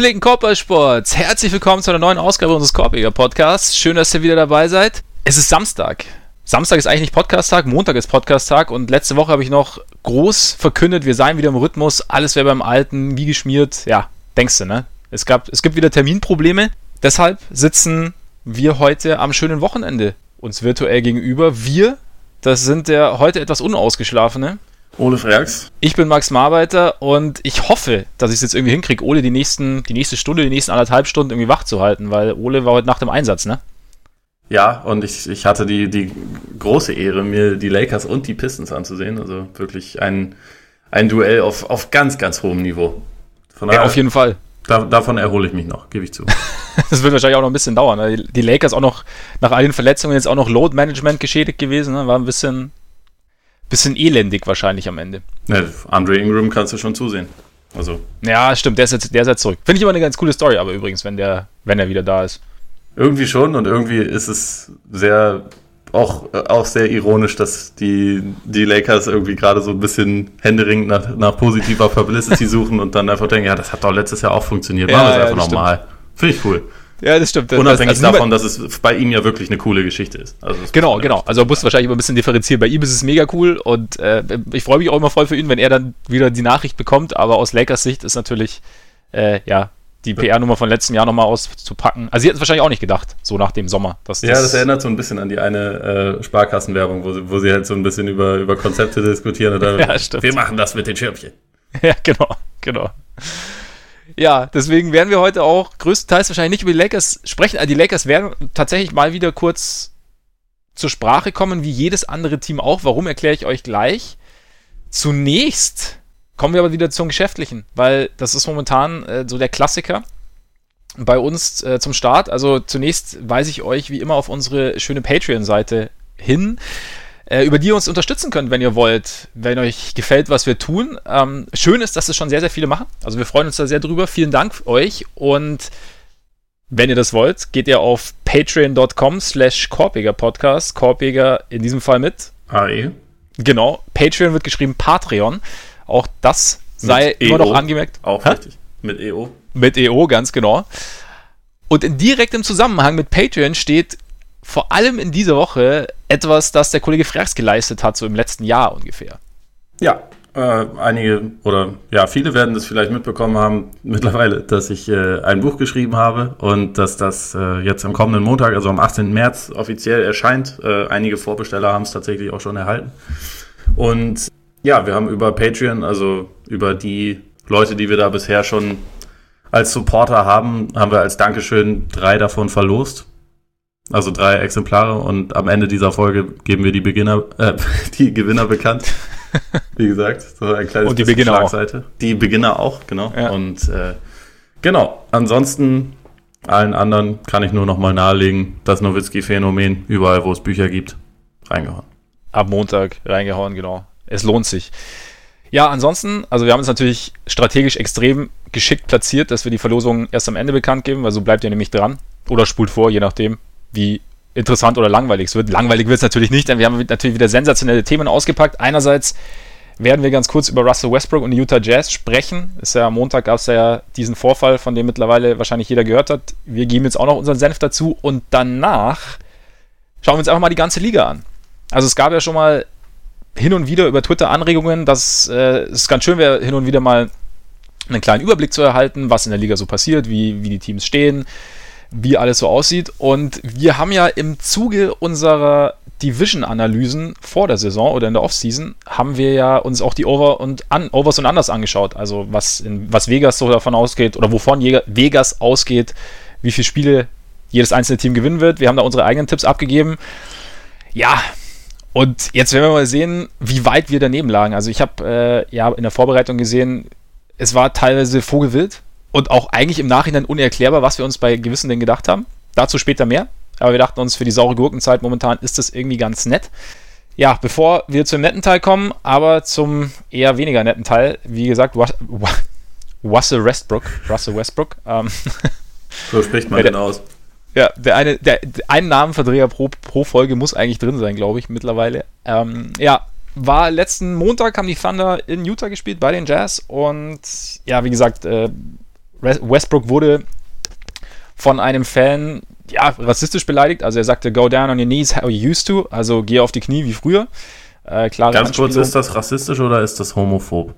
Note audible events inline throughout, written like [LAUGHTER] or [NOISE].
Gepflegten Korbballsports, herzlich willkommen zu einer neuen Ausgabe unseres Korbiger Podcasts. Schön, dass ihr wieder dabei seid. Es ist Samstag. Samstag ist eigentlich nicht Podcast-Tag, Montag ist Podcast-Tag und letzte Woche habe ich noch groß verkündet, wir seien wieder im Rhythmus, alles wäre beim Alten, wie geschmiert. Ja, denkst du, ne? Es, gab, es gibt wieder Terminprobleme. Deshalb sitzen wir heute am schönen Wochenende uns virtuell gegenüber. Wir, das sind der heute etwas unausgeschlafene Ole Freaks. Ich bin Max Marbeiter und ich hoffe, dass ich es jetzt irgendwie hinkriege, Ole die, nächsten, die nächste Stunde, die nächsten anderthalb Stunden irgendwie wach zu halten, weil Ole war heute nach dem Einsatz, ne? Ja, und ich, ich hatte die, die große Ehre, mir die Lakers und die Pistons anzusehen. Also wirklich ein, ein Duell auf, auf ganz, ganz hohem Niveau. Von daher, ja, auf jeden Fall. Da, davon erhole ich mich noch, gebe ich zu. [LAUGHS] das wird wahrscheinlich auch noch ein bisschen dauern. Ne? Die Lakers auch noch nach all den Verletzungen jetzt auch noch Load Management geschädigt gewesen, ne? war ein bisschen, bisschen elendig wahrscheinlich am Ende. Ja, Andre Ingram kannst du schon zusehen. Also. Ja, stimmt, der ist jetzt, der ist jetzt zurück. Finde ich immer eine ganz coole Story, aber übrigens, wenn der, wenn er wieder da ist. Irgendwie schon und irgendwie ist es sehr, auch, auch sehr ironisch, dass die, die Lakers irgendwie gerade so ein bisschen händeringend nach, nach positiver Publicity [LAUGHS] suchen und dann einfach denken, ja, das hat doch letztes Jahr auch funktioniert. Machen wir es einfach nochmal. Finde ich cool. Ja, das stimmt. Unabhängig also davon, dass es bei ihm ja wirklich eine coole Geschichte ist. Also genau, genau. Also er muss wahrscheinlich immer ein bisschen differenzieren. Bei ihm ist es mega cool und äh, ich freue mich auch immer voll für ihn, wenn er dann wieder die Nachricht bekommt. Aber aus Lakers Sicht ist natürlich, äh, ja, die PR-Nummer von letztem Jahr nochmal auszupacken. Also sie hätten es wahrscheinlich auch nicht gedacht, so nach dem Sommer. Dass ja, das erinnert so ein bisschen an die eine äh, Sparkassenwerbung, wo sie, wo sie halt so ein bisschen über, über Konzepte diskutieren. Dann, [LAUGHS] ja, stimmt. Wir machen das mit den Schirmchen. [LAUGHS] Ja, genau, genau. Ja, deswegen werden wir heute auch größtenteils wahrscheinlich nicht über die Lakers sprechen. Also die Lakers werden tatsächlich mal wieder kurz zur Sprache kommen, wie jedes andere Team auch. Warum erkläre ich euch gleich. Zunächst kommen wir aber wieder zum Geschäftlichen, weil das ist momentan äh, so der Klassiker bei uns äh, zum Start. Also zunächst weise ich euch wie immer auf unsere schöne Patreon-Seite hin äh, über die ihr uns unterstützen könnt, wenn ihr wollt, wenn euch gefällt, was wir tun. Ähm, schön ist, dass es schon sehr, sehr viele machen. Also wir freuen uns da sehr drüber. Vielen Dank euch und wenn ihr das wollt, geht ihr auf patreon.com slash Podcast. Korpiger in diesem Fall mit AE. Genau. Patreon wird geschrieben Patreon. Auch das sei mit immer EO. noch angemerkt. Auch Hä? richtig. Mit EO. Mit EO, ganz genau. Und in direktem Zusammenhang mit Patreon steht vor allem in dieser Woche etwas, das der Kollege Frerks geleistet hat, so im letzten Jahr ungefähr. Ja, äh, einige oder ja, viele werden das vielleicht mitbekommen haben [LAUGHS] mittlerweile, dass ich äh, ein Buch geschrieben habe und dass das äh, jetzt am kommenden Montag, also am 18. März, offiziell erscheint. Äh, einige Vorbesteller haben es tatsächlich auch schon erhalten. Und ja, wir haben über Patreon, also über die Leute, die wir da bisher schon als Supporter haben, haben wir als Dankeschön drei davon verlost. Also drei Exemplare und am Ende dieser Folge geben wir die Beginner, äh, [LAUGHS] die Gewinner bekannt. [LAUGHS] Wie gesagt, so ein kleines und die Beginner Schlagseite. Auch. Die Beginner auch, genau. Ja. Und äh, genau, ansonsten allen anderen kann ich nur noch mal nahelegen, das Nowitzki-Phänomen, überall wo es Bücher gibt, reingehauen. Ab Montag reingehauen, genau. Es lohnt sich. Ja, ansonsten, also wir haben uns natürlich strategisch extrem geschickt platziert, dass wir die Verlosung erst am Ende bekannt geben, weil so bleibt ihr nämlich dran. Oder spult vor, je nachdem, wie interessant oder langweilig es wird. Langweilig wird es natürlich nicht, denn wir haben natürlich wieder sensationelle Themen ausgepackt. Einerseits werden wir ganz kurz über Russell Westbrook und die Utah Jazz sprechen. Ist ja am Montag gab es ja diesen Vorfall, von dem mittlerweile wahrscheinlich jeder gehört hat. Wir geben jetzt auch noch unseren Senf dazu und danach schauen wir uns einfach mal die ganze Liga an. Also es gab ja schon mal hin und wieder über Twitter Anregungen, dass äh, es ganz schön wäre, hin und wieder mal einen kleinen Überblick zu erhalten, was in der Liga so passiert, wie, wie die Teams stehen, wie alles so aussieht. Und wir haben ja im Zuge unserer Division-Analysen vor der Saison oder in der Offseason haben wir ja uns auch die Over und un Overs und Anders angeschaut. Also was, in, was Vegas so davon ausgeht oder wovon Vegas ausgeht, wie viele Spiele jedes einzelne Team gewinnen wird. Wir haben da unsere eigenen Tipps abgegeben. Ja, und jetzt werden wir mal sehen, wie weit wir daneben lagen. Also ich habe äh, ja in der Vorbereitung gesehen, es war teilweise vogelwild und auch eigentlich im Nachhinein unerklärbar, was wir uns bei gewissen Dingen gedacht haben. Dazu später mehr. Aber wir dachten uns, für die saure Gurkenzeit momentan ist das irgendwie ganz nett. Ja, bevor wir zum netten Teil kommen, aber zum eher weniger netten Teil, wie gesagt, Russell Westbrook. Russell Westbrook. Ähm, so spricht man den aus. Ja, der eine, der, ein Namenverdreher pro, pro Folge muss eigentlich drin sein, glaube ich, mittlerweile. Ähm, ja, war letzten Montag haben die Thunder in Utah gespielt bei den Jazz und ja, wie gesagt, äh, Westbrook wurde von einem Fan ja, rassistisch beleidigt. Also er sagte, go down on your knees how you used to. Also geh auf die Knie wie früher. Äh, Ganz kurz, ist das rassistisch oder ist das homophob?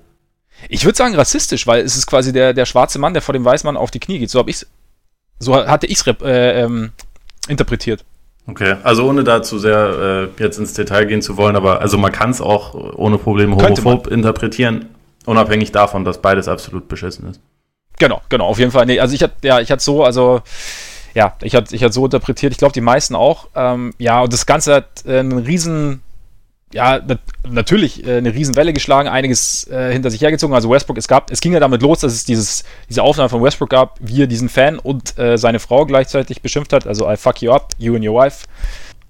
Ich würde sagen rassistisch, weil es ist quasi der, der schwarze Mann, der vor dem Weißmann auf die Knie geht. So habe ich's, so hatte ich es äh, ähm, interpretiert. Okay, also ohne da zu sehr äh, jetzt ins Detail gehen zu wollen, aber also man kann es auch ohne Probleme homophob interpretieren, unabhängig davon, dass beides absolut beschissen ist. Genau, genau, auf jeden Fall. Nee, also ich hatte, ja, ich hatte so, also ja, ich hatte ich hatte so interpretiert, ich glaube die meisten auch. Ähm, ja, und das Ganze hat äh, einen riesen ja, natürlich äh, eine Riesenwelle geschlagen, einiges äh, hinter sich hergezogen. Also Westbrook, es gab, es ging ja damit los, dass es dieses, diese Aufnahme von Westbrook gab, wie er diesen Fan und äh, seine Frau gleichzeitig beschimpft hat. Also I fuck you up, you and your wife.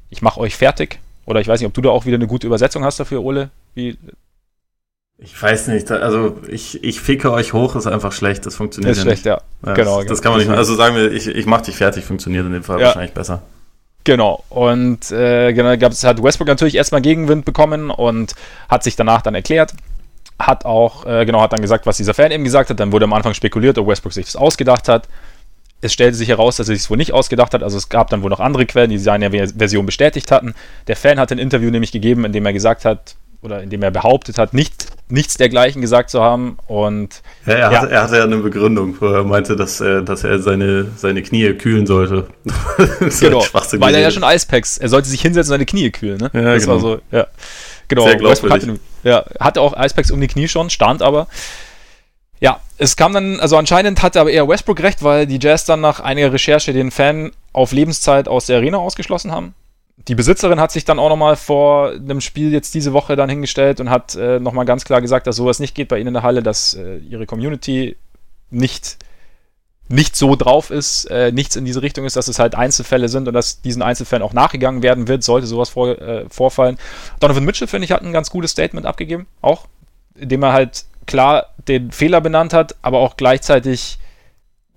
Ich mach euch fertig. Oder ich weiß nicht, ob du da auch wieder eine gute Übersetzung hast dafür, Ole. Wie, ich weiß nicht, also ich, ich ficke euch hoch, ist einfach schlecht, das funktioniert ist ja schlecht, nicht. ja. ja genau. Das, das, kann man nicht mehr, also sagen wir, ich, ich mach dich fertig, funktioniert in dem Fall ja. wahrscheinlich besser. Genau, und äh, genau, gab's, hat Westbrook natürlich erstmal Gegenwind bekommen und hat sich danach dann erklärt. Hat auch, äh, genau, hat dann gesagt, was dieser Fan eben gesagt hat. Dann wurde am Anfang spekuliert, ob Westbrook sich das ausgedacht hat. Es stellte sich heraus, dass er sich es wohl nicht ausgedacht hat. Also es gab dann wohl noch andere Quellen, die seine Version bestätigt hatten. Der Fan hat ein Interview nämlich gegeben, in dem er gesagt hat, oder in dem er behauptet hat, nicht, nichts dergleichen gesagt zu haben. Und ja, er, ja. Hatte, er hatte ja eine Begründung, wo er meinte, dass er, dass er seine, seine Knie kühlen sollte. [LAUGHS] genau, weil er ja schon Eispacks, er sollte sich hinsetzen und seine Knie kühlen. Ne? Ja, das genau. war so, ja. Genau, Sehr glaubwürdig. Hatte, ja, hatte auch Eispacks um die Knie schon, stand aber. Ja, es kam dann, also anscheinend hatte aber eher Westbrook recht, weil die Jazz dann nach einiger Recherche den Fan auf Lebenszeit aus der Arena ausgeschlossen haben die Besitzerin hat sich dann auch nochmal vor einem Spiel jetzt diese Woche dann hingestellt und hat äh, nochmal ganz klar gesagt, dass sowas nicht geht bei ihnen in der Halle, dass äh, ihre Community nicht, nicht so drauf ist, äh, nichts in diese Richtung ist, dass es halt Einzelfälle sind und dass diesen Einzelfällen auch nachgegangen werden wird, sollte sowas vor, äh, vorfallen. Donovan Mitchell, finde ich, hat ein ganz gutes Statement abgegeben, auch, indem er halt klar den Fehler benannt hat, aber auch gleichzeitig,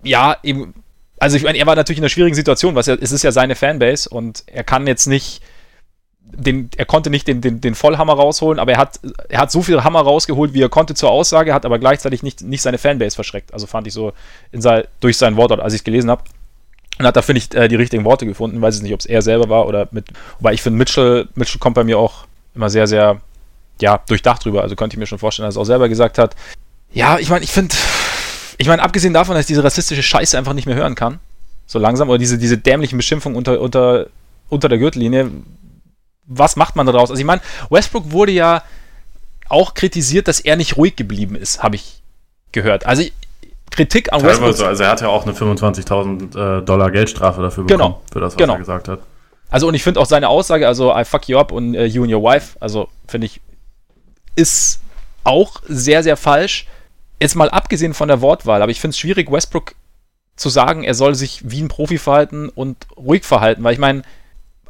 ja, eben also ich meine, er war natürlich in einer schwierigen Situation, weil es ist ja seine Fanbase und er kann jetzt nicht den, er konnte nicht den, den, den Vollhammer rausholen, aber er hat, er hat so viel Hammer rausgeholt, wie er konnte zur Aussage, hat aber gleichzeitig nicht, nicht seine Fanbase verschreckt. Also fand ich so in sein, durch sein Wort, als ich es gelesen habe. Und hat da, finde ich, äh, die richtigen Worte gefunden. Weiß ich nicht, ob es er selber war oder mit. Wobei ich finde, Mitchell, Mitchell kommt bei mir auch immer sehr, sehr, ja, durchdacht drüber. Also könnte ich mir schon vorstellen, dass er es auch selber gesagt hat. Ja, ich meine, ich finde, ich meine, abgesehen davon, dass ich diese rassistische Scheiße einfach nicht mehr hören kann, so langsam, oder diese, diese dämlichen Beschimpfungen unter, unter, unter der Gürtellinie, was macht man daraus? Also ich meine, Westbrook wurde ja auch kritisiert, dass er nicht ruhig geblieben ist, habe ich gehört. Also Kritik an Teilweise, Westbrook. Also er hat ja auch eine 25.000 äh, Dollar Geldstrafe dafür bekommen, genau, für das, was genau. er gesagt hat. Also und ich finde auch seine Aussage, also I fuck you up und uh, you and your wife, also finde ich, ist auch sehr, sehr falsch jetzt mal abgesehen von der Wortwahl, aber ich finde es schwierig, Westbrook zu sagen, er soll sich wie ein Profi verhalten und ruhig verhalten, weil ich meine,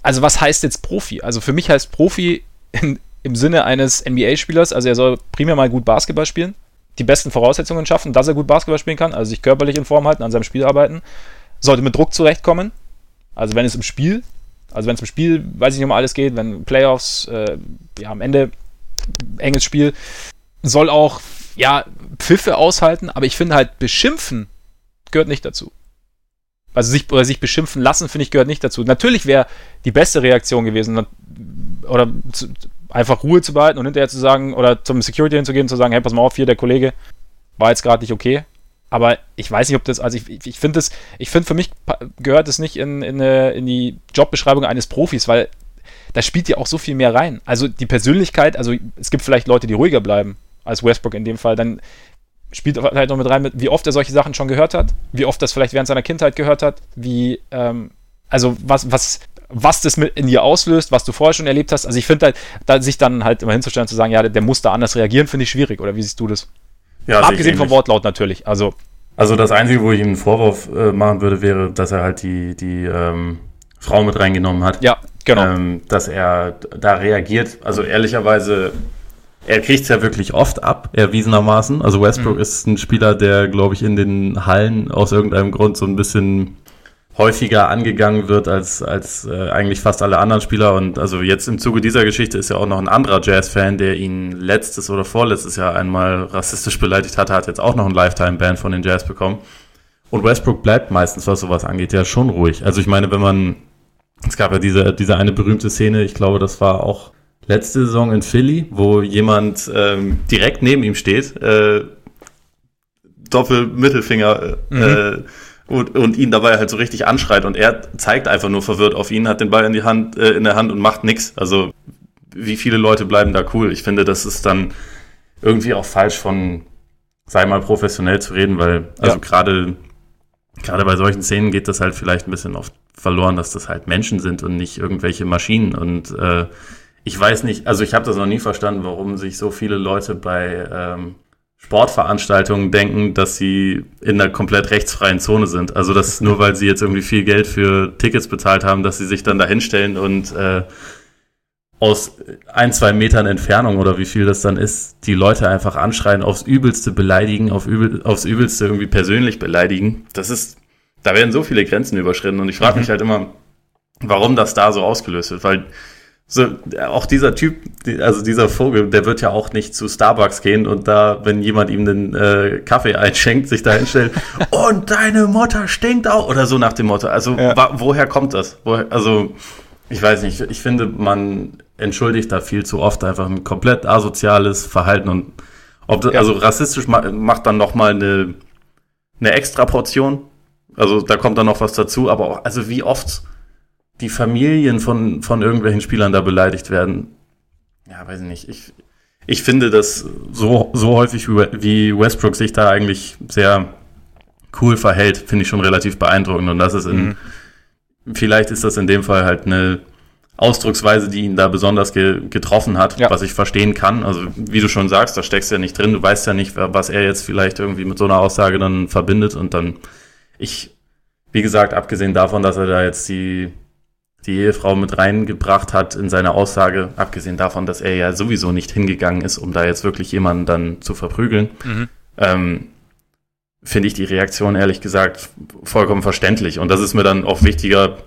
also was heißt jetzt Profi? Also für mich heißt Profi in, im Sinne eines NBA-Spielers, also er soll primär mal gut Basketball spielen, die besten Voraussetzungen schaffen, dass er gut Basketball spielen kann, also sich körperlich in Form halten, an seinem Spiel arbeiten, sollte mit Druck zurechtkommen, also wenn es im Spiel, also wenn es im Spiel, weiß ich nicht, um alles geht, wenn Playoffs, äh, ja am Ende enges Spiel, soll auch ja, Pfiffe aushalten, aber ich finde halt, beschimpfen gehört nicht dazu. Also sich, oder sich beschimpfen lassen, finde ich, gehört nicht dazu. Natürlich wäre die beste Reaktion gewesen, oder zu, einfach Ruhe zu behalten und hinterher zu sagen, oder zum Security hinzugehen und zu sagen, hey, pass mal auf, hier, der Kollege war jetzt gerade nicht okay. Aber ich weiß nicht, ob das, also ich, ich finde das, ich finde für mich gehört es nicht in, in, in die Jobbeschreibung eines Profis, weil da spielt ja auch so viel mehr rein. Also die Persönlichkeit, also es gibt vielleicht Leute, die ruhiger bleiben als Westbrook in dem Fall, dann spielt vielleicht noch mit rein, wie oft er solche Sachen schon gehört hat, wie oft das vielleicht während seiner Kindheit gehört hat, wie, ähm, also was, was, was das mit in dir auslöst, was du vorher schon erlebt hast. Also ich finde halt, da sich dann halt immer hinzustellen, zu sagen, ja, der, der muss da anders reagieren, finde ich schwierig. Oder wie siehst du das? Ja, Abgesehen vom Wortlaut natürlich. Also, also das Einzige, wo ich ihm einen Vorwurf äh, machen würde, wäre, dass er halt die, die ähm, Frau mit reingenommen hat. Ja, genau. Ähm, dass er da reagiert. Also ehrlicherweise er kriegt es ja wirklich oft ab, erwiesenermaßen. Also Westbrook mhm. ist ein Spieler, der, glaube ich, in den Hallen aus irgendeinem Grund so ein bisschen häufiger angegangen wird als, als äh, eigentlich fast alle anderen Spieler. Und also jetzt im Zuge dieser Geschichte ist ja auch noch ein anderer Jazz-Fan, der ihn letztes oder vorletztes Jahr einmal rassistisch beleidigt hatte, hat jetzt auch noch ein Lifetime-Ban von den Jazz bekommen. Und Westbrook bleibt meistens, was sowas angeht, ja schon ruhig. Also ich meine, wenn man, es gab ja diese, diese eine berühmte Szene, ich glaube, das war auch letzte Saison in Philly, wo jemand ähm, direkt neben ihm steht, äh, Doppel-Mittelfinger äh, mhm. äh, und, und ihn dabei halt so richtig anschreit und er zeigt einfach nur verwirrt auf ihn, hat den Ball in die Hand, äh, in der Hand und macht nichts. Also wie viele Leute bleiben da cool? Ich finde, das ist dann irgendwie auch falsch von sei mal professionell zu reden, weil also ja. gerade gerade bei solchen Szenen geht das halt vielleicht ein bisschen oft verloren, dass das halt Menschen sind und nicht irgendwelche Maschinen und äh, ich weiß nicht, also ich habe das noch nie verstanden, warum sich so viele Leute bei ähm, Sportveranstaltungen denken, dass sie in einer komplett rechtsfreien Zone sind. Also das nur, weil sie jetzt irgendwie viel Geld für Tickets bezahlt haben, dass sie sich dann da hinstellen und äh, aus ein, zwei Metern Entfernung oder wie viel das dann ist, die Leute einfach anschreien, aufs Übelste beleidigen, auf übel, aufs Übelste irgendwie persönlich beleidigen. Das ist, da werden so viele Grenzen überschritten und ich frage mhm. mich halt immer, warum das da so ausgelöst wird, weil so, auch dieser Typ, also dieser Vogel, der wird ja auch nicht zu Starbucks gehen und da, wenn jemand ihm den äh, Kaffee einschenkt, sich da hinstellen [LAUGHS] und deine Mutter stinkt auch oder so nach dem Motto. Also ja. woher kommt das? Woher, also ich weiß nicht, ich finde, man entschuldigt da viel zu oft einfach ein komplett asoziales Verhalten und ob das, ja. also rassistisch macht dann noch mal eine, eine extra Portion. Also da kommt dann noch was dazu, aber auch, also wie oft die Familien von, von irgendwelchen Spielern da beleidigt werden. Ja, weiß ich nicht. Ich, ich finde das so, so häufig wie Westbrook sich da eigentlich sehr cool verhält, finde ich schon relativ beeindruckend. Und das ist in, mhm. vielleicht ist das in dem Fall halt eine Ausdrucksweise, die ihn da besonders ge getroffen hat, ja. was ich verstehen kann. Also, wie du schon sagst, da steckst du ja nicht drin. Du weißt ja nicht, was er jetzt vielleicht irgendwie mit so einer Aussage dann verbindet. Und dann, ich, wie gesagt, abgesehen davon, dass er da jetzt die, die Ehefrau mit reingebracht hat in seine Aussage, abgesehen davon, dass er ja sowieso nicht hingegangen ist, um da jetzt wirklich jemanden dann zu verprügeln, mhm. ähm, finde ich die Reaktion ehrlich gesagt vollkommen verständlich. Und das ist mir dann auch wichtiger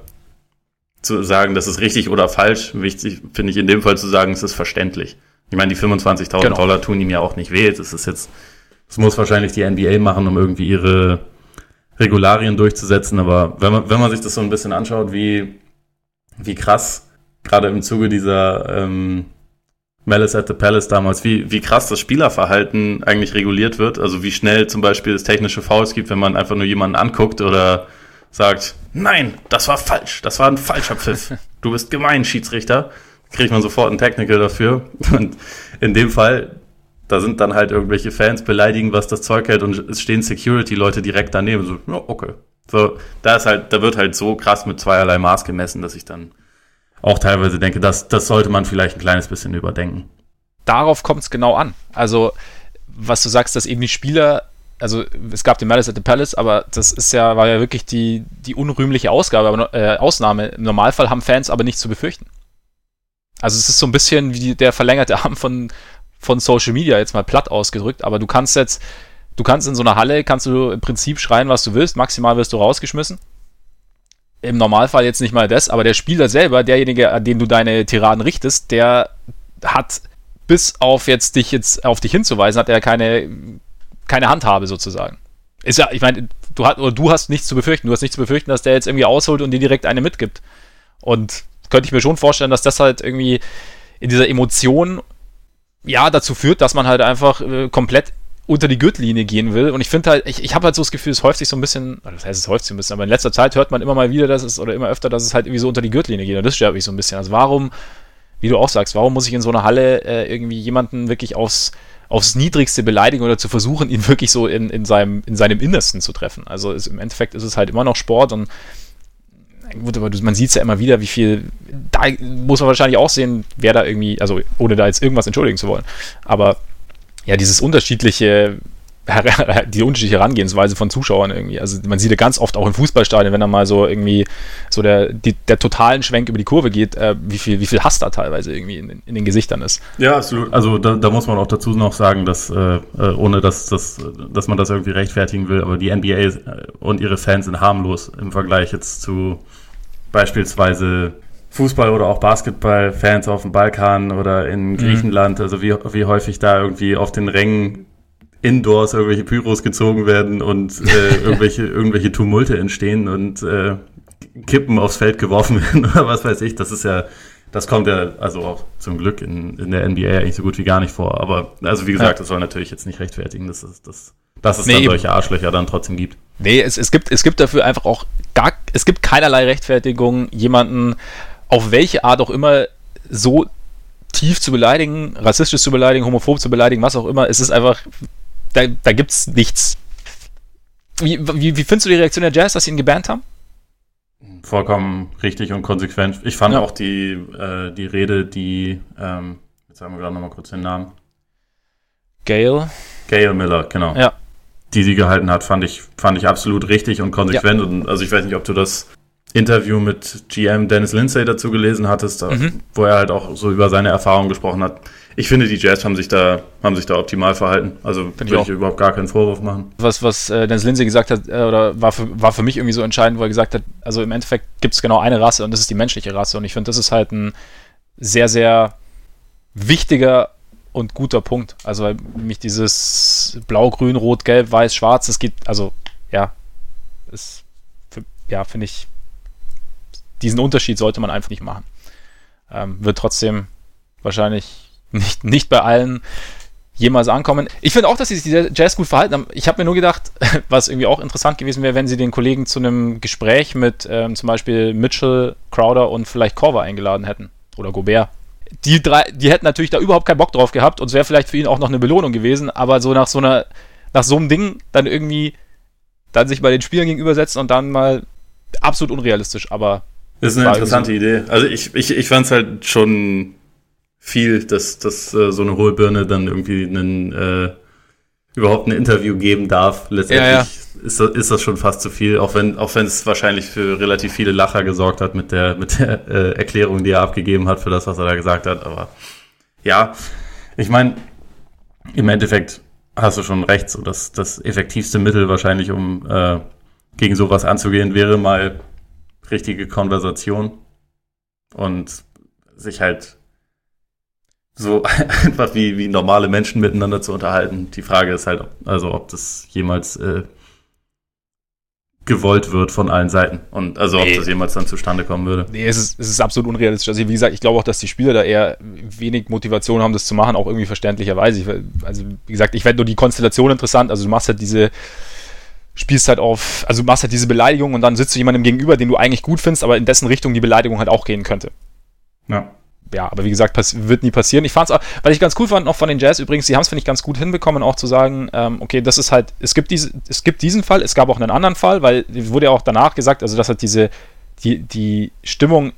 zu sagen, das ist richtig oder falsch. Wichtig finde ich in dem Fall zu sagen, es ist verständlich. Ich meine, die 25.000 genau. Dollar tun ihm ja auch nicht weh. Das ist jetzt, das muss wahrscheinlich die NBA machen, um irgendwie ihre Regularien durchzusetzen. Aber wenn man, wenn man sich das so ein bisschen anschaut, wie wie krass, gerade im Zuge dieser ähm, Malice at the Palace damals, wie, wie krass das Spielerverhalten eigentlich reguliert wird. Also wie schnell zum Beispiel es technische Fouls gibt, wenn man einfach nur jemanden anguckt oder sagt, nein, das war falsch, das war ein falscher Pfiff. [LAUGHS] Du bist gemein, Schiedsrichter. Kriegt man sofort ein Technical dafür. Und in dem Fall, da sind dann halt irgendwelche Fans beleidigen, was das Zeug hält und es stehen Security-Leute direkt daneben. So, ja, okay, so, da ist halt, da wird halt so krass mit zweierlei Maß gemessen, dass ich dann auch teilweise denke, das, das sollte man vielleicht ein kleines bisschen überdenken. Darauf kommt es genau an. Also, was du sagst, dass eben die Spieler, also es gab den Malice at the Palace, aber das ist ja, war ja wirklich die, die unrühmliche Ausgabe, aber, äh, Ausnahme. Im Normalfall haben Fans aber nichts zu befürchten. Also es ist so ein bisschen wie der verlängerte Arm von, von Social Media, jetzt mal platt ausgedrückt, aber du kannst jetzt, Du kannst in so einer Halle, kannst du im Prinzip schreien, was du willst, maximal wirst du rausgeschmissen. Im Normalfall jetzt nicht mal das, aber der Spieler selber, derjenige, an den du deine Tiraden richtest, der hat bis auf jetzt dich jetzt auf dich hinzuweisen, hat er keine, keine Handhabe sozusagen. Ist ja, ich meine, du, hast, oder du hast nichts zu befürchten. Du hast nichts zu befürchten, dass der jetzt irgendwie ausholt und dir direkt eine mitgibt. Und könnte ich mir schon vorstellen, dass das halt irgendwie in dieser Emotion ja dazu führt, dass man halt einfach äh, komplett unter die Gürtellinie gehen will. Und ich finde halt, ich, ich habe halt so das Gefühl, es häuft sich so ein bisschen, das heißt, es häuft sich ein bisschen, aber in letzter Zeit hört man immer mal wieder, dass es, oder immer öfter, dass es halt irgendwie so unter die Gürtellinie geht. Und das stört mich so ein bisschen. Also warum, wie du auch sagst, warum muss ich in so einer Halle äh, irgendwie jemanden wirklich aufs, aufs Niedrigste beleidigen oder zu versuchen, ihn wirklich so in, in, seinem, in seinem Innersten zu treffen? Also es, im Endeffekt ist es halt immer noch Sport und gut, aber man sieht es ja immer wieder, wie viel, da muss man wahrscheinlich auch sehen, wer da irgendwie, also ohne da jetzt irgendwas entschuldigen zu wollen, aber ja, dieses unterschiedliche, [LAUGHS] die unterschiedliche Herangehensweise von Zuschauern irgendwie. Also man sieht ja ganz oft auch im Fußballstadion, wenn da mal so irgendwie so der, die, der totalen Schwenk über die Kurve geht, äh, wie, viel, wie viel Hass da teilweise irgendwie in, in den Gesichtern ist. Ja, absolut. Also da, da muss man auch dazu noch sagen, dass, äh, äh ohne dass, dass, dass man das irgendwie rechtfertigen will, aber die NBA und ihre Fans sind harmlos im Vergleich jetzt zu beispielsweise Fußball- oder auch Basketball-Fans auf dem Balkan oder in mhm. Griechenland, mhm. also wie, wie häufig da irgendwie auf den Rängen indoors irgendwelche Pyros gezogen werden und äh, [LAUGHS] irgendwelche, irgendwelche Tumulte entstehen und äh, Kippen aufs Feld geworfen [LAUGHS] werden oder was weiß ich. Das ist ja, das kommt ja also auch zum Glück in, in der NBA eigentlich so gut wie gar nicht vor. Aber also wie gesagt, ja. das soll natürlich jetzt nicht rechtfertigen, dass es, dass, dass es nee, dann solche Arschlöcher dann trotzdem gibt. Nee, es, es, gibt, es gibt dafür einfach auch gar, es gibt keinerlei Rechtfertigung, jemanden auf welche Art auch immer so tief zu beleidigen, rassistisch zu beleidigen, homophob zu beleidigen, was auch immer. Es ist einfach, da, da gibt es nichts. Wie, wie, wie findest du die Reaktion der Jazz, dass sie ihn gebannt haben? Vollkommen richtig und konsequent. Ich fand ja. auch die, äh, die Rede, die, ähm, jetzt sagen wir gerade nochmal kurz den Namen. Gail. Gail Miller, genau. Ja. Die sie gehalten hat, fand ich, fand ich absolut richtig und konsequent. Ja. Und also ich weiß nicht, ob du das Interview mit GM Dennis Lindsay dazu gelesen hattest, mhm. wo er halt auch so über seine Erfahrungen gesprochen hat. Ich finde, die Jazz haben sich da, haben sich da optimal verhalten. Also würde ich, ich überhaupt gar keinen Vorwurf machen. Was, was äh, Dennis Lindsay gesagt hat, äh, oder war für, war für mich irgendwie so entscheidend, wo er gesagt hat, also im Endeffekt gibt es genau eine Rasse und das ist die menschliche Rasse. Und ich finde, das ist halt ein sehr, sehr wichtiger und guter Punkt. Also weil mich dieses Blau, Grün, Rot, Gelb, Weiß, Schwarz, es geht, also ja, ist, ja, finde ich diesen Unterschied sollte man einfach nicht machen. Ähm, wird trotzdem wahrscheinlich [LAUGHS] nicht, nicht bei allen jemals ankommen. Ich finde auch, dass sie sich die Jazz gut verhalten haben. Ich habe mir nur gedacht, [LAUGHS] was irgendwie auch interessant gewesen wäre, wenn sie den Kollegen zu einem Gespräch mit ähm, zum Beispiel Mitchell, Crowder und vielleicht Corver eingeladen hätten. Oder Gobert. Die drei, die hätten natürlich da überhaupt keinen Bock drauf gehabt und es wäre vielleicht für ihn auch noch eine Belohnung gewesen, aber so nach so einer, nach so einem Ding dann irgendwie dann sich bei den Spielern gegenübersetzen und dann mal absolut unrealistisch, aber das ist eine interessante Idee. Also ich, ich, ich fand es halt schon viel, dass, dass äh, so eine hohe Birne dann irgendwie einen, äh, überhaupt ein Interview geben darf. Letztendlich ja, ja. Ist, das, ist das schon fast zu viel, auch wenn auch wenn es wahrscheinlich für relativ viele Lacher gesorgt hat mit der mit der äh, Erklärung, die er abgegeben hat für das, was er da gesagt hat. Aber ja, ich meine, im Endeffekt hast du schon recht, so dass das effektivste Mittel wahrscheinlich, um äh, gegen sowas anzugehen, wäre mal richtige Konversation und sich halt so [LAUGHS] einfach wie, wie normale Menschen miteinander zu unterhalten. Die Frage ist halt, also ob das jemals äh, gewollt wird von allen Seiten und also nee. ob das jemals dann zustande kommen würde. Nee, es ist, es ist absolut unrealistisch. Also wie gesagt, ich glaube auch, dass die Spieler da eher wenig Motivation haben, das zu machen, auch irgendwie verständlicherweise. Ich, also wie gesagt, ich werde nur die Konstellation interessant. Also du machst halt diese spielst halt auf, also du machst halt diese Beleidigung und dann sitzt du jemandem gegenüber, den du eigentlich gut findest, aber in dessen Richtung die Beleidigung halt auch gehen könnte. Ja. Ja, aber wie gesagt, wird nie passieren. Ich fand's auch, weil ich ganz cool fand, auch von den Jazz übrigens, sie haben es, finde ich, ganz gut hinbekommen, auch zu sagen, ähm, okay, das ist halt, es gibt, diese, es gibt diesen Fall, es gab auch einen anderen Fall, weil wurde ja auch danach gesagt, also dass halt diese, die, die Stimmung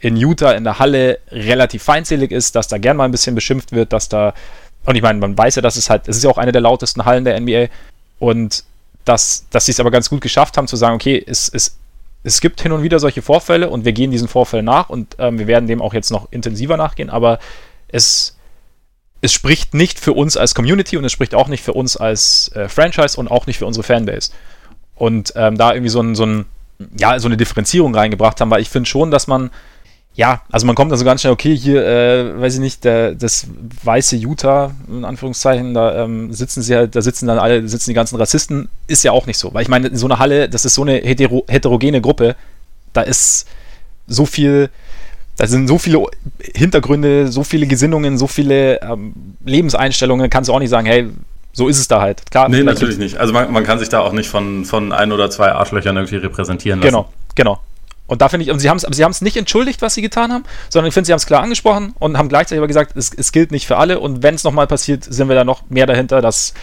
in Utah in der Halle relativ feindselig ist, dass da gern mal ein bisschen beschimpft wird, dass da, und ich meine, man weiß ja, dass es halt, es ist ja auch eine der lautesten Hallen der NBA und dass, dass sie es aber ganz gut geschafft haben zu sagen, okay, es, es, es gibt hin und wieder solche Vorfälle und wir gehen diesen Vorfällen nach und ähm, wir werden dem auch jetzt noch intensiver nachgehen, aber es, es spricht nicht für uns als Community und es spricht auch nicht für uns als äh, Franchise und auch nicht für unsere Fanbase. Und ähm, da irgendwie so, ein, so, ein, ja, so eine Differenzierung reingebracht haben, weil ich finde schon, dass man ja, also man kommt also ganz schnell, okay, hier, äh, weiß ich nicht, der, das weiße Utah, in Anführungszeichen, da ähm, sitzen sie halt, da sitzen dann alle, sitzen die ganzen Rassisten, ist ja auch nicht so. Weil ich meine, in so einer Halle, das ist so eine hetero, heterogene Gruppe, da ist so viel, da sind so viele Hintergründe, so viele Gesinnungen, so viele ähm, Lebenseinstellungen, kannst du auch nicht sagen, hey, so ist es da halt. Klar, nee, natürlich nicht. Also man, man, kann sich da auch nicht von, von ein oder zwei Arschlöchern irgendwie repräsentieren lassen. Genau, genau. Und da finde ich, und sie haben es sie haben's nicht entschuldigt, was sie getan haben, sondern ich finde, sie haben es klar angesprochen und haben gleichzeitig aber gesagt, es, es gilt nicht für alle und wenn es nochmal passiert, sind wir da noch mehr dahinter, dass,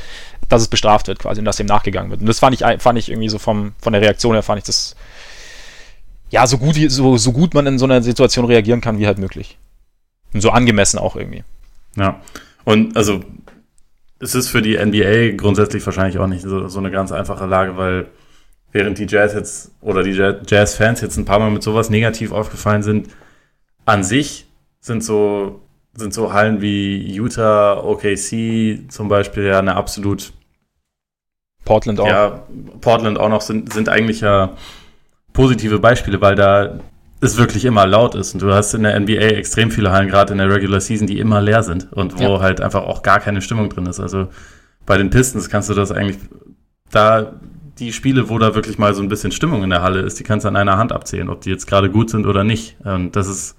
dass es bestraft wird quasi und dass dem nachgegangen wird. Und das fand ich, fand ich irgendwie so vom, von der Reaktion her, fand ich das, ja, so gut, so, so gut man in so einer Situation reagieren kann, wie halt möglich. Und so angemessen auch irgendwie. Ja. Und also, es ist für die NBA grundsätzlich wahrscheinlich auch nicht so, so eine ganz einfache Lage, weil während die Jazz jetzt oder die Jazz-Fans jetzt ein paar Mal mit sowas negativ aufgefallen sind, an sich sind so, sind so Hallen wie Utah, OKC zum Beispiel ja eine absolut Portland auch. Ja, Portland auch noch sind, sind eigentlich ja positive Beispiele, weil da es wirklich immer laut ist. Und du hast in der NBA extrem viele Hallen, gerade in der Regular Season, die immer leer sind und wo ja. halt einfach auch gar keine Stimmung drin ist. Also bei den Pistons kannst du das eigentlich, da die Spiele, wo da wirklich mal so ein bisschen Stimmung in der Halle ist, die kannst du an einer Hand abzählen, ob die jetzt gerade gut sind oder nicht. Und das ist,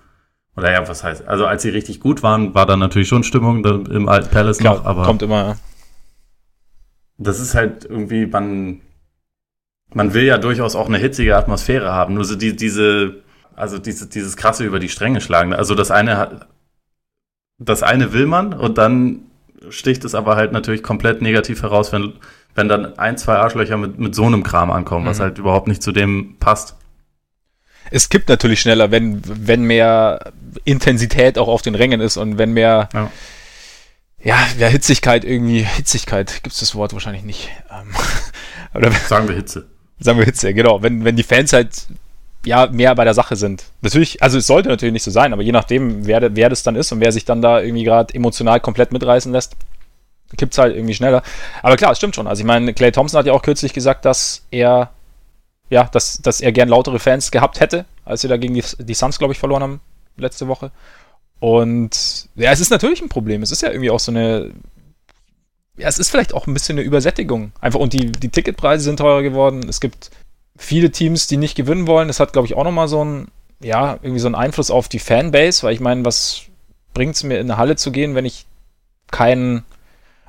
oder ja, was heißt, also als sie richtig gut waren, war da natürlich schon Stimmung im alten Palace Klar, noch, aber. Kommt immer. Das ist halt irgendwie, man, man will ja durchaus auch eine hitzige Atmosphäre haben. Nur so die, diese, also diese, dieses krasse über die Stränge schlagen. Also das eine hat, das eine will man und dann sticht es aber halt natürlich komplett negativ heraus, wenn, wenn dann ein, zwei Arschlöcher mit, mit so einem Kram ankommen, mhm. was halt überhaupt nicht zu dem passt. Es kippt natürlich schneller, wenn, wenn mehr Intensität auch auf den Rängen ist und wenn mehr, ja, ja, ja Hitzigkeit irgendwie, Hitzigkeit, gibt es das Wort wahrscheinlich nicht. Ähm, [LAUGHS] oder, sagen wir Hitze. Sagen wir Hitze, genau. Wenn, wenn die Fans halt ja mehr bei der Sache sind. Natürlich, also es sollte natürlich nicht so sein, aber je nachdem, wer, wer das dann ist und wer sich dann da irgendwie gerade emotional komplett mitreißen lässt, kippt es halt irgendwie schneller. Aber klar, es stimmt schon. Also ich meine, Clay Thompson hat ja auch kürzlich gesagt, dass er ja, dass, dass er gern lautere Fans gehabt hätte, als sie da gegen die, die Suns, glaube ich, verloren haben letzte Woche. Und ja, es ist natürlich ein Problem. Es ist ja irgendwie auch so eine. Ja, es ist vielleicht auch ein bisschen eine Übersättigung. Einfach, und die, die Ticketpreise sind teurer geworden. Es gibt viele Teams, die nicht gewinnen wollen. Das hat, glaube ich, auch nochmal so ein, ja, irgendwie so einen Einfluss auf die Fanbase, weil ich meine, was bringt es mir in eine Halle zu gehen, wenn ich keinen,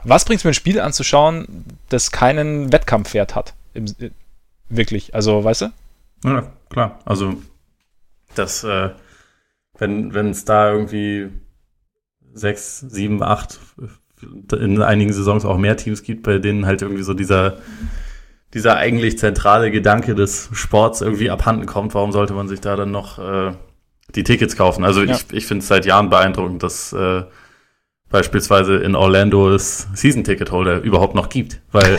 was bringt es mir ein Spiel anzuschauen, das keinen Wettkampfwert hat? Im, wirklich, also, weißt du? Ja, klar. Also, das, äh, wenn es da irgendwie sechs, sieben, acht, in einigen Saisons auch mehr Teams gibt, bei denen halt irgendwie so dieser dieser eigentlich zentrale Gedanke des Sports irgendwie abhanden kommt, warum sollte man sich da dann noch äh, die Tickets kaufen? Also ja. ich, ich finde es seit Jahren beeindruckend, dass äh, beispielsweise in Orlando es Season-Ticket-Holder überhaupt noch gibt, weil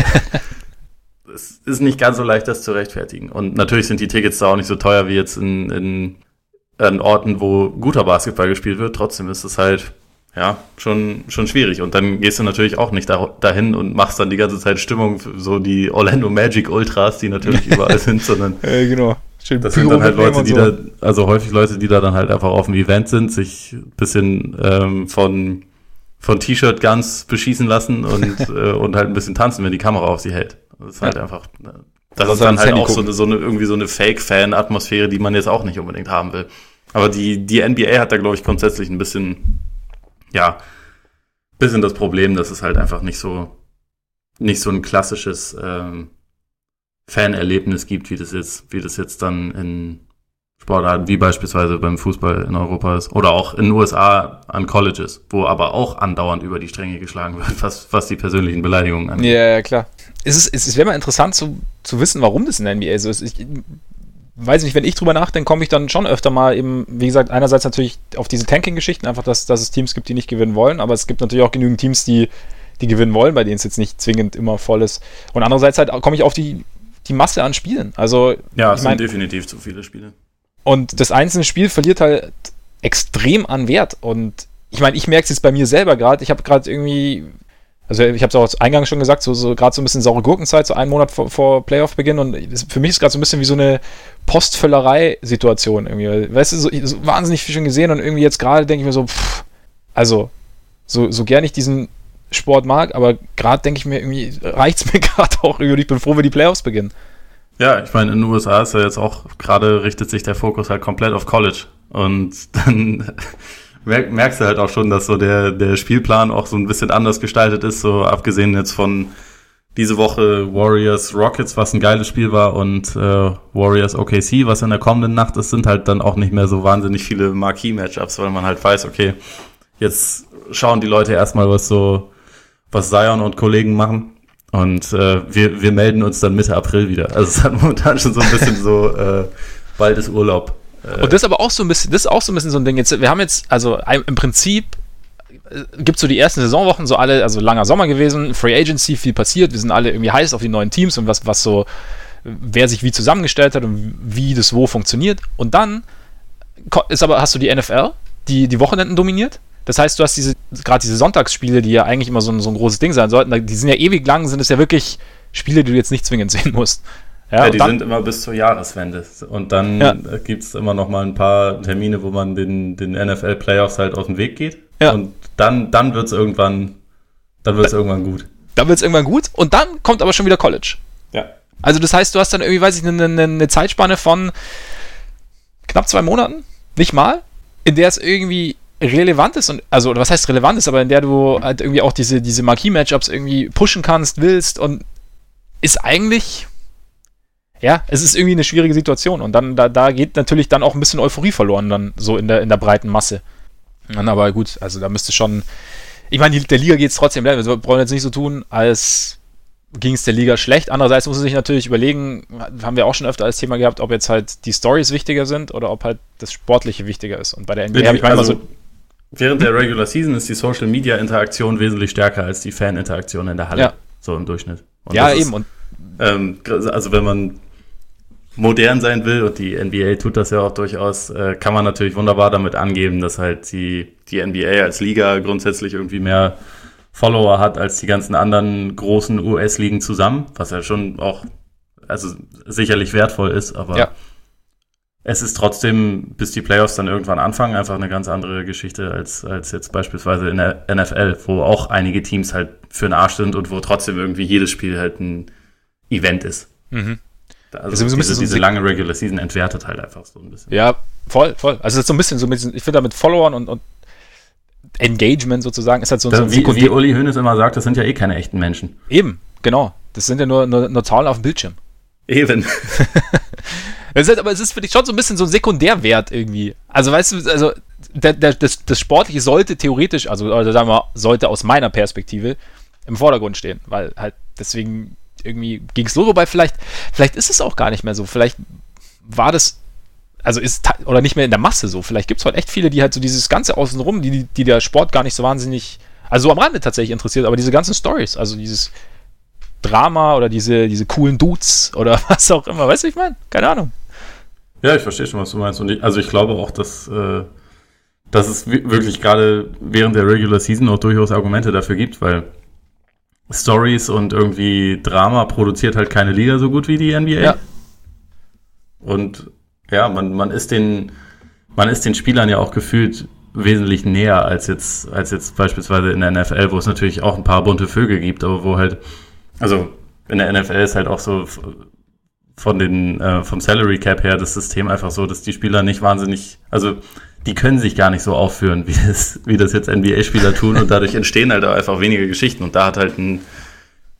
[LAUGHS] es ist nicht ganz so leicht, das zu rechtfertigen. Und natürlich sind die Tickets da auch nicht so teuer wie jetzt in, in, in Orten, wo guter Basketball gespielt wird. Trotzdem ist es halt ja, schon, schon schwierig. Und dann gehst du natürlich auch nicht da, dahin und machst dann die ganze Zeit Stimmung für so die Orlando Magic Ultras, die natürlich [LAUGHS] überall sind, sondern. Ja, genau. Schön das sind dann halt Leute, die so. da, also häufig Leute, die da dann halt einfach auf dem Event sind, sich ein bisschen ähm, von, von T-Shirt-Guns beschießen lassen und, [LAUGHS] äh, und halt ein bisschen tanzen, wenn die Kamera auf sie hält. Das ist halt ja. einfach, das, das ist dann halt auch so eine, so eine, irgendwie so eine Fake-Fan-Atmosphäre, die man jetzt auch nicht unbedingt haben will. Aber die, die NBA hat da, glaube ich, grundsätzlich ein bisschen ja, bisschen das Problem, dass es halt einfach nicht so, nicht so ein klassisches ähm, Fanerlebnis gibt, wie das jetzt, wie das jetzt dann in Sportarten wie beispielsweise beim Fußball in Europa ist oder auch in den USA an Colleges, wo aber auch andauernd über die Stränge geschlagen wird, was, was die persönlichen Beleidigungen angeht. Ja, ja, klar. Es, ist, es, es wäre mal interessant zu, zu wissen, warum das in der NBA so ist. Ich, weiß nicht, wenn ich drüber nachdenke, komme ich dann schon öfter mal eben, wie gesagt, einerseits natürlich auf diese Tanking-Geschichten, einfach, dass, dass es Teams gibt, die nicht gewinnen wollen, aber es gibt natürlich auch genügend Teams, die, die gewinnen wollen, bei denen es jetzt nicht zwingend immer voll ist. Und andererseits halt komme ich auf die, die Masse an Spielen. Also, ja, es sind mein, definitiv zu viele Spiele. Und das einzelne Spiel verliert halt extrem an Wert. Und ich meine, ich merke es jetzt bei mir selber gerade. Ich habe gerade irgendwie also ich habe es auch eingangs schon gesagt, so, so gerade so ein bisschen saure Gurkenzeit, so einen Monat vor, vor Playoff-Beginn und für mich ist gerade so ein bisschen wie so eine Postvöllerei-Situation irgendwie. Weißt du, so, so wahnsinnig viel schon gesehen und irgendwie jetzt gerade denke ich mir so, pff, also so, so gern ich diesen Sport mag, aber gerade denke ich mir irgendwie, reicht es mir [LAUGHS] gerade auch irgendwie. Ich bin froh, wenn die Playoffs beginnen. Ja, ich meine, in den USA ist ja jetzt auch gerade richtet sich der Fokus halt komplett auf College. Und [LAUGHS] dann merkst du halt auch schon, dass so der, der Spielplan auch so ein bisschen anders gestaltet ist, so abgesehen jetzt von diese Woche Warriors Rockets, was ein geiles Spiel war, und äh, Warriors OKC, was in der kommenden Nacht ist, sind halt dann auch nicht mehr so wahnsinnig viele Marquee-Matchups, weil man halt weiß, okay, jetzt schauen die Leute erstmal, was so, was Zion und Kollegen machen. Und äh, wir, wir melden uns dann Mitte April wieder. Also es hat momentan schon so ein bisschen so, äh, bald ist Urlaub. Äh, und das ist aber auch so ein bisschen, das ist auch so ein bisschen so ein Ding. Jetzt, wir haben jetzt, also im Prinzip äh, gibt es so die ersten Saisonwochen, so alle, also langer Sommer gewesen, Free Agency, viel passiert, wir sind alle irgendwie heiß auf die neuen Teams und was, was so, wer sich wie zusammengestellt hat und wie das wo funktioniert. Und dann ist aber, hast du die NFL, die die Wochenenden dominiert. Das heißt, du hast diese, gerade diese Sonntagsspiele, die ja eigentlich immer so ein, so ein großes Ding sein sollten, die sind ja ewig lang, sind es ja wirklich Spiele, die du jetzt nicht zwingend sehen musst. Ja, ja die dann, sind immer bis zur Jahreswende. Und dann ja. gibt es immer noch mal ein paar Termine, wo man den, den NFL-Playoffs halt aus dem Weg geht. Ja. Und dann, dann wird es irgendwann, dann wird es irgendwann gut. dann wird es irgendwann gut und dann kommt aber schon wieder College. Ja. Also das heißt, du hast dann irgendwie, weiß ich, eine, eine, eine Zeitspanne von knapp zwei Monaten, nicht mal, in der es irgendwie relevant ist und also was heißt relevant ist, aber in der du halt irgendwie auch diese diese Marquis-Matchups irgendwie pushen kannst, willst und ist eigentlich ja, es ist irgendwie eine schwierige Situation und dann da, da geht natürlich dann auch ein bisschen Euphorie verloren dann so in der in der breiten Masse. Dann aber gut, also da müsste schon ich meine, der Liga geht es trotzdem, wir brauchen jetzt nicht so tun, als ging es der Liga schlecht. Andererseits muss man sich natürlich überlegen, haben wir auch schon öfter als Thema gehabt, ob jetzt halt die Stories wichtiger sind oder ob halt das Sportliche wichtiger ist. Und bei der NBA habe ich manchmal also, so. Während der Regular Season ist die Social Media Interaktion wesentlich stärker als die Fan Interaktion in der Halle. Ja. So im Durchschnitt. Und ja, eben. Ist, und ähm, also wenn man modern sein will, und die NBA tut das ja auch durchaus, äh, kann man natürlich wunderbar damit angeben, dass halt die, die NBA als Liga grundsätzlich irgendwie mehr Follower hat als die ganzen anderen großen US-Ligen zusammen, was ja schon auch also sicherlich wertvoll ist, aber ja. Es ist trotzdem, bis die Playoffs dann irgendwann anfangen, einfach eine ganz andere Geschichte als, als jetzt beispielsweise in der NFL, wo auch einige Teams halt für den Arsch sind und wo trotzdem irgendwie jedes Spiel halt ein Event ist. Mhm. Also, also diese, so diese lange Regular Season entwertet halt einfach so ein bisschen. Ja, voll, voll. Also es ist so ein bisschen so ein bisschen, ich finde da mit Followern und, und Engagement sozusagen ist halt so, das, so ein wie, wie Uli Hoeneß immer sagt, das sind ja eh keine echten Menschen. Eben, genau. Das sind ja nur, nur, nur Zahlen auf dem Bildschirm. Eben. [LAUGHS] das ist, aber es ist für dich schon so ein bisschen so ein Sekundärwert irgendwie. Also weißt du, also der, der, das, das Sportliche sollte theoretisch, also, also sagen wir, sollte aus meiner Perspektive im Vordergrund stehen, weil halt deswegen irgendwie ging es los, wobei vielleicht, vielleicht ist es auch gar nicht mehr so. Vielleicht war das also ist oder nicht mehr in der Masse so. Vielleicht gibt es heute echt viele, die halt so dieses Ganze außenrum, die, die der Sport gar nicht so wahnsinnig, also so am Rande tatsächlich interessiert, aber diese ganzen Stories, also dieses Drama oder diese, diese coolen Dudes oder [LAUGHS] was auch immer, weißt du, ich meine? Keine Ahnung. Ja, ich verstehe schon, was du meinst. Und ich, also ich glaube auch, dass, äh, dass es wirklich gerade während der Regular Season auch durchaus Argumente dafür gibt, weil Stories und irgendwie Drama produziert halt keine Liga so gut wie die NBA. Ja. Und ja, man, man ist den, man ist den Spielern ja auch gefühlt wesentlich näher als jetzt, als jetzt beispielsweise in der NFL, wo es natürlich auch ein paar bunte Vögel gibt, aber wo halt, also in der NFL ist halt auch so von den, äh, vom Salary Cap her das System einfach so, dass die Spieler nicht wahnsinnig, also die können sich gar nicht so aufführen, [LAUGHS] wie das, wie das jetzt NBA-Spieler tun und dadurch entstehen halt einfach wenige Geschichten und da hat halt ein,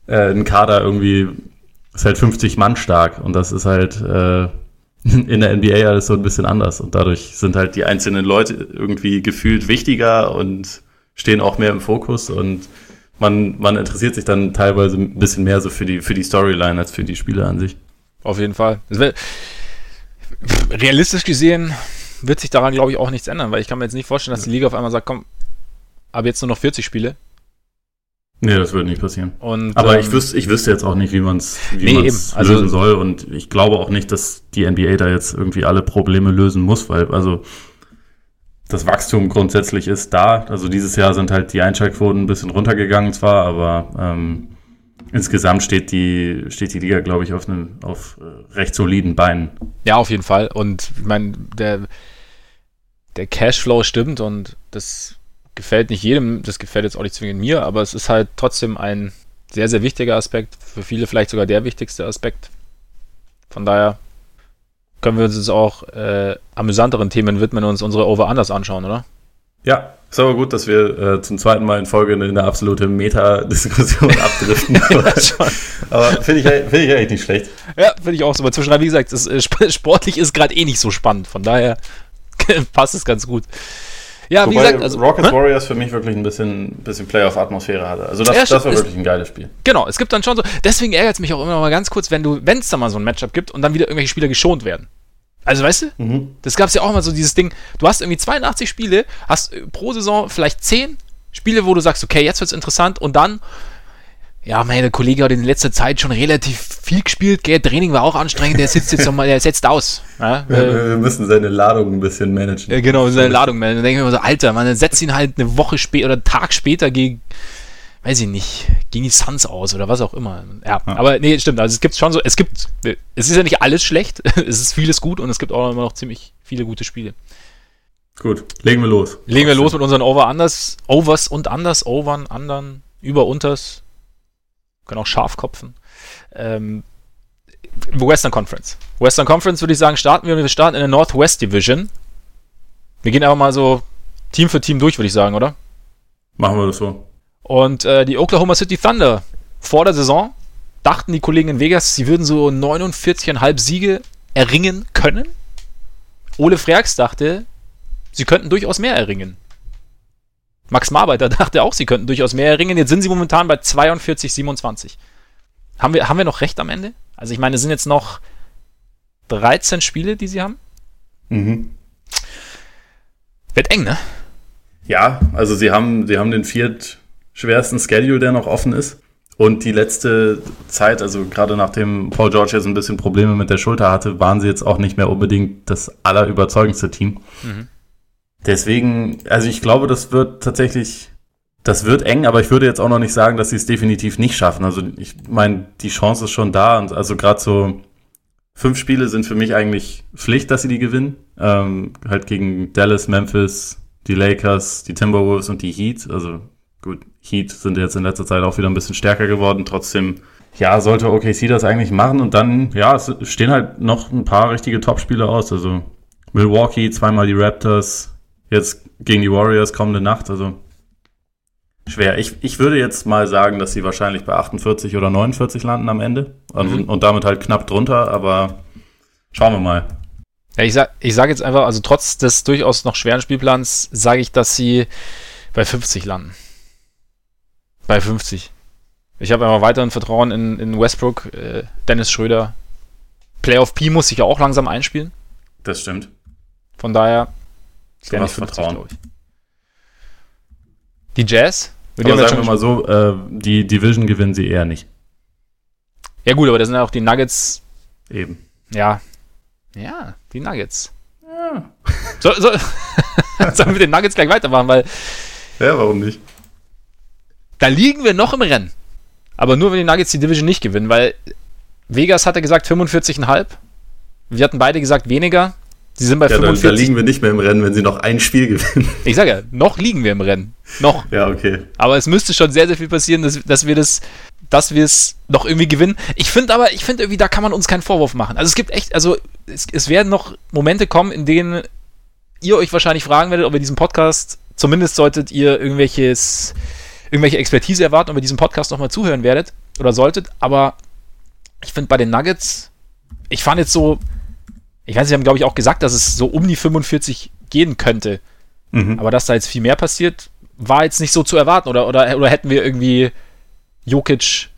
äh, ein Kader irgendwie, ist halt 50 Mann stark und das ist halt, äh, [LAUGHS] in der NBA alles so ein bisschen anders und dadurch sind halt die einzelnen Leute irgendwie gefühlt wichtiger und stehen auch mehr im Fokus und man, man interessiert sich dann teilweise ein bisschen mehr so für die, für die Storyline als für die Spiele an sich. Auf jeden Fall. Wär, realistisch gesehen wird sich daran, glaube ich, auch nichts ändern, weil ich kann mir jetzt nicht vorstellen, dass die Liga auf einmal sagt, komm, ab jetzt nur noch 40 Spiele Nee, das würde nicht passieren. Und, Aber ähm, ich, wüsste, ich wüsste jetzt auch nicht, wie man es wie nee, also, lösen soll. Und ich glaube auch nicht, dass die NBA da jetzt irgendwie alle Probleme lösen muss, weil also das Wachstum grundsätzlich ist da. Also dieses Jahr sind halt die Einschaltquoten ein bisschen runtergegangen zwar, aber ähm, insgesamt steht die, steht die Liga, glaube ich, auf, einem, auf äh, recht soliden Beinen. Ja, auf jeden Fall. Und ich meine, der, der Cashflow stimmt und das gefällt nicht jedem, das gefällt jetzt auch nicht zwingend mir, aber es ist halt trotzdem ein sehr, sehr wichtiger Aspekt, für viele vielleicht sogar der wichtigste Aspekt. Von daher können wir uns jetzt auch äh, amüsanteren Themen widmen und uns unsere Over-Unders anschauen, oder? Ja, ist aber gut, dass wir äh, zum zweiten Mal in Folge in eine absolute Meta-Diskussion [LAUGHS] abdriften. ja, aber finde ich, find ich eigentlich nicht schlecht. Ja, finde ich auch so. Aber zwischendurch, wie gesagt, das, äh, sportlich ist gerade eh nicht so spannend. Von daher [LAUGHS] passt es ganz gut. Ja, Wobei wie gesagt, also, Rocket hä? Warriors für mich wirklich ein bisschen, bisschen Playoff-Atmosphäre hatte. Also das, ja, das war wirklich ein geiles Spiel. Genau, es gibt dann schon so, deswegen ärgert es mich auch immer noch mal ganz kurz, wenn du, wenn es da mal so ein Matchup gibt und dann wieder irgendwelche Spieler geschont werden. Also weißt du, mhm. das gab es ja auch mal so dieses Ding, du hast irgendwie 82 Spiele, hast pro Saison vielleicht 10 Spiele, wo du sagst, okay, jetzt wird es interessant und dann ja, mein Kollege hat in letzter Zeit schon relativ viel gespielt, gell? Training war auch anstrengend, der sitzt jetzt nochmal, der setzt aus. Ja, wir, äh, wir, müssen seine Ladung ein bisschen managen. Ja, genau, seine Ladung managen. Dann denke ich mir so, Alter, man, dann setzt ihn halt eine Woche später oder einen Tag später gegen, weiß ich nicht, gegen die Suns aus oder was auch immer. Ja, ja. aber nee, stimmt, also es gibt schon so, es gibt, es ist ja nicht alles schlecht, [LAUGHS] es ist vieles gut und es gibt auch immer noch ziemlich viele gute Spiele. Gut, legen wir los. Legen wir los mit unseren Over-Unders, Overs und Unders, Overn, anderen, Über-Unters, können auch Schafkopfen. Ähm, Western Conference. Western Conference würde ich sagen, starten wir. Wir starten in der Northwest Division. Wir gehen einfach mal so Team für Team durch, würde ich sagen, oder? Machen wir das so. Und äh, die Oklahoma City Thunder vor der Saison dachten die Kollegen in Vegas, sie würden so 49,5 Siege erringen können. Ole Freaks dachte, sie könnten durchaus mehr erringen. Max Marbeiter [LAUGHS] dachte auch, sie könnten durchaus mehr erringen. Jetzt sind sie momentan bei 42, 27. Haben wir, haben wir noch recht am Ende? Also ich meine, es sind jetzt noch 13 Spiele, die sie haben. Mhm. Wird eng, ne? Ja, also sie haben, sie haben den viertschwersten Schedule, der noch offen ist. Und die letzte Zeit, also gerade nachdem Paul George jetzt ein bisschen Probleme mit der Schulter hatte, waren sie jetzt auch nicht mehr unbedingt das allerüberzeugendste Team. Mhm. Deswegen, also ich glaube, das wird tatsächlich, das wird eng, aber ich würde jetzt auch noch nicht sagen, dass sie es definitiv nicht schaffen. Also ich meine, die Chance ist schon da und also gerade so fünf Spiele sind für mich eigentlich Pflicht, dass sie die gewinnen. Ähm, halt gegen Dallas, Memphis, die Lakers, die Timberwolves und die Heat. Also gut, Heat sind jetzt in letzter Zeit auch wieder ein bisschen stärker geworden. Trotzdem, ja, sollte OKC das eigentlich machen und dann, ja, es stehen halt noch ein paar richtige Topspiele aus. Also Milwaukee, zweimal die Raptors, Jetzt gegen die Warriors kommende Nacht, also schwer. Ich, ich würde jetzt mal sagen, dass sie wahrscheinlich bei 48 oder 49 landen am Ende und, mhm. und damit halt knapp drunter, aber schauen wir mal. Ja, ich sage ich sag jetzt einfach, also trotz des durchaus noch schweren Spielplans, sage ich, dass sie bei 50 landen. Bei 50. Ich habe einfach weiterhin Vertrauen in, in Westbrook, äh, Dennis Schröder. Playoff P muss sich ja auch langsam einspielen. Das stimmt. Von daher, Du hast Vertrauen. Die Jazz? Aber sagen wir mal so, äh, die Division gewinnen sie eher nicht. Ja gut, aber das sind ja auch die Nuggets. Eben. Ja. Ja, die Nuggets. Ja. So, so, [LAUGHS] sollen wir mit den Nuggets gleich weitermachen, weil. Ja, warum nicht? Da liegen wir noch im Rennen. Aber nur, wenn die Nuggets die Division nicht gewinnen, weil Vegas hatte gesagt 45,5. Wir hatten beide gesagt weniger. Sie sind bei ja, 45. Da, da liegen wir nicht mehr im Rennen, wenn sie noch ein Spiel gewinnen. Ich sage ja, noch liegen wir im Rennen. Noch. Ja, okay. Aber es müsste schon sehr, sehr viel passieren, dass, dass wir das, dass wir es noch irgendwie gewinnen. Ich finde aber, ich finde irgendwie, da kann man uns keinen Vorwurf machen. Also es gibt echt, also es, es werden noch Momente kommen, in denen ihr euch wahrscheinlich fragen werdet, ob ihr diesen Podcast, zumindest solltet ihr irgendwelches, irgendwelche Expertise erwarten, ob ihr diesen Podcast nochmal zuhören werdet oder solltet. Aber ich finde bei den Nuggets, ich fand jetzt so, ich weiß, sie haben, glaube ich, auch gesagt, dass es so um die 45 gehen könnte. Mhm. Aber dass da jetzt viel mehr passiert, war jetzt nicht so zu erwarten. Oder, oder, oder hätten wir irgendwie Jokic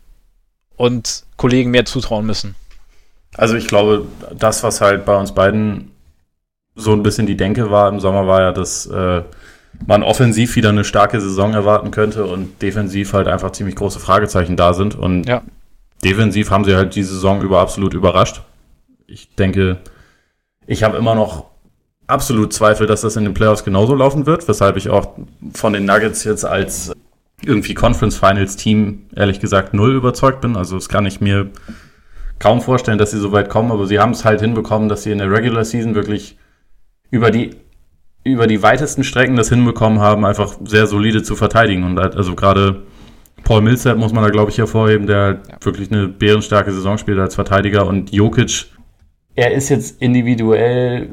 und Kollegen mehr zutrauen müssen? Also ich glaube, das, was halt bei uns beiden so ein bisschen die Denke war im Sommer, war ja, dass äh, man offensiv wieder eine starke Saison erwarten könnte und defensiv halt einfach ziemlich große Fragezeichen da sind. Und ja. defensiv haben sie halt die Saison über absolut überrascht. Ich denke, ich habe immer noch absolut Zweifel, dass das in den Playoffs genauso laufen wird, weshalb ich auch von den Nuggets jetzt als irgendwie Conference Finals Team ehrlich gesagt null überzeugt bin. Also das kann ich mir kaum vorstellen, dass sie so weit kommen, aber sie haben es halt hinbekommen, dass sie in der Regular Season wirklich über die über die weitesten Strecken das hinbekommen haben, einfach sehr solide zu verteidigen. Und halt, also gerade Paul Millsap muss man da, glaube ich, hervorheben, der halt ja. wirklich eine bärenstarke Saison spielt als Verteidiger. Und Jokic er ist jetzt individuell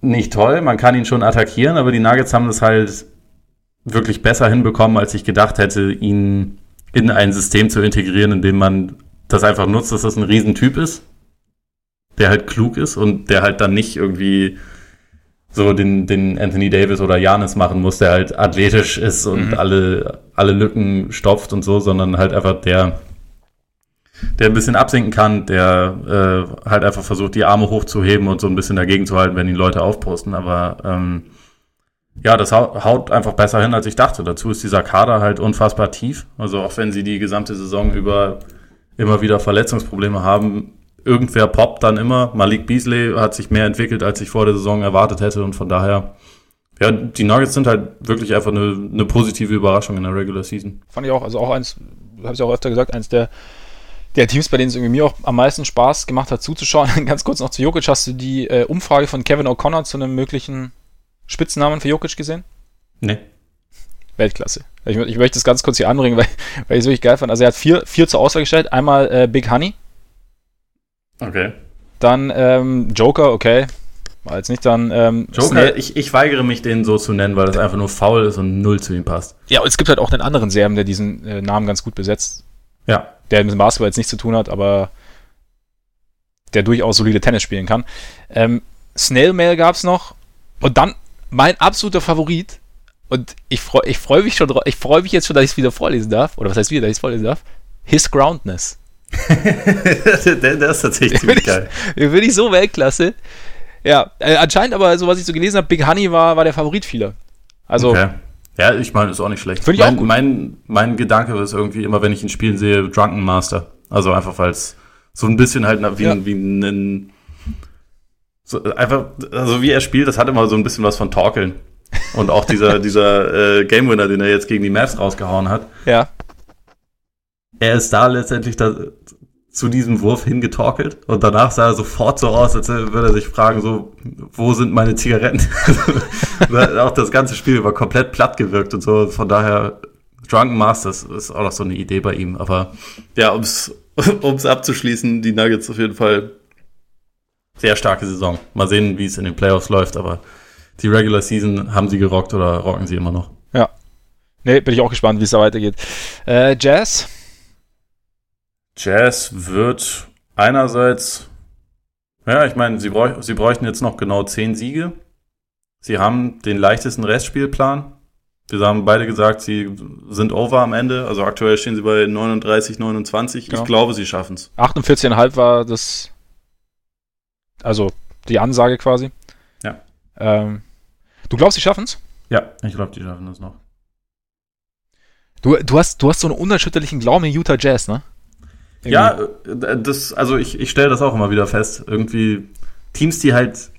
nicht toll, man kann ihn schon attackieren, aber die Nuggets haben das halt wirklich besser hinbekommen, als ich gedacht hätte, ihn in ein System zu integrieren, in dem man das einfach nutzt, dass das ein Riesentyp ist, der halt klug ist und der halt dann nicht irgendwie so den, den Anthony Davis oder Janis machen muss, der halt athletisch ist und mhm. alle, alle Lücken stopft und so, sondern halt einfach der der ein bisschen absinken kann, der äh, halt einfach versucht, die Arme hochzuheben und so ein bisschen dagegen zu halten, wenn ihn Leute aufposten. Aber ähm, ja, das haut einfach besser hin, als ich dachte. Dazu ist dieser Kader halt unfassbar tief. Also auch wenn sie die gesamte Saison über immer wieder Verletzungsprobleme haben, irgendwer poppt dann immer. Malik Beasley hat sich mehr entwickelt, als ich vor der Saison erwartet hätte und von daher ja, die Nuggets sind halt wirklich einfach eine, eine positive Überraschung in der Regular Season. Fand ich auch, also auch eins, habe ich auch öfter gesagt, eins der der Teams, bei denen es irgendwie mir auch am meisten Spaß gemacht hat zuzuschauen. [LAUGHS] Ganz kurz noch zu Jokic. Hast du die äh, Umfrage von Kevin O'Connor zu einem möglichen Spitznamen für Jokic gesehen? Nee. Weltklasse. Ich, ich möchte das ganz kurz hier anbringen, weil, weil ich es wirklich geil fand. Also er hat vier, vier zur Auswahl gestellt. Einmal äh, Big Honey. Okay. Dann ähm, Joker, okay. War jetzt nicht dann. Ähm, Joker, ich, ich weigere mich, den so zu nennen, weil das einfach nur faul ist und null zu ihm passt. Ja, und es gibt halt auch einen anderen Serben, der diesen äh, Namen ganz gut besetzt. Ja. Der mit dem Basketball jetzt nichts zu tun hat, aber der durchaus solide Tennis spielen kann. Ähm, Snail Mail gab es noch. Und dann mein absoluter Favorit. Und ich freue ich freu mich schon drauf, ich freue mich jetzt schon, dass ich es wieder vorlesen darf. Oder was heißt wieder, dass ich es vorlesen darf? His Groundness. [LAUGHS] der, ist tatsächlich ziemlich ich, geil. [LAUGHS] den finde ich so Weltklasse. Ja, äh, anscheinend aber, so was ich so gelesen habe, Big Honey war, war der Favorit vieler. Also, Okay. Ja, ich meine, ist auch nicht schlecht. Finde ich auch mein, gut. Mein, mein Gedanke ist irgendwie immer, wenn ich ihn spielen sehe, Drunken Master. Also einfach, weil es so ein bisschen halt wie, Ja. ein, wie ein so einfach, also wie er spielt, das hat immer so ein bisschen was von Torkeln. Und auch dieser, [LAUGHS] dieser äh, Game Winner, den er jetzt gegen die Mavs rausgehauen hat, ja. er ist da letztendlich da, zu diesem Wurf hingetorkelt und danach sah er sofort so aus, als würde er sich fragen, so, wo sind meine Zigaretten? [LAUGHS] auch das ganze Spiel war komplett platt gewirkt und so. Von daher, Drunken Masters ist auch noch so eine Idee bei ihm. Aber ja, um es [LAUGHS] abzuschließen, die Nuggets auf jeden Fall sehr starke Saison. Mal sehen, wie es in den Playoffs läuft, aber die Regular Season haben sie gerockt oder rocken sie immer noch. Ja. Nee, bin ich auch gespannt, wie es da weitergeht. Äh, Jazz? Jazz wird einerseits, ja, ich meine, sie, bräuch, sie bräuchten jetzt noch genau zehn Siege. Sie haben den leichtesten Restspielplan. Wir haben beide gesagt, sie sind over am Ende. Also aktuell stehen sie bei 39, 29. Genau. Ich glaube, sie schaffen es. 48,5 war das, also die Ansage quasi. Ja. Ähm, du glaubst, sie schaffen es? Ja, ich glaube, die schaffen es noch. Du, du, hast, du hast so einen unerschütterlichen Glauben in Utah Jazz, ne? Ja, äh, das, also ich, ich stelle das auch immer wieder fest. Irgendwie Teams, die halt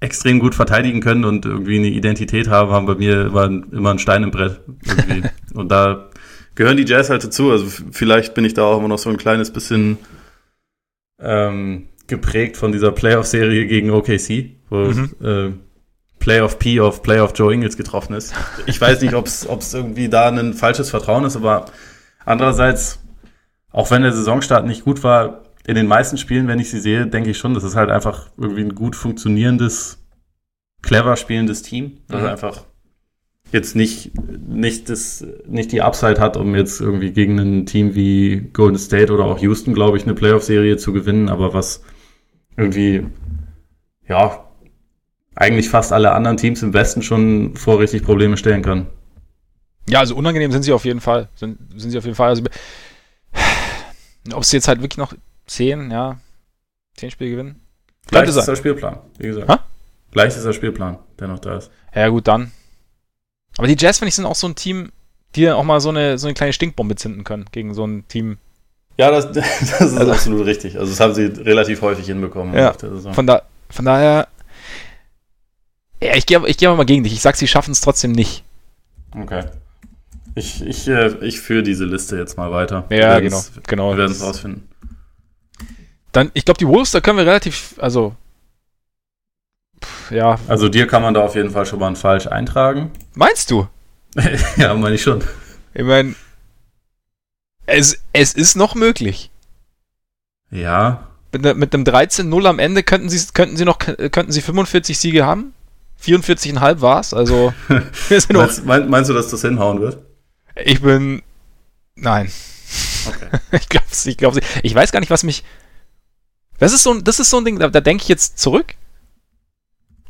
extrem gut verteidigen können und irgendwie eine Identität haben, haben bei mir immer, immer ein Stein im Brett. [LAUGHS] Und da gehören die Jazz halt dazu. Also vielleicht bin ich da auch immer noch so ein kleines bisschen ähm, geprägt von dieser Playoff-Serie gegen OKC, wo Mhm. äh, Playoff P auf Playoff Joe Ingles getroffen ist. Ich weiß nicht, ob es irgendwie da ein falsches Vertrauen ist, aber andererseits auch wenn der Saisonstart nicht gut war, in den meisten Spielen, wenn ich sie sehe, denke ich schon, das ist halt einfach irgendwie ein gut funktionierendes, clever spielendes Team, das Mhm. einfach jetzt nicht, nicht, das, nicht die Upside hat, um jetzt irgendwie gegen ein Team wie Golden State oder auch Houston, glaube ich, eine Playoff-Serie zu gewinnen, aber was irgendwie, ja, eigentlich fast alle anderen Teams im Westen schon vor richtig Probleme stellen kann. Ja, also unangenehm sind sie auf jeden Fall. Sind, sind sie auf jeden Fall. Also, ob sie jetzt halt wirklich noch 10, ja, 10 Spiele gewinnen? Könnte sein. Leichtester Spielplan, wie gesagt. Ha? Leichtester Spielplan, der noch da ist. Ja, gut, dann. Aber die Jazz, finde ich, sind auch so ein Team, die dann auch mal so eine, so eine kleine Stinkbombe zünden können gegen so ein Team. Ja, das, [LAUGHS] das ist Also- [LAUGHS] absolut richtig. Also das haben sie relativ häufig hinbekommen Ja. der. Von, da, von daher. Ja, ich gehe ich geh aber mal gegen dich. Ich sag, sie schaffen es trotzdem nicht. Okay. Ich, ich, äh, ich führe diese Liste jetzt mal weiter. Ja, genau. genau. Wir werden es rausfinden. Dann, ich glaube, die Wolves, da können wir relativ, also. Ja, Also dir kann man da auf jeden Fall schon mal ein falsch eintragen. meinst du? [LAUGHS] ja, meine ich schon. Ich meine, es, es ist noch möglich. Ja. Mit, ne- mit einem 13-0 am Ende könnten sie, könnten sie noch könnten sie 45 Siege haben. 44,5 war's. Also [LAUGHS] wir sind noch, Meinst, mein, meinst du, dass das hinhauen wird? Ich bin nein. Okay. [LAUGHS] Ich glaube ich glaube ich weiß gar nicht, was mich Das ist so ein das ist so ein Ding, da, da denke ich jetzt zurück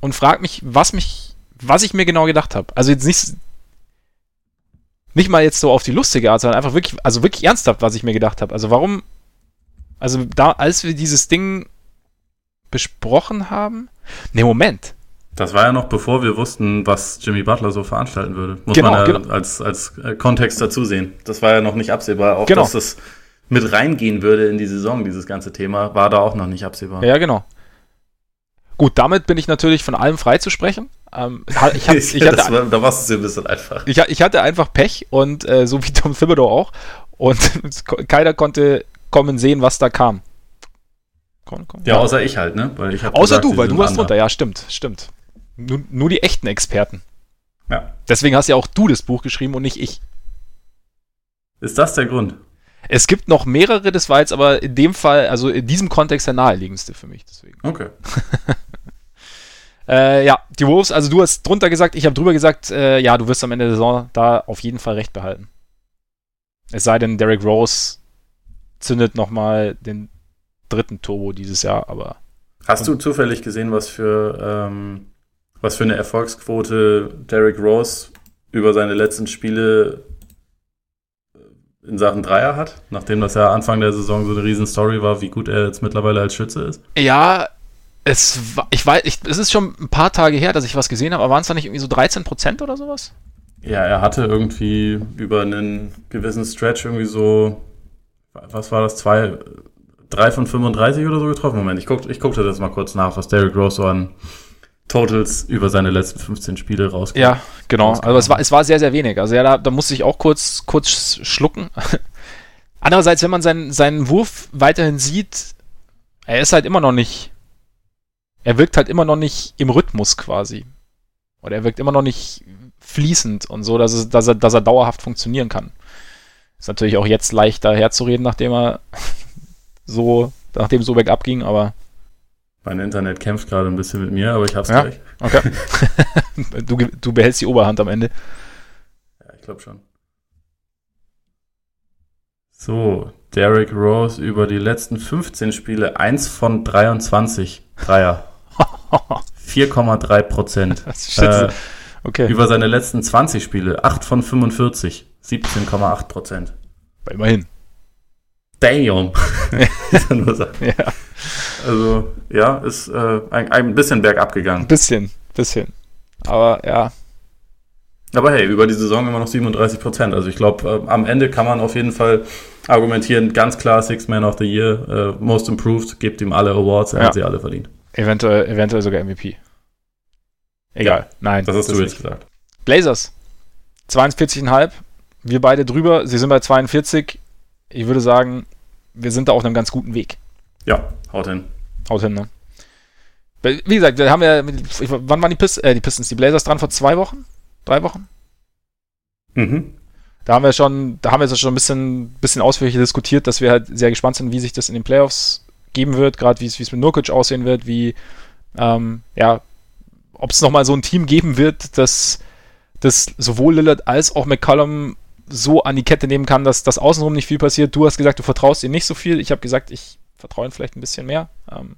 und frage mich, was mich was ich mir genau gedacht habe. Also jetzt nicht nicht mal jetzt so auf die lustige Art, sondern einfach wirklich also wirklich ernsthaft, was ich mir gedacht habe. Also warum also da als wir dieses Ding besprochen haben, ne Moment, Das war ja noch bevor wir wussten, was Jimmy Butler so veranstalten würde. Muss Genau, man ja genau. als, als äh, Kontext dazu sehen. Das war ja noch nicht absehbar. Auch Genau. dass das mit reingehen würde in die Saison, dieses ganze Thema, war da auch noch nicht absehbar. Ja, genau. Gut, damit bin ich natürlich von allem frei zu sprechen. Ähm, ich, hab, [LAUGHS] ich, hatte, war, da warst du es ein bisschen einfach. ich, ich hatte einfach Pech und äh, so wie Tom Thibodeau auch. Und [LAUGHS] keiner konnte kommen sehen, was da kam. Komm, komm. Ja, außer ich halt, ne? Ich Außer gesagt, du, weil du warst drunter. Ja, stimmt, stimmt. Nur, nur die echten Experten. Ja. Deswegen hast ja auch du das Buch geschrieben und nicht ich. Ist das der Grund? Es gibt noch mehrere, das war jetzt aber in dem Fall, also in diesem Kontext der naheliegendste für mich. Deswegen. Okay. [LAUGHS] äh, ja, die Wolves, also du hast drunter gesagt, ich habe drüber gesagt, äh, ja, du wirst am Ende der Saison da auf jeden Fall recht behalten. Es sei denn, Derek Rose zündet nochmal den dritten Turbo dieses Jahr, aber. Hast du zufällig gesehen, was für, ähm, was für eine Erfolgsquote Derek Rose über seine letzten Spiele in Sachen Dreier hat, nachdem das ja Anfang der Saison so eine Riesenstory war, wie gut er jetzt mittlerweile als Schütze ist? Ja, es war, ich weiß, ich, es ist schon ein paar Tage her, dass ich was gesehen habe, aber waren es da nicht irgendwie so 13 Prozent oder sowas? Ja, er hatte irgendwie über einen gewissen Stretch irgendwie so, was war das, zwei, drei von 35 oder so getroffen. Moment, ich, guck, ich guckte das mal kurz nach, was Derrick Rose so an Totals über seine letzten 15 Spiele rauskommt. Ja, genau. Also es war, es war sehr, sehr wenig. Also ja, da, da musste ich auch kurz, kurz schlucken. [LAUGHS] Andererseits, wenn man seinen, seinen Wurf weiterhin sieht, er ist halt immer noch nicht, er wirkt halt immer noch nicht im Rhythmus quasi. Oder er wirkt immer noch nicht fließend und so, dass, es, dass, er, dass er dauerhaft funktionieren kann. Ist natürlich auch jetzt leichter herzureden, nachdem er [LAUGHS] so, nachdem so bergab ging, aber mein Internet kämpft gerade ein bisschen mit mir, aber ich hab's ja? gleich. Okay. [LAUGHS] du, du behältst die Oberhand am Ende. Ja, ich glaube schon. So, Derek Rose über die letzten 15 Spiele 1 von 23 Dreier. [LAUGHS] 4,3 Prozent. Äh, okay. Über seine letzten 20 Spiele 8 von 45, 17,8 Prozent. Immerhin. Damn. [LAUGHS] Ja. Also, ja, ist äh, ein, ein bisschen bergab gegangen. Bisschen, bisschen. Aber ja. Aber hey, über die Saison immer noch 37 Prozent. Also ich glaube, äh, am Ende kann man auf jeden Fall argumentieren, ganz klar Six Man of the Year, äh, Most Improved, gebt ihm alle Awards, er ja. hat sie alle verdient. Eventuell, eventuell sogar MVP. Egal, ja, nein. Das hast das du jetzt gesagt. Blazers, 42,5. Wir beide drüber, sie sind bei 42. Ich würde sagen, wir sind da auf einem ganz guten Weg. Ja, haut hin. Haut hin, ne? Wie gesagt, wir haben ja, wann waren die, Pist äh, die Pistons, die Blazers dran? Vor zwei Wochen? Drei Wochen? Mhm. Da haben wir schon, da haben wir jetzt schon ein bisschen, bisschen ausführlicher diskutiert, dass wir halt sehr gespannt sind, wie sich das in den Playoffs geben wird, gerade wie es, wie es mit Nurkic aussehen wird, wie, ähm, ja, ob es nochmal so ein Team geben wird, das, das sowohl Lillard als auch McCollum so an die Kette nehmen kann, dass das außenrum nicht viel passiert. Du hast gesagt, du vertraust ihm nicht so viel. Ich habe gesagt, ich vertraue ihm vielleicht ein bisschen mehr. Ähm,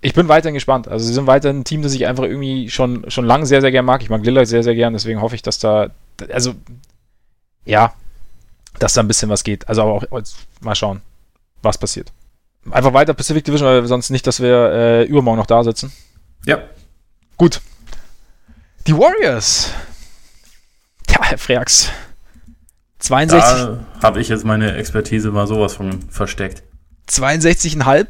ich bin weiterhin gespannt. Also sie sind weiterhin ein Team, das ich einfach irgendwie schon, schon lange sehr, sehr gern mag. Ich mag Lillard sehr, sehr gern, deswegen hoffe ich, dass da, also, ja, dass da ein bisschen was geht. Also aber auch, mal schauen, was passiert. Einfach weiter Pacific Division, weil sonst nicht, dass wir äh, übermorgen noch da sitzen. Ja. Gut. Die Warriors. Tja, Herr Freaks. 62. Da habe ich jetzt meine Expertise mal sowas von versteckt. 62,5.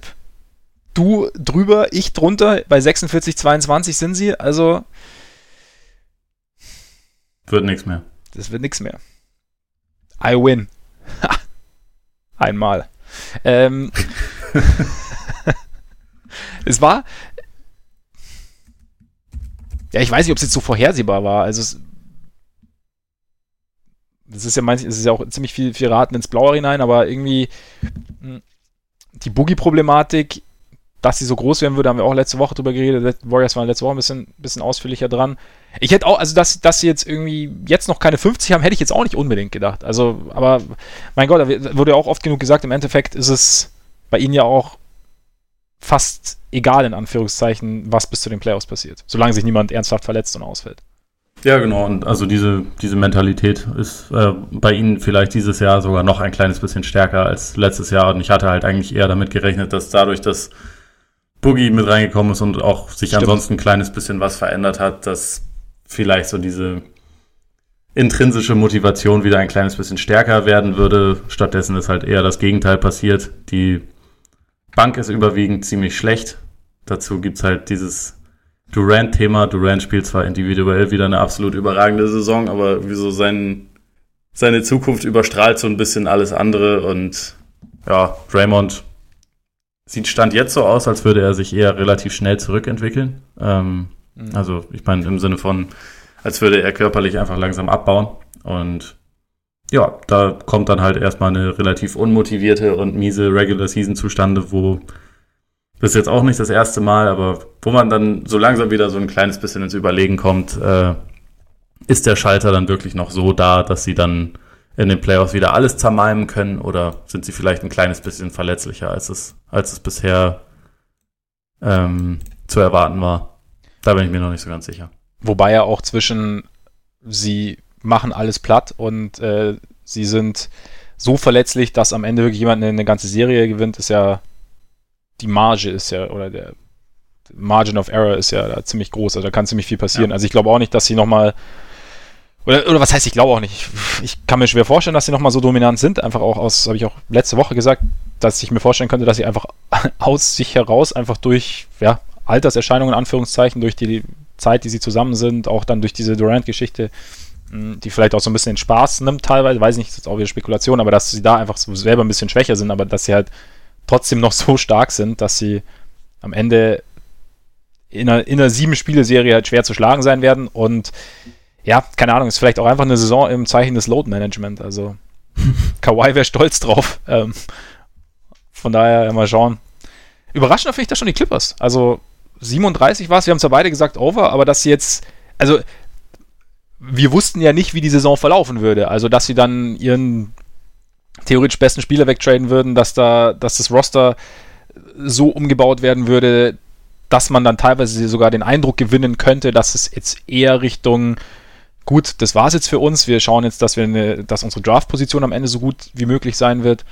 Du drüber, ich drunter. Bei 46, 22 sind sie. Also. Wird nichts mehr. Das wird nichts mehr. I win. Einmal. Ähm, [LAUGHS] es war. Ja, ich weiß nicht, ob es jetzt so vorhersehbar war. Also es das ist ja manchmal, es ist ja auch ziemlich viel, viel Raten ins Blaue hinein, aber irgendwie hm, die Boogie-Problematik, dass sie so groß werden würde, haben wir auch letzte Woche drüber geredet. Warriors waren letzte Woche ein bisschen, bisschen ausführlicher dran. Ich hätte auch, also dass, dass sie jetzt irgendwie jetzt noch keine 50 haben, hätte ich jetzt auch nicht unbedingt gedacht. Also, aber mein Gott, da wurde ja auch oft genug gesagt, im Endeffekt ist es bei ihnen ja auch fast egal, in Anführungszeichen, was bis zu den Playoffs passiert. Solange sich niemand ernsthaft verletzt und ausfällt. Ja, genau. Und also diese, diese Mentalität ist äh, bei Ihnen vielleicht dieses Jahr sogar noch ein kleines bisschen stärker als letztes Jahr. Und ich hatte halt eigentlich eher damit gerechnet, dass dadurch, dass Boogie mit reingekommen ist und auch sich Stimmt. ansonsten ein kleines bisschen was verändert hat, dass vielleicht so diese intrinsische Motivation wieder ein kleines bisschen stärker werden würde. Stattdessen ist halt eher das Gegenteil passiert. Die Bank ist überwiegend ziemlich schlecht. Dazu gibt's halt dieses Durant-Thema. Durant spielt zwar individuell wieder eine absolut überragende Saison, aber wieso sein, seine Zukunft überstrahlt so ein bisschen alles andere und ja, Draymond sieht Stand jetzt so aus, als würde er sich eher relativ schnell zurückentwickeln. Ähm, mhm. Also ich meine im Sinne von als würde er körperlich einfach langsam abbauen. Und ja, da kommt dann halt erstmal eine relativ unmotivierte und miese Regular Season zustande, wo das ist jetzt auch nicht das erste Mal, aber wo man dann so langsam wieder so ein kleines bisschen ins Überlegen kommt, äh, ist der Schalter dann wirklich noch so da, dass sie dann in den Playoffs wieder alles zermalmen können oder sind sie vielleicht ein kleines bisschen verletzlicher, als es, als es bisher ähm, zu erwarten war? Da bin ich mir noch nicht so ganz sicher. Wobei ja auch zwischen sie machen alles platt und äh, sie sind so verletzlich, dass am Ende wirklich jemand eine, eine ganze Serie gewinnt, ist ja die Marge ist ja, oder der Margin of Error ist ja da ziemlich groß, also da kann ziemlich viel passieren. Ja. Also ich glaube auch nicht, dass sie nochmal oder, oder was heißt, ich glaube auch nicht. Ich, ich, kann mir schwer vorstellen, dass sie nochmal so dominant sind. Einfach auch aus, habe ich auch letzte Woche gesagt, dass ich mir vorstellen könnte, dass sie einfach [LAUGHS] aus sich heraus, einfach durch ja, Alterserscheinungen, in Anführungszeichen, durch die Zeit, die sie zusammen sind, auch dann durch diese Durant-Geschichte, hm, die vielleicht auch so ein bisschen den Spaß nimmt teilweise, weiß nicht, das ist auch wieder Spekulation, aber dass sie da einfach so selber ein bisschen schwächer sind, aber dass sie halt trotzdem noch [LAUGHS] so stark sind, dass sie am Ende in einer, in einer sieben-Spiele-Serie halt schwer zu schlagen sein werden und ja, keine Ahnung, ist vielleicht auch einfach eine Saison im Zeichen des Load Management. Also [LAUGHS] Kawhi wäre stolz drauf. Ähm, von daher mal schauen. Überraschend finde ich das schon die Clippers. Also 37 war es, wir haben es ja beide gesagt, over, aber dass sie jetzt, also wir wussten ja nicht, wie die Saison verlaufen würde. Also, dass sie dann ihren theoretisch besten Spieler wegtraden würden, dass da, dass das Roster so umgebaut werden würde, dass man dann teilweise sogar den Eindruck gewinnen könnte, dass es jetzt eher Richtung gut, das war es jetzt für uns. Wir schauen jetzt, dass wir eine, dass unsere Draft-Position am Ende so gut wie möglich sein wird,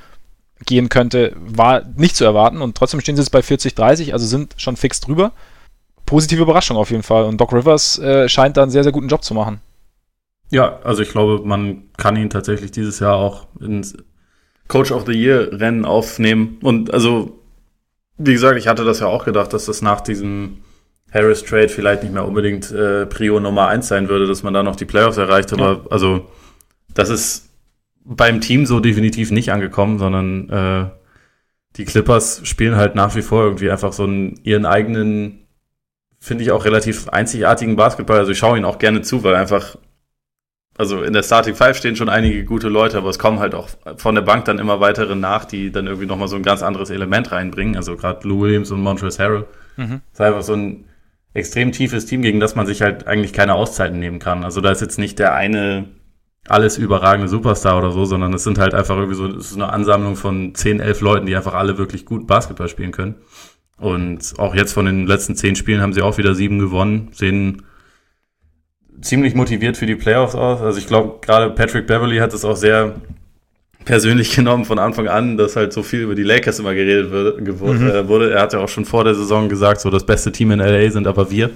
gehen könnte, war nicht zu erwarten und trotzdem stehen sie jetzt bei 40-30, also sind schon fix drüber. Positive Überraschung auf jeden Fall. Und Doc Rivers äh, scheint da einen sehr, sehr guten Job zu machen. Ja, also ich glaube, man kann ihn tatsächlich dieses Jahr auch ins Coach of the Year Rennen aufnehmen. Und also, wie gesagt, ich hatte das ja auch gedacht, dass das nach diesem Harris Trade vielleicht nicht mehr unbedingt äh, Prio Nummer eins sein würde, dass man da noch die Playoffs erreicht. Aber ja. also, das ist beim Team so definitiv nicht angekommen, sondern äh, die Clippers spielen halt nach wie vor irgendwie einfach so einen, ihren eigenen, finde ich auch relativ einzigartigen Basketball. Also ich schaue ihn auch gerne zu, weil einfach, also in der Starting Five stehen schon einige gute Leute, aber es kommen halt auch von der Bank dann immer weitere nach, die dann irgendwie nochmal so ein ganz anderes Element reinbringen. Also gerade Lou Williams und Montrezl Harrell. Mhm. Das ist einfach so ein extrem tiefes Team, gegen das man sich halt eigentlich keine Auszeiten nehmen kann. Also da ist jetzt nicht der eine alles überragende Superstar oder so, sondern es sind halt einfach irgendwie so, es ist eine Ansammlung von 10, 11 Leuten, die einfach alle wirklich gut Basketball spielen können. Und auch jetzt von den letzten 10 Spielen haben sie auch wieder sieben gewonnen, sehen ziemlich motiviert für die Playoffs aus. Also ich glaube, gerade Patrick Beverly hat es auch sehr persönlich [LAUGHS] genommen von Anfang an, dass halt so viel über die Lakers immer geredet mhm. Äh, wurde. Er hat ja auch schon vor der Saison gesagt, so das beste Team in LA sind aber wir.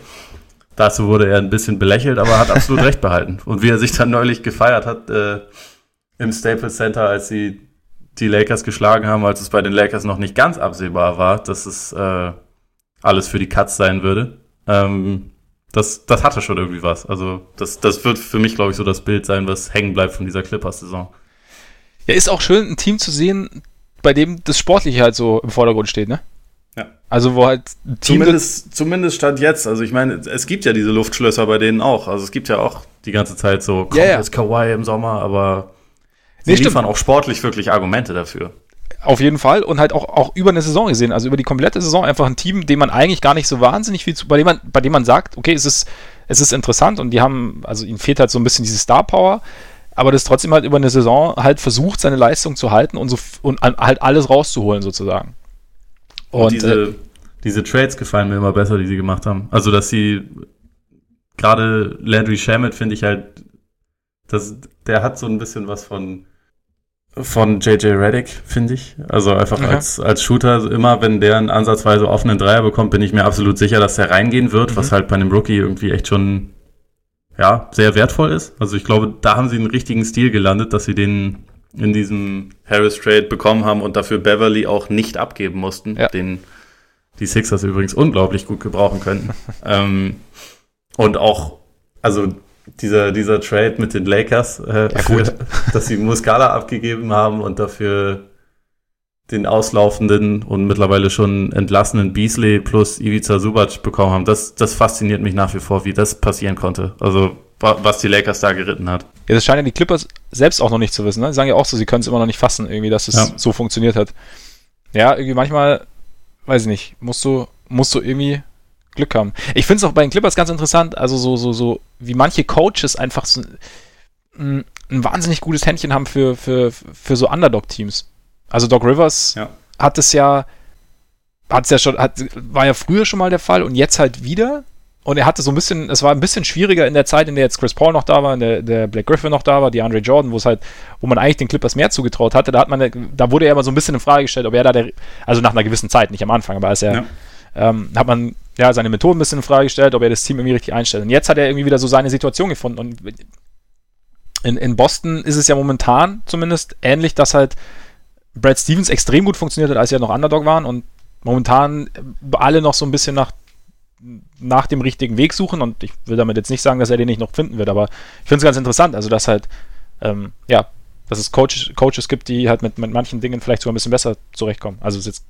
Dazu wurde er ein bisschen belächelt, aber hat absolut [LAUGHS] recht behalten. Und wie er sich dann neulich gefeiert hat äh, im Staples Center, als sie die Lakers geschlagen haben, als es bei den Lakers noch nicht ganz absehbar war, dass es äh, alles für die Cuts sein würde. Ähm, das, das hatte schon irgendwie was. Also das, das wird für mich, glaube ich, so das Bild sein, was hängen bleibt von dieser Clippers-Saison. Ja, ist auch schön, ein Team zu sehen, bei dem das Sportliche halt so im Vordergrund steht, ne? Ja. Also wo halt zumindest, zumindest stand jetzt. Also ich meine, es gibt ja diese Luftschlösser bei denen auch. Also es gibt ja auch die ganze Zeit so, kommt ja, ja. jetzt Kawaii im Sommer, aber sie nee, liefern auch sportlich wirklich Argumente dafür. Auf jeden Fall und halt auch, auch über eine Saison gesehen, also über die komplette Saison einfach ein Team, dem man eigentlich gar nicht so wahnsinnig viel zu, bei dem man, bei dem man sagt, okay, es ist, es ist interessant und die haben, also ihnen fehlt halt so ein bisschen diese Star Power, aber das trotzdem halt über eine Saison halt versucht, seine Leistung zu halten und, so, und halt alles rauszuholen sozusagen. Und, und diese, äh, diese Trades gefallen mir immer besser, die sie gemacht haben. Also, dass sie gerade Landry Shamet finde ich halt, das, der hat so ein bisschen was von von JJ Reddick, finde ich. Also einfach okay. als, als Shooter, immer wenn der einen ansatzweise offenen Dreier bekommt, bin ich mir absolut sicher, dass der reingehen wird, mhm. was halt bei einem Rookie irgendwie echt schon ja, sehr wertvoll ist. Also ich glaube, da haben sie einen richtigen Stil gelandet, dass sie den in diesem Harris Trade bekommen haben und dafür Beverly auch nicht abgeben mussten, ja. den die Sixers übrigens unglaublich gut gebrauchen könnten. [LAUGHS] ähm, und auch, also dieser, dieser Trade mit den Lakers, äh, ja, für, [LAUGHS] dass sie Muscala abgegeben haben und dafür den auslaufenden und mittlerweile schon entlassenen Beasley plus Ivica Subac bekommen haben, das, das fasziniert mich nach wie vor, wie das passieren konnte. Also was die Lakers da geritten hat. Ja, das scheinen ja die Clippers selbst auch noch nicht zu wissen. Ne? Die sagen ja auch so, sie können es immer noch nicht fassen, irgendwie, dass es ja. so funktioniert hat. Ja, irgendwie manchmal, weiß ich nicht, musst du, musst du irgendwie Glück haben. Ich finde es auch bei den Clippers ganz interessant, also so, so, so, wie manche Coaches einfach so ein, ein wahnsinnig gutes Händchen haben für, für, für so Underdog-Teams. Also Doc Rivers ja. hat es ja, hat es ja schon, hat, war ja früher schon mal der Fall und jetzt halt wieder. Und er hatte so ein bisschen, es war ein bisschen schwieriger in der Zeit, in der jetzt Chris Paul noch da war, in der, der Black Griffin noch da war, die Andre Jordan, wo es halt, wo man eigentlich den Clippers mehr zugetraut hatte, da hat man, da wurde er immer so ein bisschen in Frage gestellt, ob er da der, also nach einer gewissen Zeit, nicht am Anfang, aber als er, ja. ähm, hat man ja seine Methoden ein bisschen in Frage gestellt, ob er das Team irgendwie richtig einstellt. Und jetzt hat er irgendwie wieder so seine Situation gefunden. Und in, in Boston ist es ja momentan zumindest ähnlich, dass halt Brad Stevens extrem gut funktioniert hat, als sie ja noch Underdog waren und momentan alle noch so ein bisschen nach nach dem richtigen Weg suchen und ich will damit jetzt nicht sagen, dass er den nicht noch finden wird, aber ich finde es ganz interessant, also dass halt, ähm, ja, dass es Coach, Coaches gibt, die halt mit, mit manchen Dingen vielleicht sogar ein bisschen besser zurechtkommen. Also es ist jetzt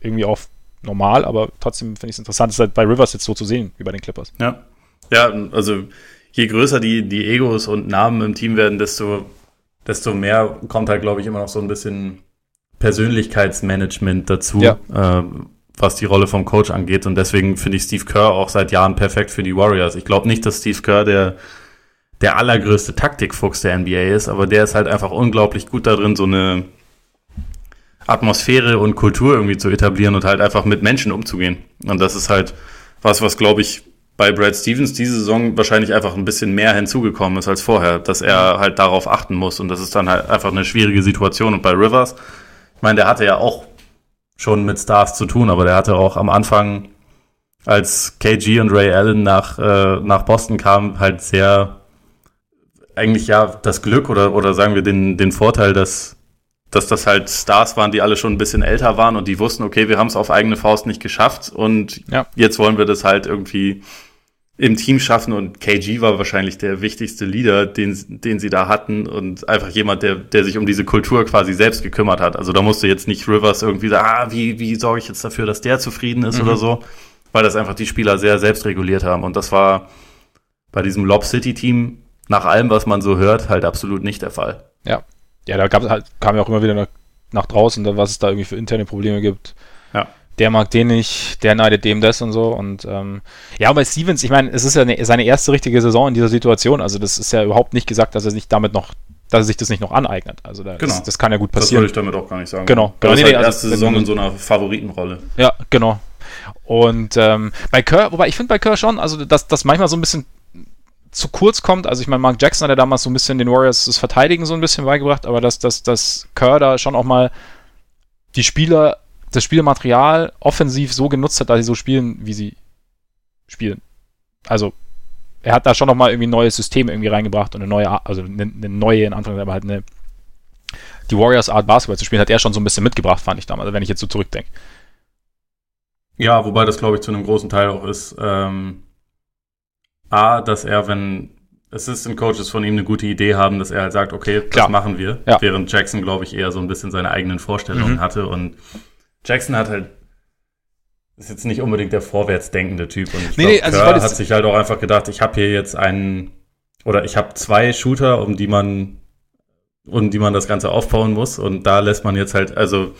irgendwie auch normal, aber trotzdem finde ich es interessant, es halt bei Rivers jetzt so zu sehen, wie bei den Clippers. Ja, ja, also je größer die, die Egos und Namen im Team werden, desto, desto mehr kommt halt, glaube ich, immer noch so ein bisschen Persönlichkeitsmanagement dazu. Ja. Äh, was die Rolle vom Coach angeht. Und deswegen finde ich Steve Kerr auch seit Jahren perfekt für die Warriors. Ich glaube nicht, dass Steve Kerr der, der allergrößte Taktikfuchs der NBA ist, aber der ist halt einfach unglaublich gut darin, so eine Atmosphäre und Kultur irgendwie zu etablieren und halt einfach mit Menschen umzugehen. Und das ist halt was, was glaube ich bei Brad Stevens diese Saison wahrscheinlich einfach ein bisschen mehr hinzugekommen ist als vorher, dass er halt darauf achten muss und das ist dann halt einfach eine schwierige Situation. Und bei Rivers, ich meine, der hatte ja auch schon mit Stars zu tun, aber der hatte auch am Anfang, als KG und Ray Allen nach, äh, nach Boston kamen, halt sehr eigentlich ja das Glück oder, oder sagen wir den, den Vorteil, dass, dass das halt Stars waren, die alle schon ein bisschen älter waren und die wussten, okay, wir haben es auf eigene Faust nicht geschafft und ja. jetzt wollen wir das halt irgendwie im Team schaffen und KG war wahrscheinlich der wichtigste Leader, den, den sie da hatten und einfach jemand, der, der sich um diese Kultur quasi selbst gekümmert hat. Also da musste jetzt nicht Rivers irgendwie sagen, ah, wie, wie sorge ich jetzt dafür, dass der zufrieden ist mhm. oder so, weil das einfach die Spieler sehr selbst reguliert haben und das war bei diesem Lob City Team nach allem, was man so hört, halt absolut nicht der Fall. Ja, ja, da gab, halt, kam ja auch immer wieder nach, nach draußen, was es da irgendwie für interne Probleme gibt. Ja der mag den nicht, der neidet dem das und so. Und ähm, ja, bei Stevens, ich meine, es ist ja eine, seine erste richtige Saison in dieser Situation. Also das ist ja überhaupt nicht gesagt, dass er sich damit noch, dass er sich das nicht noch aneignet. Also da genau. Ist, das kann ja gut passieren. Das würde ich damit auch gar nicht sagen. Genau. genau. Nee, nee, halt erste also, Saison in so einer Favoritenrolle. Ja, genau. Und ähm, bei Kerr, wobei ich finde bei Kerr schon, also dass das manchmal so ein bisschen zu kurz kommt. Also ich meine, Mark Jackson hat ja damals so ein bisschen den Warriors das Verteidigen so ein bisschen beigebracht, aber dass, dass, dass Kerr da schon auch mal die Spieler das Spielmaterial offensiv so genutzt hat, dass sie so spielen, wie sie spielen. Also, er hat da schon nochmal irgendwie ein neues System irgendwie reingebracht und eine neue, also eine, eine neue, in Anführungszeichen, aber halt eine, die Warriors Art Basketball zu spielen, hat er schon so ein bisschen mitgebracht, fand ich damals, wenn ich jetzt so zurückdenke. Ja, wobei das, glaube ich, zu einem großen Teil auch ist, ähm, A, dass er, wenn Assistant Coaches von ihm eine gute Idee haben, dass er halt sagt, okay, Klar. das machen wir. Ja. Während Jackson, glaube ich, eher so ein bisschen seine eigenen Vorstellungen mhm. hatte und Jackson hat halt ist jetzt nicht unbedingt der vorwärtsdenkende Typ. Und ich nee, glaub, nee, also hat sich halt auch einfach gedacht, ich habe hier jetzt einen oder ich habe zwei Shooter, um die man um die man das Ganze aufbauen muss. Und da lässt man jetzt halt, also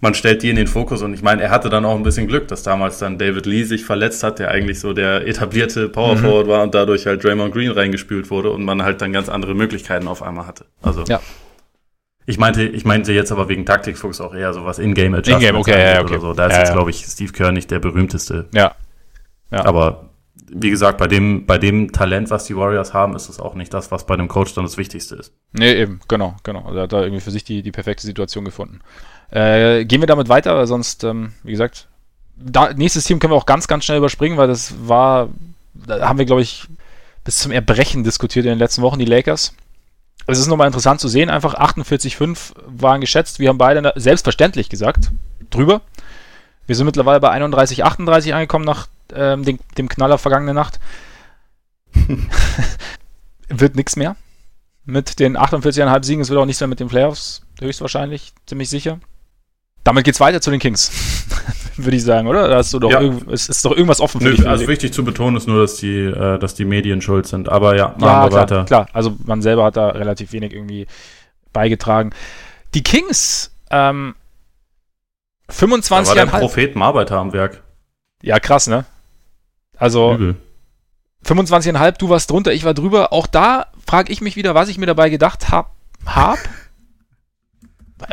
man stellt die in den Fokus und ich meine, er hatte dann auch ein bisschen Glück, dass damals dann David Lee sich verletzt hat, der eigentlich so der etablierte Power mhm. Forward mhm. war und dadurch halt Draymond Green reingespült wurde und man halt dann ganz andere Möglichkeiten auf einmal hatte. Also ja. Ich meinte, ich meinte jetzt aber wegen Taktikfuchs auch eher sowas In-Game Adjustment In-Game, okay, ja, okay. oder so. Da ist ja, jetzt, glaube ich, Steve Kerr nicht der berühmteste. Ja. ja. Aber wie gesagt, bei dem, bei dem Talent, was die Warriors haben, ist es auch nicht das, was bei dem Coach dann das Wichtigste ist. Nee, eben, genau, genau. Also er hat da irgendwie für sich die, die perfekte Situation gefunden. Äh, gehen wir damit weiter, weil sonst, ähm, wie gesagt, da, nächstes Team können wir auch ganz, ganz schnell überspringen, weil das war, da haben wir, glaube ich, bis zum Erbrechen diskutiert in den letzten Wochen, die Lakers es ist nochmal interessant zu sehen, einfach 48,5 waren geschätzt. Wir haben beide selbstverständlich gesagt, drüber. Wir sind mittlerweile bei 31, 38 angekommen nach ähm, dem, dem Knaller vergangene Nacht. [LAUGHS] wird nichts mehr. Mit den 48,5 Siegen, es wird auch nichts mehr mit den Playoffs, höchstwahrscheinlich, ziemlich sicher. Damit geht's weiter zu den Kings. [LAUGHS] würde ich sagen, oder? Da hast du doch Ja. es ist doch irgendwas offen Nö, dich, also wichtig zu betonen ist nur, dass die, äh, dass die Medien schuld sind. Aber ja, machen ja, wir klar, weiter. klar. Also man selber hat da relativ wenig irgendwie beigetragen. Die Kings, ähm, Da war der 25,5. Prophet am Werk. Ja, krass, ne? Also Übel. 25,5, du warst drunter, ich war drüber. Auch da frage ich mich wieder, was ich mir dabei gedacht habe. Hab? Hab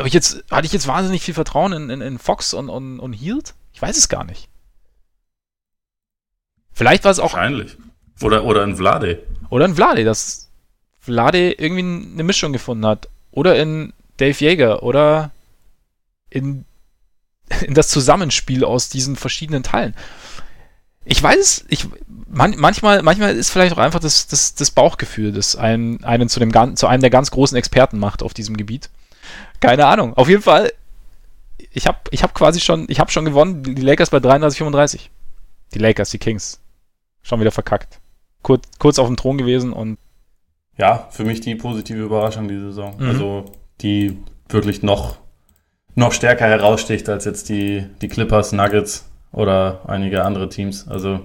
ich jetzt, hatte ich jetzt wahnsinnig viel Vertrauen in, in, in Fox und, und, und Hield? Ich weiß es gar nicht. Vielleicht war es auch, Wahrscheinlich. Oder, oder in Vlade. oder in Vlade, dass Vlade irgendwie eine Mischung gefunden hat. Oder in Dave Jäger oder in, [LAUGHS] in das Zusammenspiel aus diesen verschiedenen Teilen. Ich weiß es, ich, man, manchmal, manchmal ist vielleicht auch einfach das, das, das Bauchgefühl, das einen, einen zu, dem, zu einem der ganz großen Experten macht auf diesem Gebiet. Keine Ahnung. Auf jeden Fall, ich habe ich hab quasi schon, ich habe schon gewonnen, die Lakers bei 33, 35. Die Lakers, die Kings. Schon wieder verkackt. Kurz, kurz auf dem Thron gewesen und Ja, für mich die positive Überraschung diese Saison. Mhm. Also die wirklich noch, noch stärker heraussticht als jetzt die, die Clippers, Nuggets oder einige andere Teams. Also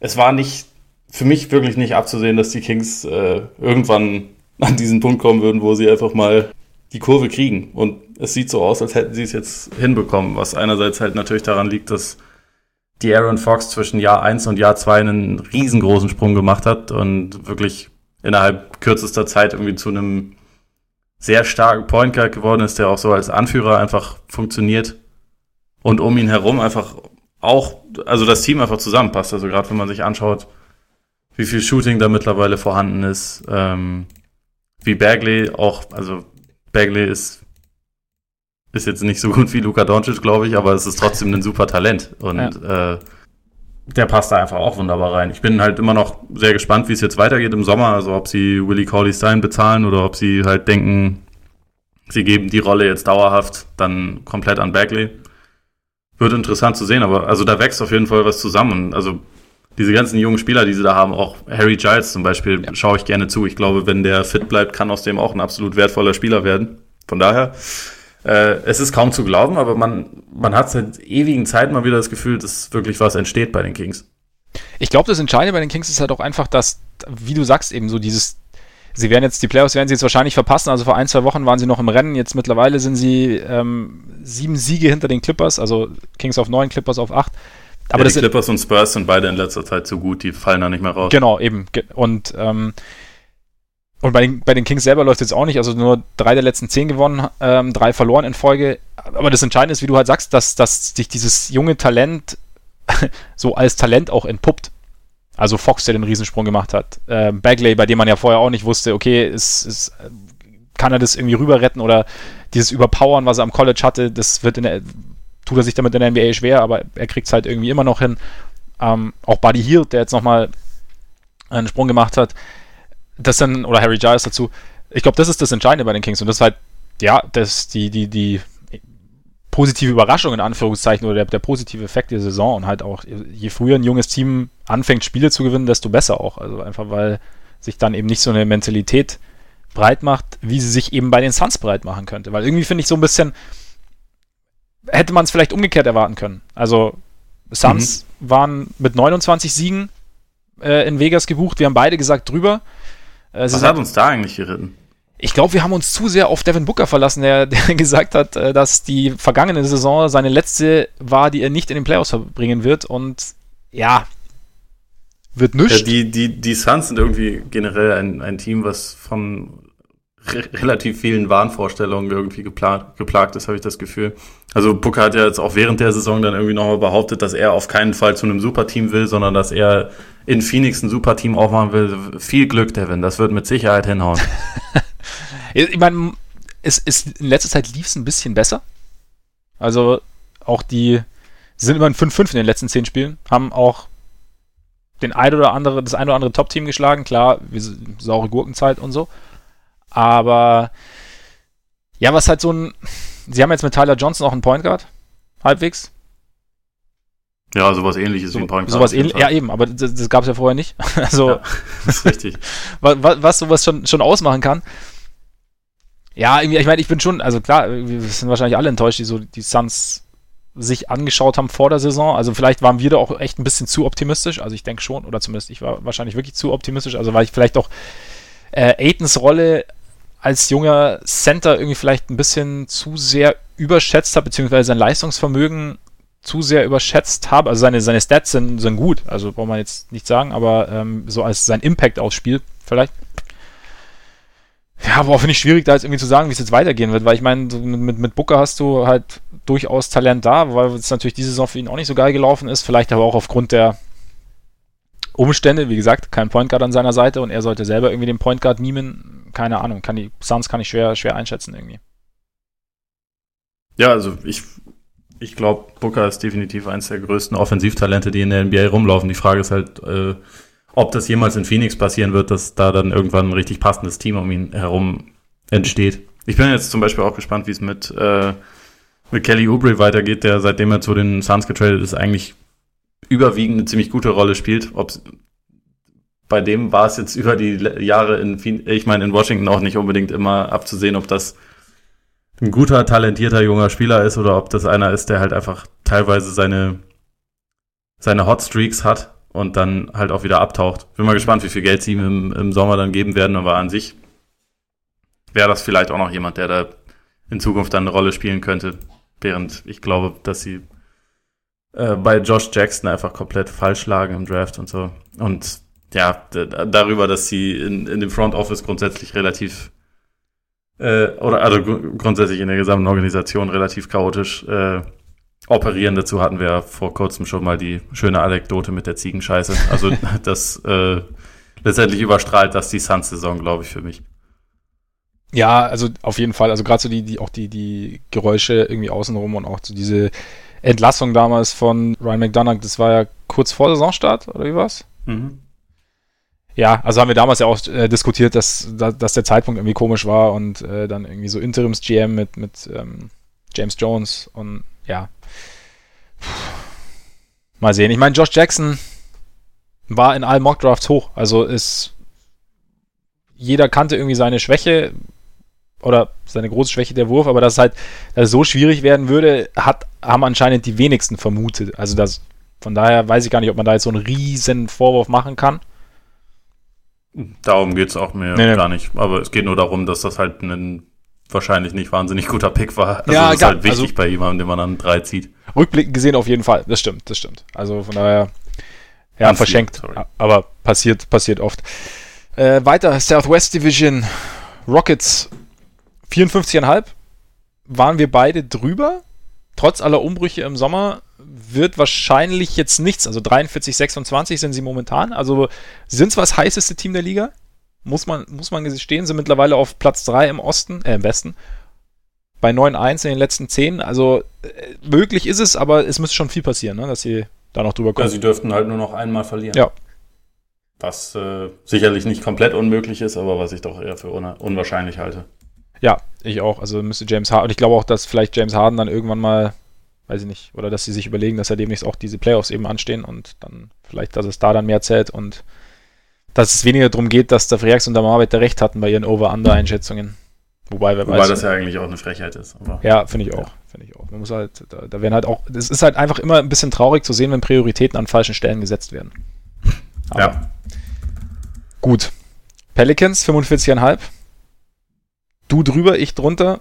es war nicht, für mich wirklich nicht abzusehen, dass die Kings äh, irgendwann an diesen Punkt kommen würden, wo sie einfach mal die Kurve kriegen. Und es sieht so aus, als hätten sie es jetzt hinbekommen, was einerseits halt natürlich daran liegt, dass die Aaron Fox zwischen Jahr 1 und Jahr 2 einen riesengroßen Sprung gemacht hat und wirklich innerhalb kürzester Zeit irgendwie zu einem sehr starken Point Guard geworden ist, der auch so als Anführer einfach funktioniert und um ihn herum einfach auch, also das Team einfach zusammenpasst. Also gerade wenn man sich anschaut, wie viel Shooting da mittlerweile vorhanden ist, ähm, wie Bagley auch, also Bagley ist ist jetzt nicht so gut wie Luka Doncic, glaube ich, aber es ist trotzdem ein super Talent und äh, der passt da einfach auch wunderbar rein. Ich bin halt immer noch sehr gespannt, wie es jetzt weitergeht im Sommer, also ob sie Willie Cauley Stein bezahlen oder ob sie halt denken, sie geben die Rolle jetzt dauerhaft dann komplett an Bagley. Wird interessant zu sehen, aber also da wächst auf jeden Fall was zusammen. Also diese ganzen jungen Spieler, die sie da haben, auch Harry Giles zum Beispiel, Ja. schaue ich gerne zu. Ich glaube, wenn der fit bleibt, kann aus dem auch ein absolut wertvoller Spieler werden. Von daher, äh, es ist kaum zu glauben, aber man, man hat seit ewigen Zeiten mal wieder das Gefühl, dass wirklich was entsteht bei den Kings. Ich glaube, das Entscheidende bei den Kings ist halt auch einfach, dass, wie du sagst, eben so dieses, sie werden jetzt, die Playoffs werden sie jetzt wahrscheinlich verpassen, also vor ein, zwei Wochen waren sie noch im Rennen, jetzt mittlerweile sind sie ähm, sieben Siege hinter den Clippers, also Kings auf neun, Clippers auf acht. Aber ja, das die Clippers und Spurs sind beide in letzter Zeit so gut, die fallen da nicht mehr raus. genau, eben. Und, ähm, und bei den, bei den Kings selber läuft jetzt auch nicht, also nur drei der letzten zehn gewonnen, ähm, drei verloren in Folge. Aber das Entscheidende ist, wie du halt sagst, dass, dass sich dieses junge Talent [LAUGHS] so als Talent auch entpuppt. Also Fox, der den Riesensprung gemacht hat. Ähm, Bagley, bei dem man ja vorher auch nicht wusste, okay, ist, ist, kann er das irgendwie rüber retten oder dieses Überpowern, was er am College hatte, das wird in der, tut er sich damit in der NBA schwer, aber er kriegt es halt irgendwie immer noch hin. Ähm, auch Buddy Hield, der jetzt nochmal einen Sprung gemacht hat, das dann, oder Harry Giles dazu, ich glaube, das ist das Entscheidende bei den Kings und das ist halt, ja, das, die, die, die positive Überraschung in Anführungszeichen oder der, der positive Effekt der Saison und halt auch, je früher ein junges Team anfängt, Spiele zu gewinnen, desto besser auch. Also einfach, weil sich dann eben nicht so eine Mentalität breit macht, wie sie sich eben bei den Suns breit machen könnte. Weil irgendwie finde ich so ein bisschen, hätte man es vielleicht umgekehrt erwarten können. Also Suns waren mit 29 Siegen äh, in Vegas gebucht. Wir haben beide gesagt drüber. Äh, Was hat uns da eigentlich geritten? ich glaube, wir haben uns zu sehr auf Devin Booker verlassen, der, [LAUGHS] der gesagt hat, äh, dass die vergangene Saison seine letzte war, die er nicht in den Playoffs verbringen wird. Und ja, wird Ja, nichts. die, die, die Suns sind irgendwie generell ein, ein Team, was von re relativ vielen Wahnvorstellungen irgendwie geplagt, geplagt ist, habe ich das Gefühl. Also Booker hat ja jetzt auch während der Saison dann irgendwie nochmal behauptet, dass er auf keinen Fall zu einem Superteam will, sondern dass er in Phoenix ein Superteam aufmachen will. Viel Glück, Devin, das wird mit Sicherheit hinhauen. [LAUGHS] Ich meine, es ist in letzter Zeit lief es ein bisschen besser. Also auch die sind immerhin 5-5 in den letzten 10 Spielen, haben auch den ein oder andere, das ein oder andere Top-Team geschlagen. Klar, saure Gurkenzeit und so. Aber ja, was halt so ein. Sie haben jetzt mit Tyler Johnson auch einen Point Guard. Halbwegs. ja, sowas ähnliches wie So, ein Point Guard sowas ähnlich. Ja, eben, aber das, das gab es ja vorher nicht. [LAUGHS] Also, Ja, [LAUGHS] das ist richtig. [LAUGHS] was, was sowas schon, schon ausmachen kann. Ja, ich meine, ich bin schon, also klar, wir sind wahrscheinlich alle enttäuscht, die so die Suns sich angeschaut haben vor der Saison. Also vielleicht waren wir da auch echt ein bisschen zu optimistisch. Also ich denke schon, oder zumindest ich war wahrscheinlich wirklich zu optimistisch. Also weil ich vielleicht auch äh, Aitons Rolle als junger Center irgendwie vielleicht ein bisschen zu sehr überschätzt habe, beziehungsweise sein Leistungsvermögen zu sehr überschätzt habe. Also seine, seine Stats sind, sind gut, also braucht man jetzt nicht sagen, aber ähm, so als sein Impact aufs Spiel vielleicht. Ja, aber auch finde ich schwierig, da jetzt irgendwie zu sagen, wie es jetzt weitergehen wird, weil ich meine, mit, mit Booker hast du halt durchaus Talent da, weil es natürlich diese Saison für ihn auch nicht so geil gelaufen ist, vielleicht aber auch aufgrund der Umstände, wie gesagt, kein Point Guard an seiner Seite und er sollte selber irgendwie den Point Guard nehmen. Keine Ahnung, kann die Suns kann ich schwer, schwer einschätzen irgendwie. Ja, also ich, ich glaube, Booker ist definitiv eines der größten Offensivtalente, die in der NBA rumlaufen. Die Frage ist halt, äh, ob das jemals in Phoenix passieren wird, dass da dann irgendwann ein richtig passendes Team um ihn herum entsteht. Ich bin jetzt zum Beispiel auch gespannt, wie es mit, äh, mit Kelly Oubre weitergeht, der seitdem er zu den Suns getradet ist, eigentlich überwiegend eine ziemlich gute Rolle spielt. Ob's, bei dem war es jetzt über die Jahre in, ich meine, in Washington auch nicht unbedingt immer abzusehen, ob das ein guter, talentierter junger Spieler ist oder ob das einer ist, der halt einfach teilweise seine, seine Hot Streaks hat und dann halt auch wieder abtaucht. Bin mal gespannt, wie viel Geld sie ihm im, im Sommer dann geben werden, aber an sich wäre das vielleicht auch noch jemand, der da in Zukunft dann eine Rolle spielen könnte. Während ich glaube, dass sie äh, bei Josh Jackson einfach komplett falsch lagen im Draft und so. Und ja, darüber, dass sie in, in dem Front Office grundsätzlich relativ äh, oder also grundsätzlich in der gesamten Organisation relativ chaotisch äh, operieren. Dazu hatten wir vor kurzem schon mal die schöne Anekdote mit der Ziegenscheiße. Also [LAUGHS] das äh, letztendlich überstrahlt das die Suns-Saison, glaube ich, für mich. Ja, also auf jeden Fall. Also gerade so die, die, auch die, die Geräusche irgendwie außenrum und auch so diese Entlassung damals von Ryan McDonough, das war ja kurz vor Saisonstart, oder wie war's? Mhm. Ja, also haben wir damals ja auch äh, diskutiert, dass, dass, dass, der Zeitpunkt irgendwie komisch war und äh, dann irgendwie so Interims-GM mit, mit ähm, James Jones und ja. Puh. Mal sehen. Ich meine, Josh Jackson war in allen Mock-Drafts hoch. Also ist jeder kannte irgendwie seine Schwäche oder seine große Schwäche der Wurf, aber dass es halt dass es so schwierig werden würde, hat, haben anscheinend die wenigsten vermutet. Also das, von daher weiß ich gar nicht, ob man da jetzt so einen riesen Vorwurf machen kann. Darum geht es auch mir nee, gar nicht. Aber es geht nur darum, dass das halt ein wahrscheinlich nicht wahnsinnig guter Pick war. Also ja, das ist halt wichtig also, bei jemandem, den man dann drei zieht. Rückblickend gesehen auf jeden Fall. Das stimmt, das stimmt. Also von daher, ja, Ganz verschenkt. Sorry. Aber passiert, passiert oft. Äh, weiter, Southwest Division Rockets 54,5 waren wir beide drüber. Trotz aller Umbrüche im Sommer wird wahrscheinlich jetzt nichts. Also 43, 26 sind sie momentan. Also sind zwar das heißeste Team der Liga, muss man, muss man stehen, sind mittlerweile auf Platz 3 im Osten, äh, im Westen. Bei 9-1 in den letzten 10. Also äh, möglich ist es, aber es müsste schon viel passieren, ne, dass sie da noch drüber kommen. Ja, sie dürften halt nur noch einmal verlieren. Ja. Was äh, sicherlich nicht komplett unmöglich ist, aber was ich doch eher für un unwahrscheinlich halte. Ja, ich auch. Also müsste James Harden, und ich glaube auch, dass vielleicht James Harden dann irgendwann mal, weiß ich nicht, oder dass sie sich überlegen, dass er demnächst auch diese Playoffs eben anstehen und dann vielleicht, dass es da dann mehr zählt und dass es weniger darum geht, dass der Freaks und der Marvet recht hatten bei ihren Over-Under-Einschätzungen. Wobei, wer Wobei weiß, das ja eigentlich auch eine Frechheit ist. ja, finde ich auch. Ja. Finde ich auch. Man muss halt, da, da werden halt auch, es ist halt einfach immer ein bisschen traurig zu sehen, wenn Prioritäten an falschen Stellen gesetzt werden. Aber ja. Gut. Pelicans 45,5. Du drüber, ich drunter.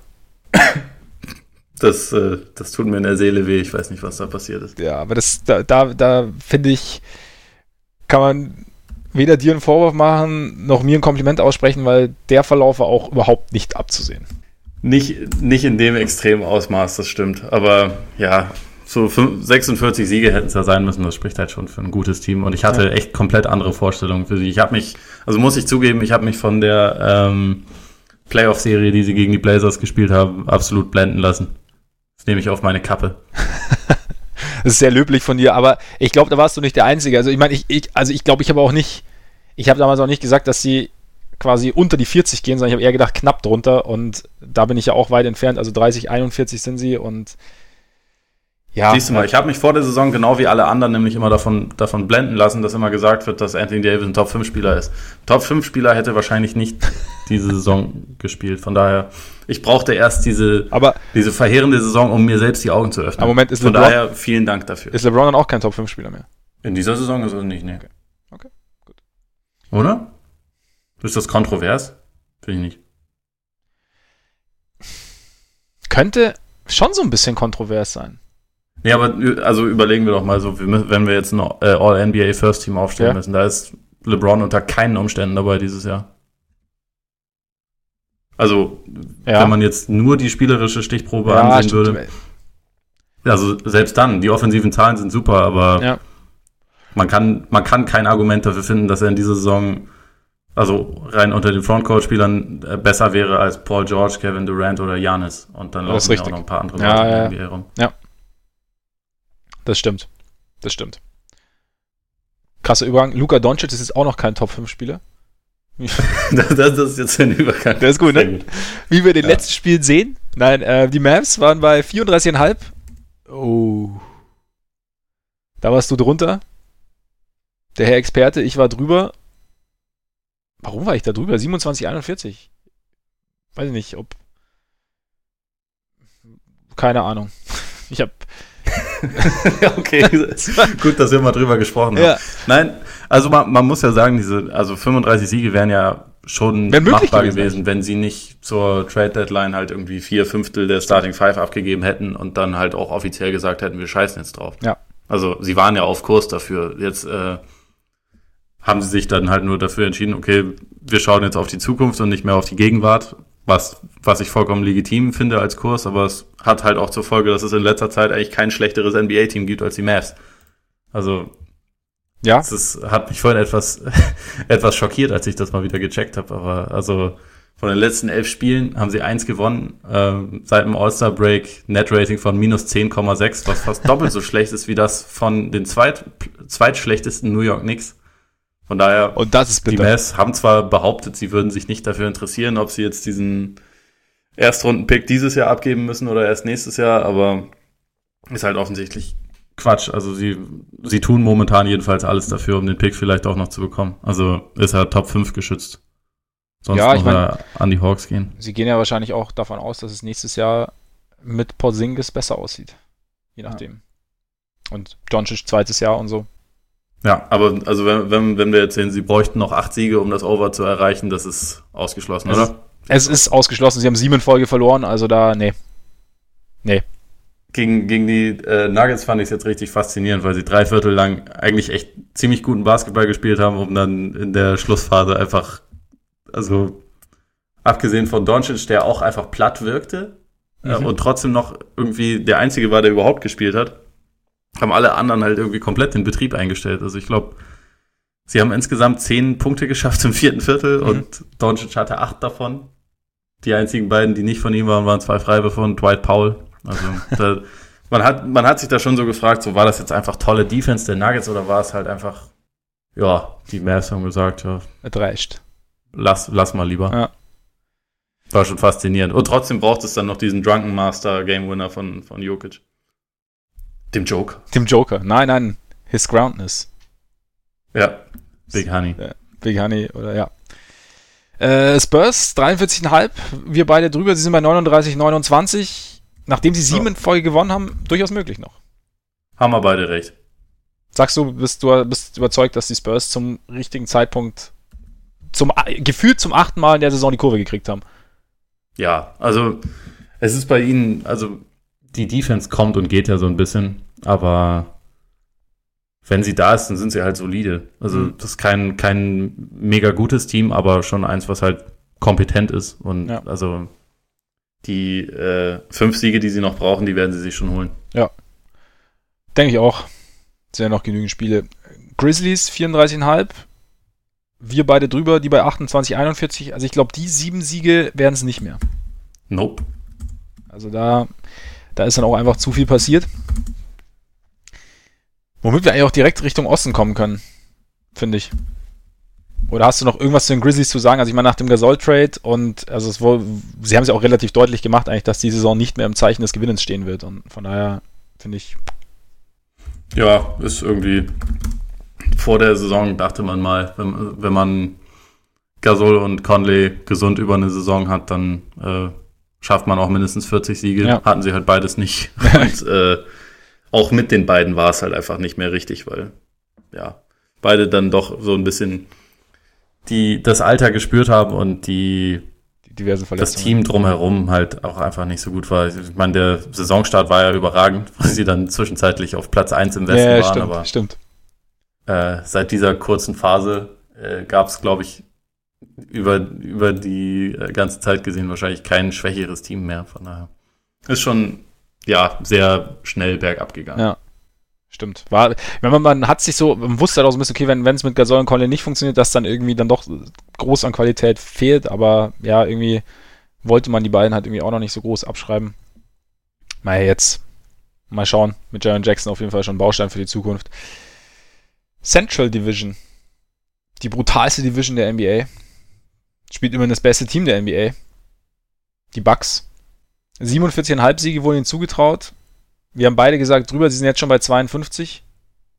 Das, äh, das tut mir in der Seele weh. Ich weiß nicht, was da passiert ist. Ja, aber das, da, da, da finde ich, kann man weder dir einen Vorwurf machen, noch mir ein Kompliment aussprechen, weil der Verlauf war auch überhaupt nicht abzusehen. Nicht, nicht in dem extremen Ausmaß, das stimmt. Aber ja, so 46 Siege hätten es ja sein müssen. Das spricht halt schon für ein gutes Team. Und ich hatte ja. echt komplett andere Vorstellungen für sie. Ich habe mich, also muss ich zugeben, ich habe mich von der ähm, Playoff-Serie, die sie gegen die Blazers gespielt haben, absolut blenden lassen. Das nehme ich auf meine Kappe. [LAUGHS] das ist sehr löblich von dir, aber ich glaube, da warst du nicht der Einzige. Also ich meine, ich, ich, also ich glaube, ich habe auch nicht, ich habe damals auch nicht gesagt, dass sie quasi unter die 40 gehen, sondern ich habe eher gedacht, knapp drunter und da bin ich ja auch weit entfernt. Also 30, 41 sind sie und Ja, Siehst du mal, ich habe mich vor der Saison genau wie alle anderen nämlich immer davon, davon blenden lassen, dass immer gesagt wird, dass Anthony Davis ein Top-5-Spieler ist. Top-5-Spieler hätte wahrscheinlich nicht diese Saison gespielt. Von daher, ich brauchte erst diese, aber, diese verheerende Saison, um mir selbst die Augen zu öffnen. Aber Moment, ist Von LeBron, daher vielen Dank dafür. Ist LeBron dann auch kein Top-5-Spieler mehr? In dieser Saison ist er nicht, ne. Okay. okay, gut. Oder? Ist das kontrovers? Finde ich nicht. Könnte schon so ein bisschen kontrovers sein. Nee, aber also überlegen wir doch mal so, wenn wir jetzt ein äh, All-NBA First Team aufstellen ja. müssen, da ist LeBron unter keinen Umständen dabei dieses Jahr. Also, ja. wenn man jetzt nur die spielerische Stichprobe ja, ansehen stimmt. würde. Also, selbst dann, die offensiven Zahlen sind super, aber man, kann, man kann kein Argument dafür finden, dass er in dieser Saison, also rein unter den Frontcourt-Spielern, äh, besser wäre als Paul George, Kevin Durant oder Janis. Und dann laufen ja auch noch ein paar andere Leute ja. rum. Ja. Das stimmt. Das stimmt. Krasser Übergang. Luka Doncic ist jetzt auch noch kein Top-5-Spieler. [LAUGHS] das, das, ist jetzt ein Übergang. Das ist gut, ne? Gut. Wie wir den ja. letzten Spielen sehen. Nein, äh, die Mavs waren bei 34,5. Oh. Da warst du drunter. Der Herr Experte, ich war drüber. Warum war ich da drüber? 27,41. Weiß ich nicht, ob. Keine Ahnung. [LAUGHS] Ich habe [LAUGHS] okay, [LAUGHS] gut, dass wir mal drüber gesprochen haben. Ja. Nein, also man, man, muss ja sagen, diese, also 35 Siege wären ja schon Wär machbar gewesen, gewesen, wenn sie nicht zur Trade Deadline halt irgendwie vier Fünftel der Starting Five abgegeben hätten und dann halt auch offiziell gesagt hätten, wir scheißen jetzt drauf. Ja. Also sie waren ja auf Kurs dafür. Jetzt äh, haben sie sich dann halt nur dafür entschieden, okay, wir schauen jetzt auf die Zukunft und nicht mehr auf die Gegenwart was, was ich vollkommen legitim finde als Kurs, aber es hat halt auch zur Folge, dass es in letzter Zeit eigentlich kein schlechteres NBA-Team gibt als die Mavs. Also, ja. Das ist, hat mich vorhin etwas, [LAUGHS] etwas schockiert, als ich das mal wieder gecheckt habe, aber also von den letzten elf Spielen haben sie eins gewonnen, äh, seit dem All-Star-Break Net-Rating von minus 10,6, was fast doppelt so [LAUGHS] schlecht ist wie das von den zweit, zweitschlechtesten New York Knicks. Von daher, und das ist bitter. die Mavs haben zwar behauptet, sie würden sich nicht dafür interessieren, ob sie jetzt diesen Erstrunden-Pick dieses Jahr abgeben müssen oder erst nächstes Jahr, aber ist halt offensichtlich Quatsch. Also sie, sie tun momentan jedenfalls alles dafür, um den Pick vielleicht auch noch zu bekommen. Also ist er Top 5 geschützt. Sonst ja, ich mein, an die Hawks gehen. Sie gehen ja wahrscheinlich auch davon aus, dass es nächstes Jahr mit Porzingis besser aussieht. Je nachdem. Ja. Und Doncic zweites Jahr und so. Ja, aber also wenn, wenn, wenn wir jetzt sehen, sie bräuchten noch acht Siege, um das Over zu erreichen, das ist ausgeschlossen, es oder? es ist ausgeschlossen. Sie haben sieben in Folge verloren, also da, nee. Nee. Gegen, gegen die äh, Nuggets fand ich es jetzt richtig faszinierend, weil sie drei Viertel lang eigentlich echt ziemlich guten Basketball gespielt haben, um dann in der Schlussphase einfach, also abgesehen von Doncic, der auch einfach platt wirkte äh, mhm. äh, und trotzdem noch irgendwie der Einzige war, der überhaupt gespielt hat, haben alle anderen halt irgendwie komplett den Betrieb eingestellt. Also ich glaube, sie haben insgesamt zehn Punkte geschafft im vierten Viertel mhm. und Doncic hatte acht davon. Die einzigen beiden, die nicht von ihm waren, waren zwei Freiwürfe und Dwight Powell. Also da, [LAUGHS] man hat man hat sich da schon so gefragt, so war das jetzt einfach tolle Defense der Nuggets oder war es halt einfach ja, die Mavs haben gesagt, ja, es reicht. Lass lass mal lieber. Ja. War schon faszinierend. Und trotzdem braucht es dann noch diesen Drunken Master Game Winner von von Jokic. Dem Joker. Dem Joker. Nein, nein. His Groundness. Ja. Big Honey. Ja, Big Honey oder ja. Äh, Spurs 43,5. Wir beide drüber. Sie sind bei 39, 29. Nachdem sie sieben in Folge gewonnen haben, durchaus möglich noch. Haben wir beide recht. Sagst du, bist du bist überzeugt, dass die Spurs zum richtigen Zeitpunkt zum gefühlt zum achten Mal in der Saison die Kurve gekriegt haben? Ja, also es ist bei ihnen, also die Defense kommt und geht ja so ein bisschen, aber wenn sie da ist, dann sind sie halt solide. Also mhm. das ist kein, kein mega gutes Team, aber schon eins, was halt kompetent ist. Und ja. also die äh, fünf Siege, die sie noch brauchen, die werden sie sich schon holen. Ja. Denke ich auch. Sind ja noch genügend Spiele. Grizzlies 34,5. Wir beide drüber, die bei 28, 41. Also ich glaube, die sieben Siege werden es nicht mehr. Nope. Also da da ist dann auch einfach zu viel passiert. Womit wir eigentlich auch direkt Richtung Osten kommen können, finde ich. Oder hast du noch irgendwas zu den Grizzlies zu sagen? Also ich meine, nach dem Gasol-Trade und also es wohl, sie haben es ja auch relativ deutlich gemacht, eigentlich, dass die Saison nicht mehr im Zeichen des Gewinnens stehen wird. Und von daher finde ich, Ja, ist irgendwie vor der Saison dachte man mal, wenn, wenn man Gasol und Conley gesund über eine Saison hat, dann äh, schafft man auch mindestens 40 Siege. Ja. Hatten sie halt beides nicht. [LAUGHS] und äh, auch mit den beiden war es halt einfach nicht mehr richtig, weil ja, beide dann doch so ein bisschen die das Alter gespürt haben und die, die diversen Verletzungen. Das Team drumherum halt auch einfach nicht so gut war. Ich meine, der Saisonstart war ja überragend, [LAUGHS] weil sie dann zwischenzeitlich auf Platz 1 im Westen ja, waren. Stimmt, aber stimmt. Äh, seit dieser kurzen Phase äh, gab es, glaube ich, über, über die äh, ganze Zeit gesehen wahrscheinlich kein schwächeres Team mehr. Von daher ist schon ja sehr schnell bergab gegangen. Ja. Stimmt. War, man, man hat sich so, man wusste halt auch so ein bisschen, okay, wenn es mit Gasol und Conley nicht funktioniert, dass dann irgendwie dann doch groß an Qualität fehlt, aber ja, irgendwie wollte man die beiden halt irgendwie auch noch nicht so groß abschreiben. Naja, jetzt mal schauen. Mit Jaron Jackson auf jeden Fall schon Baustein für die Zukunft. Central Division. Die brutalste Division der NBA. Spielt immerhin das beste Team der NBA. Die Bucks. 47,5 Siege wurden ihnen zugetraut. Wir haben beide gesagt, drüber, sie sind jetzt schon bei 52.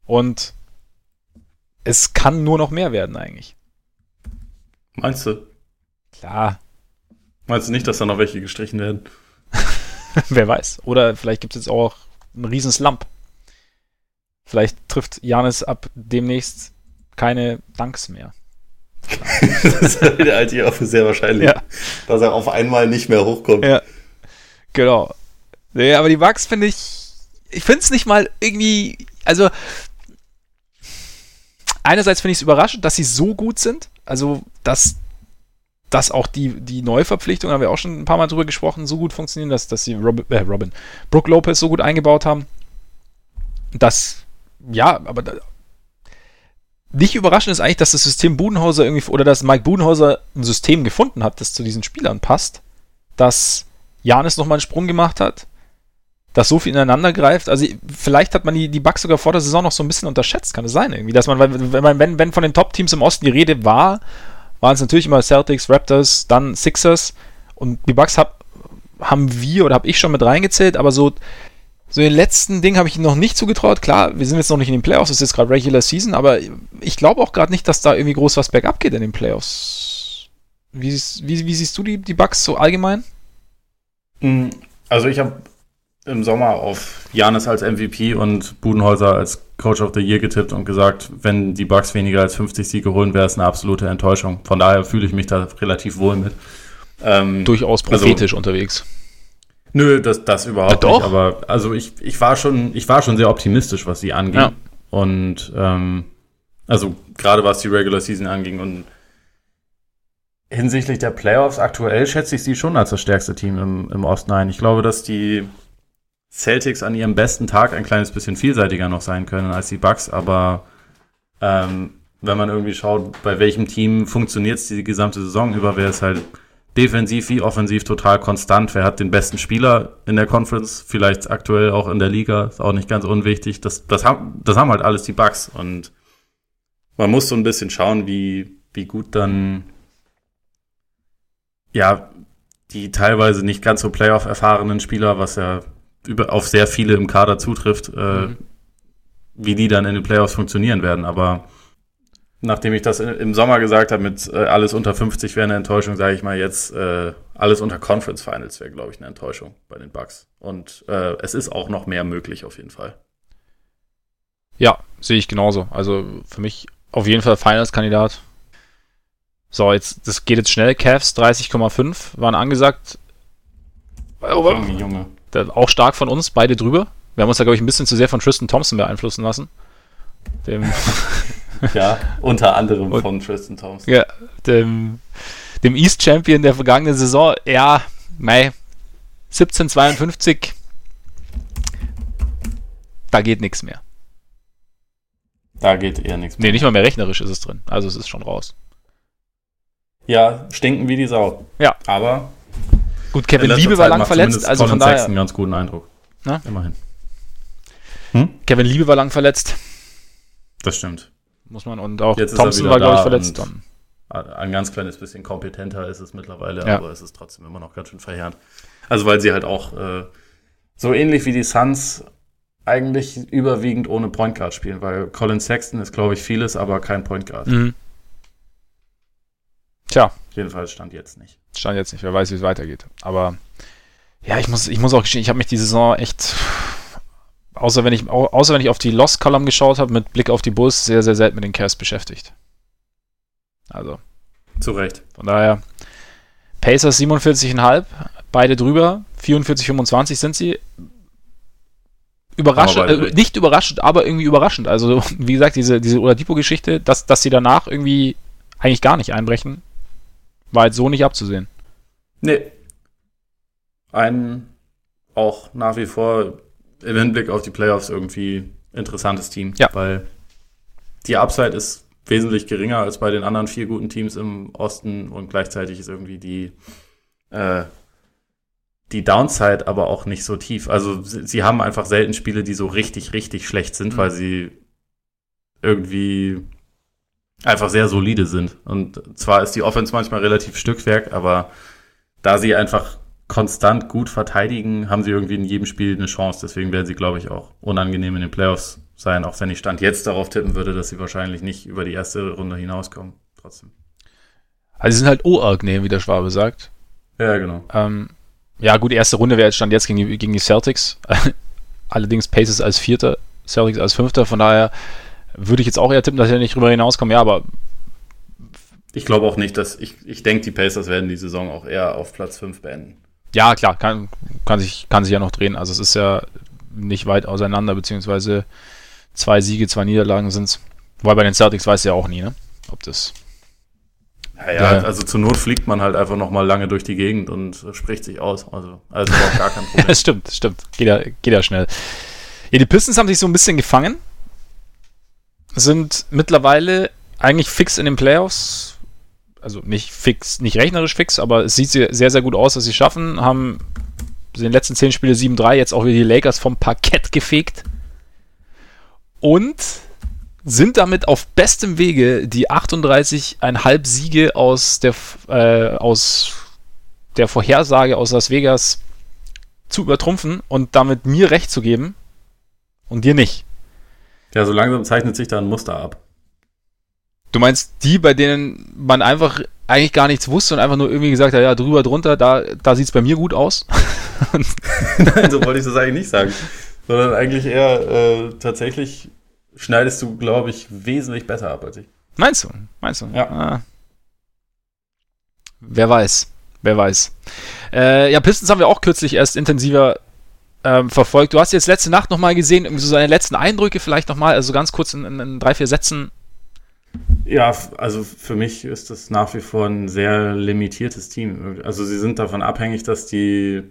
Und es kann nur noch mehr werden eigentlich. Meinst du? Klar. Meinst du nicht, dass da noch welche gestrichen werden? [LAUGHS] Wer weiß. Oder vielleicht gibt es jetzt auch einen riesen Slump. Vielleicht trifft Janis ab demnächst keine Danks mehr. [LAUGHS] das ich auch für sehr wahrscheinlich, ja. dass er auf einmal nicht mehr hochkommt. Ja, genau. Nee, aber die Bugs finde ich, ich finde es nicht mal irgendwie, also einerseits finde ich es überraschend, dass sie so gut sind, also dass dass auch die, die Neuverpflichtungen, haben wir auch schon ein paar Mal drüber gesprochen, so gut funktionieren, dass, dass sie Robin, äh, Robin, Brooke Lopez so gut eingebaut haben. Das, ja, aber da, nicht überraschend ist eigentlich, dass das System Budenhauser irgendwie, oder dass Mike Budenhauser ein System gefunden hat, das zu diesen Spielern passt, dass Janis nochmal einen Sprung gemacht hat, dass so viel ineinander greift. Also vielleicht hat man die, die Bugs sogar vor der Saison noch so ein bisschen unterschätzt, kann es sein irgendwie, dass man, wenn, man, wenn, wenn von den Top-Teams im Osten die Rede war, waren es natürlich immer Celtics, Raptors, dann Sixers und die Bugs hab, haben wir oder habe ich schon mit reingezählt, aber so so den letzten Ding habe ich ihnen noch nicht zugetraut. Klar, wir sind jetzt noch nicht in den Playoffs, es ist gerade Regular Season, aber ich glaube auch gerade nicht, dass da irgendwie groß was bergab geht in den Playoffs. Wie, wie, wie siehst du die, die Bugs so allgemein? Hm, also ich habe im Sommer auf Janis als MVP und Budenhäuser als Coach of the Year getippt und gesagt, wenn die Bucks weniger als 50 Siege holen, wäre es eine absolute Enttäuschung. Von daher fühle ich mich da relativ wohl mit. Ähm, Durchaus also prophetisch also, unterwegs. Nö, das, das überhaupt nicht. Aber also ich, ich war schon, ich war schon sehr optimistisch, was sie anging. Ja. Und ähm, also gerade was die Regular Season anging und hinsichtlich der Playoffs aktuell schätze ich sie schon als das stärkste Team im, im Osten ein. Ich glaube, dass die Celtics an ihrem besten Tag ein kleines bisschen vielseitiger noch sein können als die Bucks, aber ähm, wenn man irgendwie schaut, bei welchem Team funktioniert es die gesamte Saison über, wäre es halt defensiv wie offensiv total konstant. Wer hat den besten Spieler in der Conference? Vielleicht aktuell auch in der Liga, ist auch nicht ganz unwichtig. Das, das, haben, das haben halt alles die Bucks und man muss so ein bisschen schauen, wie, wie gut dann ja die teilweise nicht ganz so Playoff erfahrenen Spieler, was ja über, auf sehr viele im Kader zutrifft, äh, mhm. wie die dann in den Playoffs funktionieren werden. Aber nachdem ich das im Sommer gesagt habe, mit äh, alles unter 50 wäre eine Enttäuschung, sage ich mal jetzt, äh, alles unter Conference Finals wäre, glaube ich, eine Enttäuschung bei den Bucks. Und äh, es ist auch noch mehr möglich auf jeden Fall. Ja, sehe ich genauso. Also für mich auf jeden Fall Finals-Kandidat. So, jetzt, das geht jetzt schnell. Cavs 30,5 waren angesagt. Oh, Junge auch stark von uns, beide drüber. Wir haben uns da, glaube ich, ein bisschen zu sehr von Tristan Thompson beeinflussen lassen. Dem [LAUGHS] ja, unter anderem und, von Tristan Thompson. Ja, dem, dem East Champion der vergangenen Saison. Ja, Mai 1752. Da geht nichts mehr. Da geht eher nichts mehr. Nee, nicht mal mehr rechnerisch ist es drin. Also es ist schon raus. Ja, stinken wie die Sau. Ja. Aber Gut, Kevin Liebe war lang verletzt, also von daher. einen ganz guten Eindruck. Na? Immerhin. Hm? Kevin Liebe war lang verletzt. Das stimmt. Muss man und auch Jetzt Thompson war, glaube ich, verletzt. Dann. Ein ganz kleines bisschen kompetenter ist es mittlerweile, ja. aber es ist trotzdem immer noch ganz schön verheerend. Also weil sie halt auch äh, so ähnlich wie die Suns eigentlich überwiegend ohne Point Guard spielen, weil Colin Sexton ist, glaube ich, vieles, aber kein Point Guard. Mhm. Tja. Jedenfalls stand jetzt nicht. Stand jetzt nicht, wer weiß, wie es weitergeht. Aber ja, ich muss, ich muss auch gestehen, ich habe mich die Saison echt, außer wenn ich, außer wenn ich auf die Lost Column geschaut habe, mit Blick auf die Bulls, sehr, sehr selten mit den Cavs beschäftigt. Also. Zu Recht. Von daher, Pacers 47,5, beide drüber, 44, 25 sind sie. Überraschend, äh, nicht überraschend, aber irgendwie überraschend. Also, [LAUGHS] wie gesagt, diese, diese Oladipo-Geschichte, dass, dass sie danach irgendwie eigentlich gar nicht einbrechen, war jetzt so nicht abzusehen. Nee. Ein auch nach wie vor im Hinblick auf die Playoffs irgendwie interessantes Team. Ja. Weil die Upside ist wesentlich geringer als bei den anderen vier guten Teams im Osten und gleichzeitig ist irgendwie die äh, die Downside aber auch nicht so tief. Also sie, sie haben einfach selten Spiele, die so richtig, richtig schlecht sind, mhm. weil sie irgendwie einfach sehr solide sind. Und zwar ist die Offense manchmal relativ Stückwerk, aber da sie einfach konstant gut verteidigen, haben sie irgendwie in jedem Spiel eine Chance. Deswegen werden sie, glaube ich, auch unangenehm in den Playoffs sein, auch wenn ich Stand jetzt darauf tippen würde, dass sie wahrscheinlich nicht über die erste Runde hinauskommen. Trotzdem. Also sie sind halt unangenehm, wie der Schwabe sagt. Ja, genau. Ähm, ja, gut, erste Runde wäre jetzt Stand jetzt gegen die, gegen die Celtics. [LAUGHS] Allerdings Paces als Vierter, Celtics als Fünfter. Von daher würde ich jetzt auch eher tippen, dass sie nicht drüber hinauskommen. Ja, aber. Ich glaube auch nicht, dass. Ich, ich denke, die Pacers werden die Saison auch eher auf Platz 5 beenden. Ja, klar, kann, kann, sich, kann sich ja noch drehen. Also es ist ja nicht weit auseinander, beziehungsweise zwei Siege, zwei Niederlagen sind es. Wobei bei den Celtics weiß ja auch nie, ne? Ob das ja, ja, ja, also zur Not fliegt man halt einfach noch mal lange durch die Gegend und spricht sich aus. Also, also überhaupt gar kein [LAUGHS] Problem. stimmt, stimmt. Geht ja, geht ja schnell. Ja, die Pistons haben sich so ein bisschen gefangen. Sind mittlerweile eigentlich fix in den Playoffs. Also nicht fix, nicht rechnerisch fix, aber es sieht sehr, sehr gut aus, dass sie schaffen. Haben in den letzten zehn Spiele 7-3 jetzt auch wieder die Lakers vom Parkett gefegt. Und sind damit auf bestem Wege, die 38,5 Siege aus der, äh, aus der Vorhersage aus Las Vegas zu übertrumpfen und damit mir recht zu geben und dir nicht. Ja, so langsam zeichnet sich da ein Muster ab. Du meinst die, bei denen man einfach eigentlich gar nichts wusste und einfach nur irgendwie gesagt hat, ja, drüber, drunter, da, da sieht es bei mir gut aus? [LAUGHS] Nein, so wollte ich das eigentlich nicht sagen. Sondern eigentlich eher äh, tatsächlich schneidest du, glaube ich, wesentlich besser ab als ich. Meinst du? Meinst du? Ja. Ah. Wer weiß. Wer weiß. Äh, ja, Pistons haben wir auch kürzlich erst intensiver ähm, verfolgt. Du hast jetzt letzte Nacht nochmal gesehen, so seine letzten Eindrücke vielleicht nochmal, also ganz kurz in, in, in drei, vier Sätzen. Ja, also für mich ist das nach wie vor ein sehr limitiertes Team. Also sie sind davon abhängig, dass die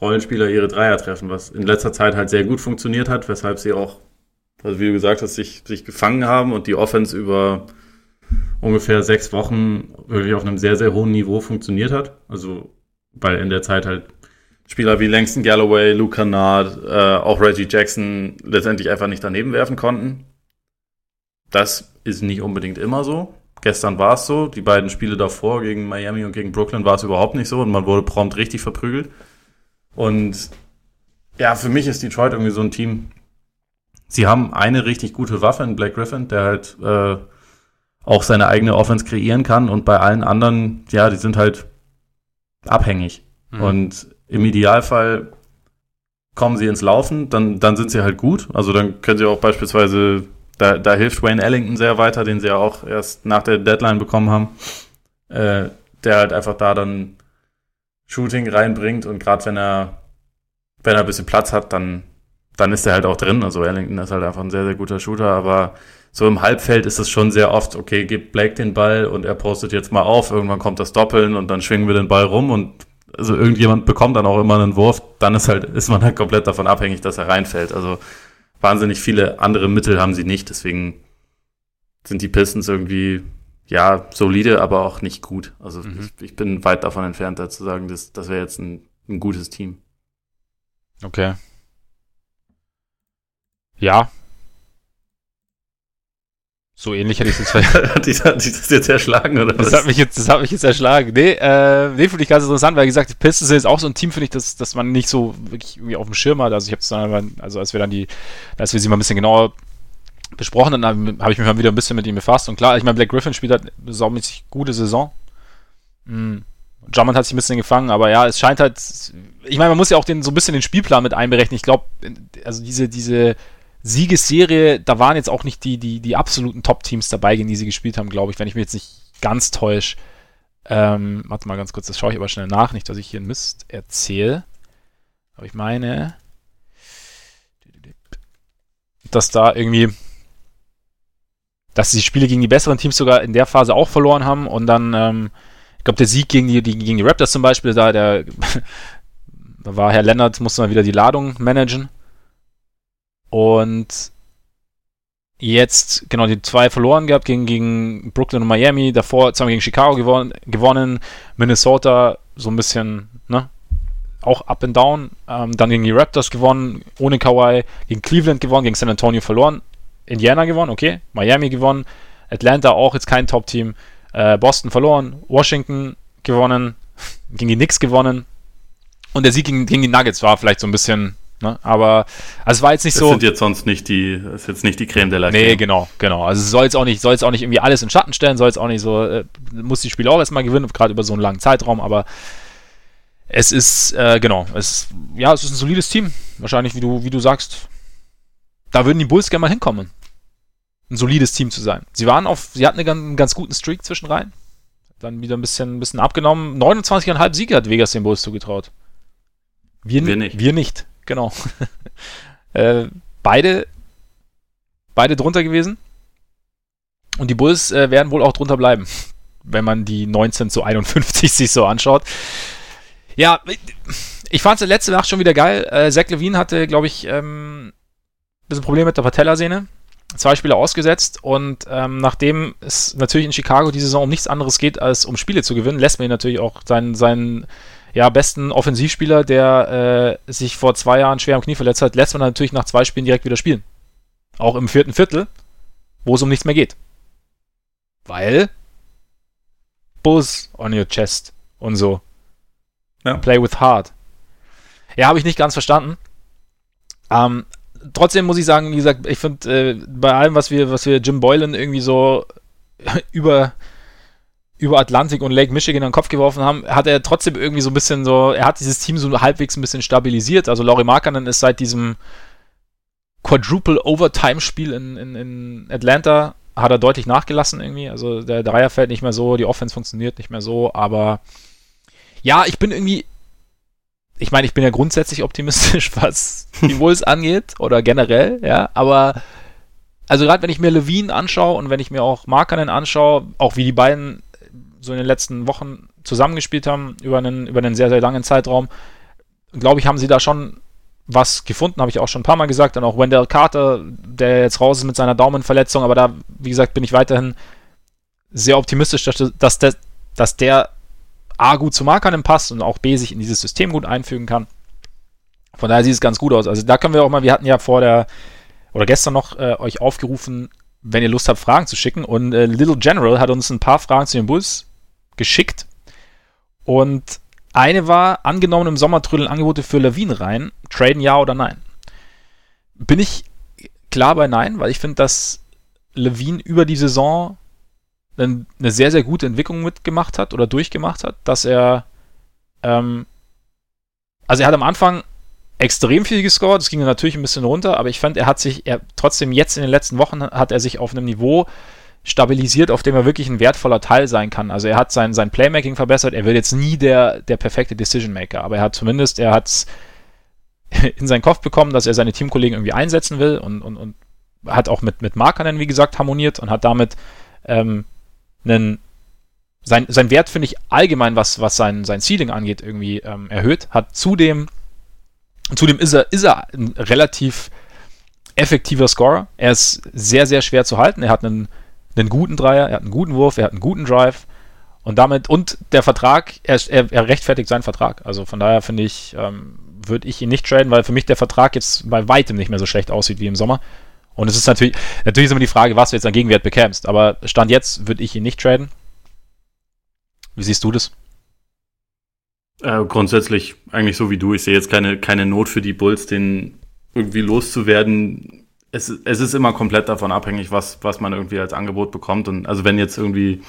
Rollenspieler ihre Dreier treffen, was in letzter Zeit halt sehr gut funktioniert hat, weshalb sie auch also wie du gesagt hast, sich, sich gefangen haben und die Offense über ungefähr sechs Wochen wirklich auf einem sehr, sehr hohen Niveau funktioniert hat. Also, weil in der Zeit halt Spieler wie Langston Galloway, Luke Kennard, äh, auch Reggie Jackson letztendlich einfach nicht daneben werfen konnten. Das ist nicht unbedingt immer so. Gestern war es so. Die beiden Spiele davor gegen Miami und gegen Brooklyn war es überhaupt nicht so und man wurde prompt richtig verprügelt. Und ja, für mich ist Detroit irgendwie so ein Team, sie haben eine richtig gute Waffe in Black Griffin, der halt äh, auch seine eigene Offense kreieren kann und bei allen anderen, ja, die sind halt abhängig. Mhm. Und im Idealfall kommen sie ins Laufen, dann, dann sind sie halt gut. Also dann können sie auch beispielsweise, da, da hilft Wayne Ellington sehr weiter, den sie ja auch erst nach der Deadline bekommen haben, äh, der halt einfach da dann Shooting reinbringt und gerade wenn er, wenn er ein bisschen Platz hat, dann dann ist er halt auch drin. Also Ellington ist halt einfach ein sehr, sehr guter Shooter, aber so im Halbfeld ist es schon sehr oft, okay, gibt Blake den Ball und er postet jetzt mal auf, irgendwann kommt das Doppeln und dann schwingen wir den Ball rum und also irgendjemand bekommt dann auch immer einen Wurf, dann ist halt, ist man halt komplett davon abhängig, dass er reinfällt. Also wahnsinnig viele andere Mittel haben sie nicht, deswegen sind die Pistons irgendwie, ja, solide, aber auch nicht gut. Also mhm. ich, ich, bin weit davon entfernt, da zu sagen, das, das wäre jetzt ein, ein gutes Team. Okay. Ja. So ähnlich hätte ich es jetzt [LAUGHS] hat dich das jetzt erschlagen, oder das was? Hat mich jetzt, das hat mich jetzt erschlagen. Nee, äh, nee finde ich ganz interessant, weil gesagt, die Pistons sind jetzt auch so ein Team, finde ich, dass, dass man nicht so wirklich irgendwie auf dem Schirm hat. Also ich habe es dann, also als wir dann die, als wir sie mal ein bisschen genauer besprochen, dann habe hab ich mich mal wieder ein bisschen mit ihm befasst. Und klar, ich meine, Black Griffin spielt halt eine saumäßig gute Saison. Mhm. Drummond hat sich ein bisschen gefangen, aber ja, es scheint halt, ich meine, man muss ja auch den, so ein bisschen den Spielplan mit einberechnen. Ich glaube, also diese, diese Siegesserie, da waren jetzt auch nicht die, die, die absoluten Top-Teams dabei, gegen die sie gespielt haben, glaube ich, wenn ich mich jetzt nicht ganz täusche. Ähm, warte mal ganz kurz, das schaue ich aber schnell nach, nicht, dass ich hier einen Mist erzähle. Aber ich meine, dass da irgendwie, dass die Spiele gegen die besseren Teams sogar in der Phase auch verloren haben und dann, ähm, ich glaube, der Sieg gegen die, die, gegen die Raptors zum Beispiel, da, der, [LAUGHS] da war Herr Lennart, musste mal wieder die Ladung managen. Und jetzt, genau, die zwei verloren gehabt gegen, gegen Brooklyn und Miami, davor zweimal gegen Chicago gewonnen, gewonnen, Minnesota so ein bisschen, ne, auch up and down, ähm, dann gegen die Raptors gewonnen, ohne Kawhi, gegen Cleveland gewonnen, gegen San Antonio verloren, Indiana gewonnen, okay, Miami gewonnen, Atlanta auch jetzt kein Top-Team, äh, Boston verloren, Washington gewonnen, [LAUGHS] gegen die Knicks gewonnen. Und der Sieg gegen, gegen die Nuggets war vielleicht so ein bisschen Ne? Aber also es war jetzt nicht das so. sind jetzt sonst nicht die, ist jetzt nicht die Creme de la Creme. Nee, genau, genau. Also es soll jetzt auch nicht, soll jetzt auch nicht irgendwie alles in Schatten stellen, soll jetzt auch nicht so, äh, muss die Spiele auch erstmal gewinnen, gerade über so einen langen Zeitraum, aber es ist, äh, genau, es ja, es ist ein solides Team. Wahrscheinlich, wie du, wie du sagst. Da würden die Bulls gerne mal hinkommen. Ein solides Team zu sein. Sie waren auf, sie hatten einen ganz guten Streak zwischen rein. Dann wieder ein bisschen, ein bisschen abgenommen. 29,5 Siege hat Vegas den Bulls zugetraut. Wir, wir nicht. Wir nicht. Genau. [LAUGHS] äh, beide, beide drunter gewesen. Und die Bulls äh, werden wohl auch drunter bleiben, [LAUGHS] wenn man die 19 zu 51 [LAUGHS] sich so anschaut. Ja, ich fand es letzte Nacht schon wieder geil. Äh, Zach Levine hatte, glaube ich, ähm, ein bisschen Probleme mit der Patellasehne. Zwei Spiele ausgesetzt und ähm, nachdem es natürlich in Chicago die Saison um nichts anderes geht, als um Spiele zu gewinnen, lässt man ihn natürlich auch seinen, seinen ja, besten Offensivspieler, der äh, sich vor zwei Jahren schwer am Knie verletzt hat, lässt man natürlich nach zwei Spielen direkt wieder spielen. Auch im vierten Viertel, wo es um nichts mehr geht. Weil Buzz on your chest und so. Ja. Play with heart. Ja, habe ich nicht ganz verstanden. Ähm, trotzdem muss ich sagen, wie gesagt, ich finde, äh, bei allem, was wir, was wir Jim Boylan irgendwie so [LAUGHS] über über Atlantik und Lake Michigan in den Kopf geworfen haben, hat er trotzdem irgendwie so ein bisschen so, er hat dieses Team so halbwegs ein bisschen stabilisiert. Also Laurie Markkanen ist seit diesem Quadruple Overtime Spiel in, in, in Atlanta hat er deutlich nachgelassen irgendwie. Also der Dreier fällt nicht mehr so, die Offense funktioniert nicht mehr so, aber ja, ich bin irgendwie, ich meine, ich bin ja grundsätzlich optimistisch, [LAUGHS] was die Wolves angeht oder generell, ja, aber also gerade wenn ich mir Levine anschaue und wenn ich mir auch Markanen anschaue, auch wie die beiden so in den letzten Wochen zusammengespielt haben, über einen, über einen sehr, sehr langen Zeitraum, glaube ich, haben sie da schon was gefunden, habe ich auch schon ein paar Mal gesagt. Dann auch Wendell Carter, der jetzt raus ist mit seiner Daumenverletzung, aber da, wie gesagt, bin ich weiterhin sehr optimistisch, dass, dass, der, dass der A gut zu Markern passt und auch B sich in dieses System gut einfügen kann. Von daher sieht es ganz gut aus. Also da können wir auch mal, wir hatten ja vor der, oder gestern noch äh, euch aufgerufen, wenn ihr Lust habt, Fragen zu schicken. Und äh, Little General hat uns ein paar Fragen zu den Bulls geschickt. Und eine war, angenommen im Sommer trödeln Angebote für Lawine rein, traden ja oder nein? Bin ich klar bei nein, weil ich finde, dass Levine über die Saison eine sehr, sehr gute Entwicklung mitgemacht hat oder durchgemacht hat, dass er, ähm, also er hat am Anfang extrem viel gescored, das ging natürlich ein bisschen runter, aber ich fand, er hat sich, er trotzdem jetzt in den letzten Wochen hat er sich auf einem Niveau stabilisiert, auf dem er wirklich ein wertvoller Teil sein kann. Also er hat sein, sein Playmaking verbessert, er wird jetzt nie der, der perfekte Decision Maker, aber er hat zumindest, er hat [LAUGHS] in seinen Kopf bekommen, dass er seine Teamkollegen irgendwie einsetzen will und, und, und hat auch mit, mit Markern, wie gesagt, harmoniert und hat damit ähm, einen sein, sein Wert, finde ich, allgemein, was, was sein, sein Ceiling angeht, irgendwie ähm, erhöht. Hat zudem, zudem ist er, ist er ein relativ effektiver Scorer. Er ist sehr, sehr schwer zu halten. Er hat einen einen guten Dreier, er hat einen guten Wurf, er hat einen guten Drive und damit, und der Vertrag, er, er, er rechtfertigt seinen Vertrag. Also von daher finde ich, ähm, würde ich ihn nicht traden, weil für mich der Vertrag jetzt bei weitem nicht mehr so schlecht aussieht wie im Sommer. Und es ist natürlich, natürlich ist immer die Frage, was du jetzt an Gegenwert bekämst. Aber Stand jetzt würde ich ihn nicht traden. Wie siehst du das? Äh, grundsätzlich eigentlich so wie du. Ich sehe jetzt keine, keine Not für die Bulls, den irgendwie loszuwerden. Es, es ist immer komplett davon abhängig, was, was man irgendwie als Angebot bekommt. Und also wenn jetzt irgendwie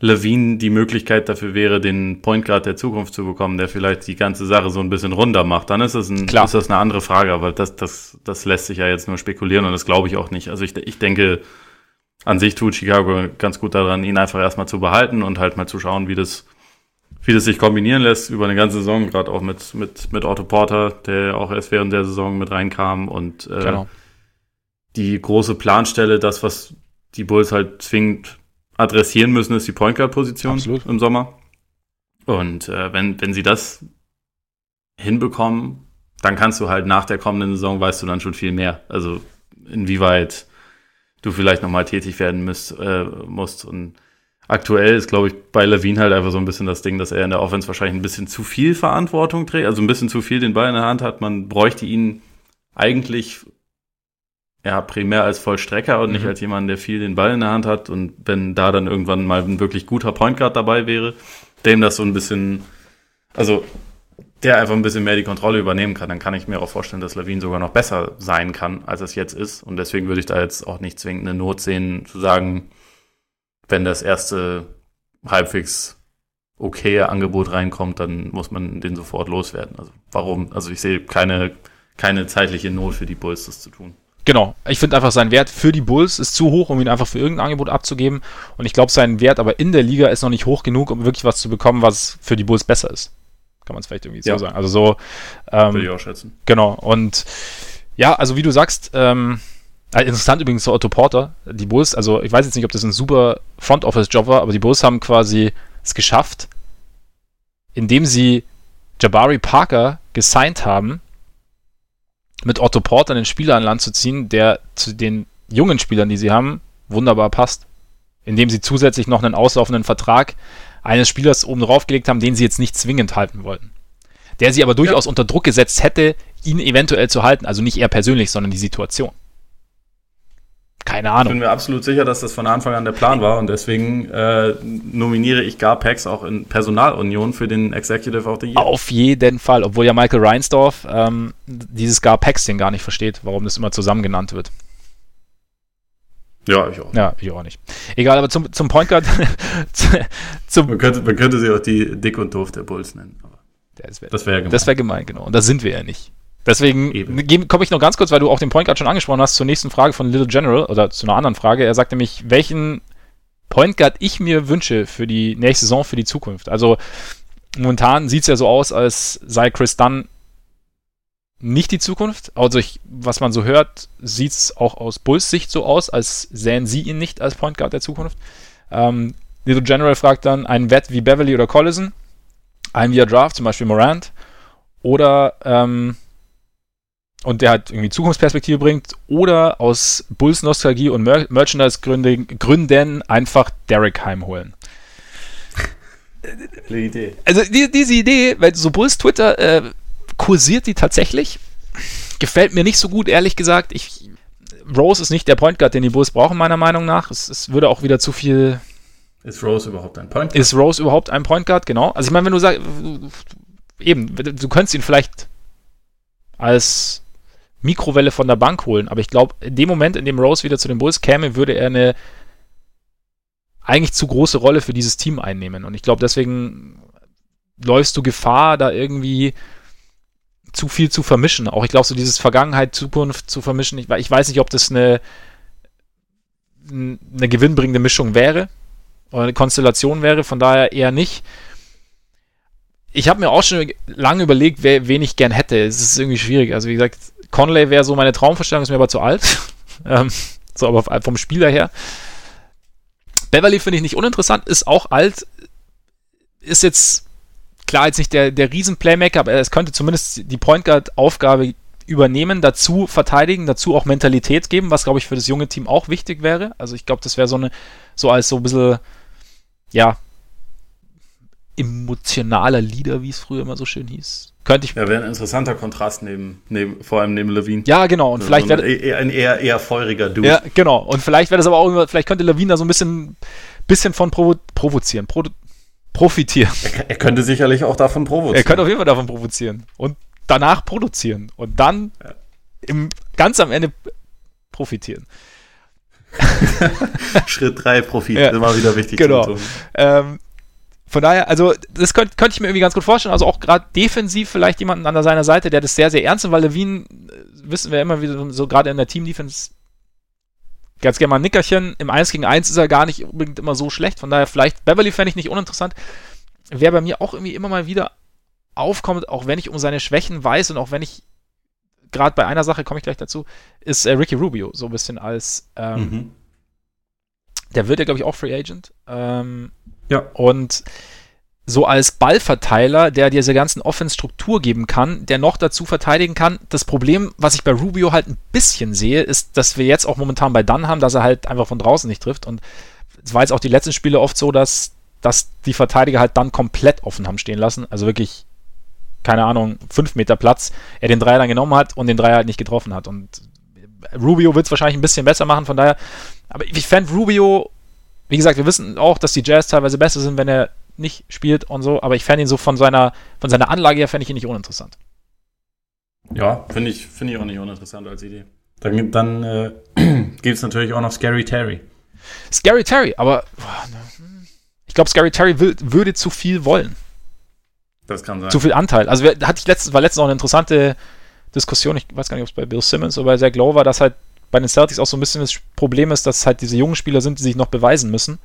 Levine die Möglichkeit dafür wäre, den Point Guard der Zukunft zu bekommen, der vielleicht die ganze Sache so ein bisschen runder macht, dann ist das, ein, ist das eine andere Frage. Aber das, das, das lässt sich ja jetzt nur spekulieren und das glaube ich auch nicht. Also ich, ich denke, an sich tut Chicago ganz gut daran, ihn einfach erstmal zu behalten und halt mal zu schauen, wie das, wie das sich kombinieren lässt über eine ganze Saison, gerade auch mit, mit, mit Otto Porter, der auch erst während der Saison mit reinkam und äh, genau. die große Planstelle, das, was die Bulls halt zwingend adressieren müssen, ist die Point Guard Position Absolut. im Sommer. Und äh, wenn, wenn sie das hinbekommen, dann kannst du halt nach der kommenden Saison, weißt du dann schon viel mehr. Also inwieweit du vielleicht nochmal tätig werden müsst, äh, musst. Und aktuell ist, glaube ich, bei Levine halt einfach so ein bisschen das Ding, dass er in der Offense wahrscheinlich ein bisschen zu viel Verantwortung trägt, also ein bisschen zu viel den Ball in der Hand hat. Man bräuchte ihn eigentlich ja, primär als Vollstrecker und mhm. nicht als jemand, der viel den Ball in der Hand hat. Und wenn da dann irgendwann mal ein wirklich guter Point Guard dabei wäre, dem das so ein bisschen, also der einfach ein bisschen mehr die Kontrolle übernehmen kann, dann kann ich mir auch vorstellen, dass Lawine sogar noch besser sein kann, als es jetzt ist. Und deswegen würde ich da jetzt auch nicht zwingend eine Not sehen, zu sagen, wenn das erste halbwegs okaye Angebot reinkommt, dann muss man den sofort loswerden. Also warum? Also ich sehe keine, keine zeitliche Not für die Bulls, das zu tun. Genau. Ich finde einfach, sein Wert für die Bulls ist zu hoch, um ihn einfach für irgendein Angebot abzugeben. Und ich glaube, sein Wert aber in der Liga ist noch nicht hoch genug, um wirklich was zu bekommen, was für die Bulls besser ist. Kann man es vielleicht irgendwie ja. so sagen. Also so. Ähm, Würde ich auch schätzen. Genau. Und ja, also wie du sagst, ähm, äh, interessant übrigens so Otto Porter, die Bulls, also ich weiß jetzt nicht, ob das ein super Front Office Job war, aber die Bulls haben quasi es geschafft, indem sie Jabari Parker gesigned haben, mit Otto Porter einen Spieler an Land zu ziehen, der zu den jungen Spielern, die sie haben, wunderbar passt. Indem sie zusätzlich noch einen auslaufenden Vertrag eines Spielers oben drauf gelegt haben, den sie jetzt nicht zwingend halten wollten. Der sie aber durchaus ja. unter Druck gesetzt hätte, ihn eventuell zu halten. Also nicht er persönlich, sondern die Situation. Keine Ahnung. Ich bin mir absolut sicher, dass das von Anfang an der Plan war und deswegen äh, nominiere ich Garpex auch in Personalunion für den Executive of the Year. Auf jeden Fall, obwohl ja Michael Reinsdorf ähm, dieses Garpex-Ding gar nicht versteht, warum das immer zusammen genannt wird. Ja, ich auch. Ja, ich auch nicht. Egal, aber zum, zum Point Guard. [LAUGHS] zum man, könnte, man könnte sie auch die Dick und Doof der Bulls nennen. Das wäre wär gemein. Das wäre gemein, genau. Und da sind wir ja nicht. Deswegen komme ich noch ganz kurz, weil du auch den Point Guard schon angesprochen hast, zur nächsten Frage von Little General oder zu einer anderen Frage. Er sagt nämlich, welchen Point Guard ich mir wünsche für die nächste Saison, für die Zukunft. Also momentan sieht es ja so aus, als sei Chris Dunn nicht die Zukunft. Also ich, was man so hört, sieht es auch aus Bulls Sicht so aus, als sähen sie ihn nicht als Point Guard der Zukunft. Ähm, Little General fragt dann, einen Wett wie Beverly oder Collison, einen via Draft, zum Beispiel Morant, oder ähm, und der halt irgendwie Zukunftsperspektive bringt oder aus Bulls Nostalgie und Mer Merchandise-Gründen Gründen einfach Derek heimholen. [LAUGHS] Idee. Also die, diese Idee, weil so Bulls Twitter äh, kursiert die tatsächlich. Gefällt mir nicht so gut, ehrlich gesagt. Ich, Rose ist nicht der Point Guard, den die Bulls brauchen, meiner Meinung nach. Es, es würde auch wieder zu viel. Ist Rose überhaupt ein Point Guard? Ist Rose überhaupt ein Point Guard, genau. Also ich meine, wenn du sagst, eben, du könntest ihn vielleicht als Mikrowelle von der Bank holen. Aber ich glaube, in dem Moment, in dem Rose wieder zu den Bulls käme, würde er eine eigentlich zu große Rolle für dieses Team einnehmen. Und ich glaube, deswegen läufst du Gefahr, da irgendwie zu viel zu vermischen. Auch ich glaube, so dieses Vergangenheit, Zukunft zu vermischen. Ich, ich weiß nicht, ob das eine, eine gewinnbringende Mischung wäre oder eine Konstellation wäre. Von daher eher nicht. Ich habe mir auch schon lange überlegt, wer, wen ich gern hätte. Es ist irgendwie schwierig. Also wie gesagt, Conley wäre so meine Traumvorstellung, ist mir aber zu alt. [LAUGHS] ähm, so, aber vom Spieler her. Beverly finde ich nicht uninteressant, ist auch alt, ist jetzt klar jetzt nicht der, der Riesen-Playmaker, aber es könnte zumindest die Point Guard-Aufgabe übernehmen, dazu verteidigen, dazu auch Mentalität geben, was glaube ich für das junge Team auch wichtig wäre. Also ich glaube, das wäre so eine, so als so ein bisschen, ja, emotionaler Leader, wie es früher immer so schön hieß. Könnte ich. Ja, wäre ein interessanter Kontrast neben, neben, vor allem neben Levine. Ja, genau. Und Also vielleicht ein, wäre eher, ein eher, eher feuriger Dude. Ja, genau. Und vielleicht wäre das aber auch, vielleicht könnte Levine da so ein bisschen, bisschen von provo provozieren, pro profitieren. Er, er, könnte sicherlich auch davon provozieren. Er könnte auf jeden Fall davon provozieren. Und danach produzieren. Und dann ja. im, ganz am Ende profitieren. [LAUGHS] Schritt 3, Profit, ja. immer wieder wichtig. Genau. Ähm, von daher, also das könnte könnt ich mir irgendwie ganz gut vorstellen. Also auch gerade defensiv vielleicht jemanden an seiner Seite, der das sehr, sehr ernst nimmt, weil Levine, wissen wir immer wieder, so gerade in der Team-Defense, ganz gerne mal ein Nickerchen. Im 1 gegen 1 ist er gar nicht unbedingt immer so schlecht. Von daher vielleicht, Beverly fände ich nicht uninteressant. Wer bei mir auch irgendwie immer mal wieder aufkommt, auch wenn ich um seine Schwächen weiß und auch wenn ich gerade bei einer Sache komme ich gleich dazu, ist äh, Ricky Rubio so ein bisschen als ähm, mhm. der wird ja glaube ich auch Free Agent ähm, ja und so als Ballverteiler, der diese ganzen Offense-Struktur geben kann, der noch dazu verteidigen kann. Das Problem, was ich bei Rubio halt ein bisschen sehe, ist, dass wir jetzt auch momentan bei Dunn haben, dass er halt einfach von draußen nicht trifft. Und es war jetzt auch die letzten Spiele oft so, dass, dass die Verteidiger halt dann komplett offen haben stehen lassen. Also wirklich keine Ahnung, 5 Meter Platz, er den Dreier dann genommen hat und den Dreier halt nicht getroffen hat. Und Rubio wird es wahrscheinlich ein bisschen besser machen, von daher, aber ich fände Rubio, wie gesagt, wir wissen auch, dass die Jazz teilweise besser sind, wenn er nicht spielt und so, aber ich fände ihn so von seiner, von seiner Anlage her, fände ich ihn nicht uninteressant. Ja, finde ich, find ich auch nicht uninteressant als Idee. Dann, dann äh, [CLEARS THROAT] gibt es natürlich auch noch Scary Terry. Scary Terry, aber boah, ich glaube, Scary Terry will, würde zu viel wollen. Das kann sein. Zu viel Anteil. Also hatte ich letztens, war letztens auch eine interessante Diskussion, ich weiß gar nicht, ob es bei Bill Simmons oder bei Zach Lowe war, dass halt bei den Celtics auch so ein bisschen das Problem ist, dass halt diese jungen Spieler sind, die sich noch beweisen müssen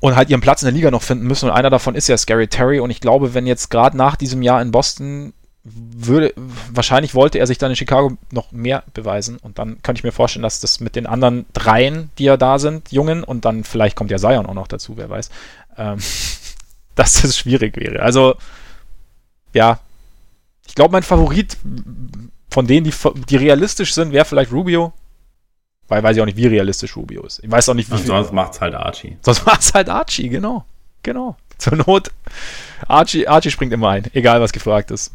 und halt ihren Platz in der Liga noch finden müssen. Und einer davon ist ja Scary Terry. Und ich glaube, wenn jetzt gerade nach diesem Jahr in Boston würde, wahrscheinlich wollte er sich dann in Chicago noch mehr beweisen. Und dann könnte ich mir vorstellen, dass das mit den anderen dreien, die ja da sind, Jungen, und dann vielleicht kommt ja Zion auch noch dazu, wer weiß, ähm, [LAUGHS] dass das schwierig wäre. Also, ja, ich glaube, mein Favorit von denen, die, die realistisch sind, wäre vielleicht Rubio. Weil weiß ich auch nicht, wie realistisch Rubio ist. Ich weiß auch nicht, wie. Und sonst macht's halt Archie. Sonst macht's halt Archie, genau. Genau. Zur Not. Archie, Archie springt immer ein, egal was gefragt ist.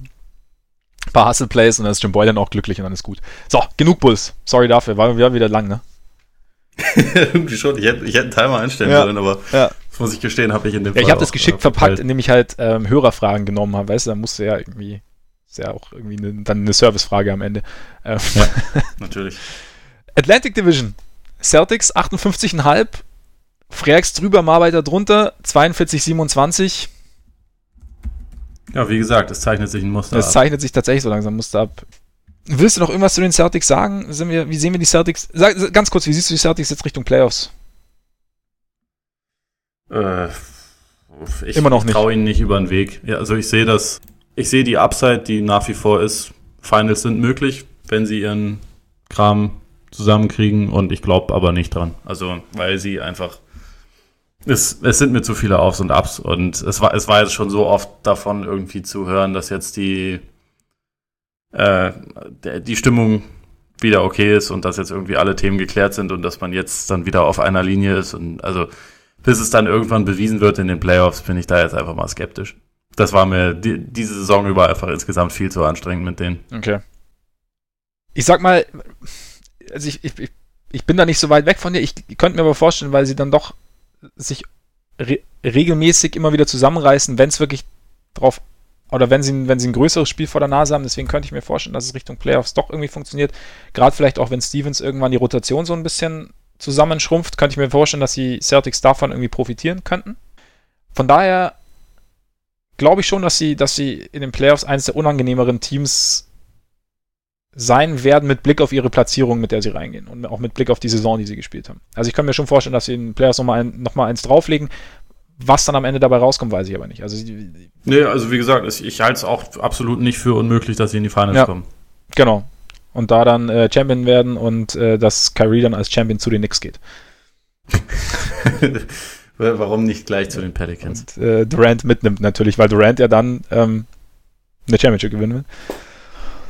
Ein paar Hustle Plays und dann ist Jim Boy dann auch glücklich und dann ist gut. So, genug Bulls. Sorry dafür, war wieder lang, ne? [LAUGHS] Irgendwie schon. Ich hätte, ich hätte einen Timer einstellen ja. sollen, aber ja. das muss ich gestehen, habe ich in dem ja, Fall. Ich habe das geschickt äh, verpackt, indem ich halt ähm, Hörerfragen genommen habe, weißt du, da musste ja irgendwie, ist ja auch irgendwie eine, dann eine Servicefrage am Ende. Ähm, ja, [LAUGHS] natürlich. Atlantic Division. Celtics 58,5. Freaks drüber, Marbeiter drunter. 42, 27. Ja, wie gesagt, es zeichnet sich ein Muster Es zeichnet sich tatsächlich so langsam ein Muster ab. Willst du noch irgendwas zu den Celtics sagen? Sind wir, wie sehen wir die Celtics? Sag, ganz kurz, wie siehst du die Celtics jetzt Richtung Playoffs? Äh, ich Immer noch nicht. traue ihnen nicht über den Weg. Ja, also ich sehe das, ich sehe die Upside, die nach wie vor ist. Finals sind möglich, wenn sie ihren Kram zusammenkriegen und ich glaube aber nicht dran. Also, weil sie einfach. Es, es sind mir zu viele Aufs und Ups und es war, es war jetzt schon so oft davon irgendwie zu hören, dass jetzt die, äh, die Stimmung wieder okay ist und dass jetzt irgendwie alle Themen geklärt sind und dass man jetzt dann wieder auf einer Linie ist und also bis es dann irgendwann bewiesen wird in den Playoffs, bin ich da jetzt einfach mal skeptisch. Das war mir die, diese Saison über einfach insgesamt viel zu anstrengend mit denen. Okay. Ich sag mal, also ich, ich, ich bin da nicht so weit weg von dir. Ich könnte mir aber vorstellen, weil sie dann doch sich re regelmäßig immer wieder zusammenreißen, wenn es wirklich drauf oder wenn sie, wenn sie ein größeres Spiel vor der Nase haben. Deswegen könnte ich mir vorstellen, dass es Richtung Playoffs doch irgendwie funktioniert. Gerade vielleicht auch, wenn Stevens irgendwann die Rotation so ein bisschen zusammenschrumpft, könnte ich mir vorstellen, dass die Celtics davon irgendwie profitieren könnten. Von daher glaube ich schon, dass sie, dass sie in den Playoffs eines der unangenehmeren Teams sein werden mit Blick auf ihre Platzierung, mit der sie reingehen und auch mit Blick auf die Saison, die sie gespielt haben. Also ich kann mir schon vorstellen, dass sie in den Playoffs nochmal ein, noch mal eins drauflegen. Was dann am Ende dabei rauskommt, weiß ich aber nicht. Also, nee, also wie gesagt, ich halte es auch absolut nicht für unmöglich, dass sie in die Finals ja, kommen. Genau. Und da dann äh, Champion werden und äh, dass Kyrie dann als Champion zu den Knicks geht. [LAUGHS] Warum nicht gleich zu den Pelicans? Und, äh, Durant mitnimmt natürlich, weil Durant ja dann ähm, eine Championship gewinnen will.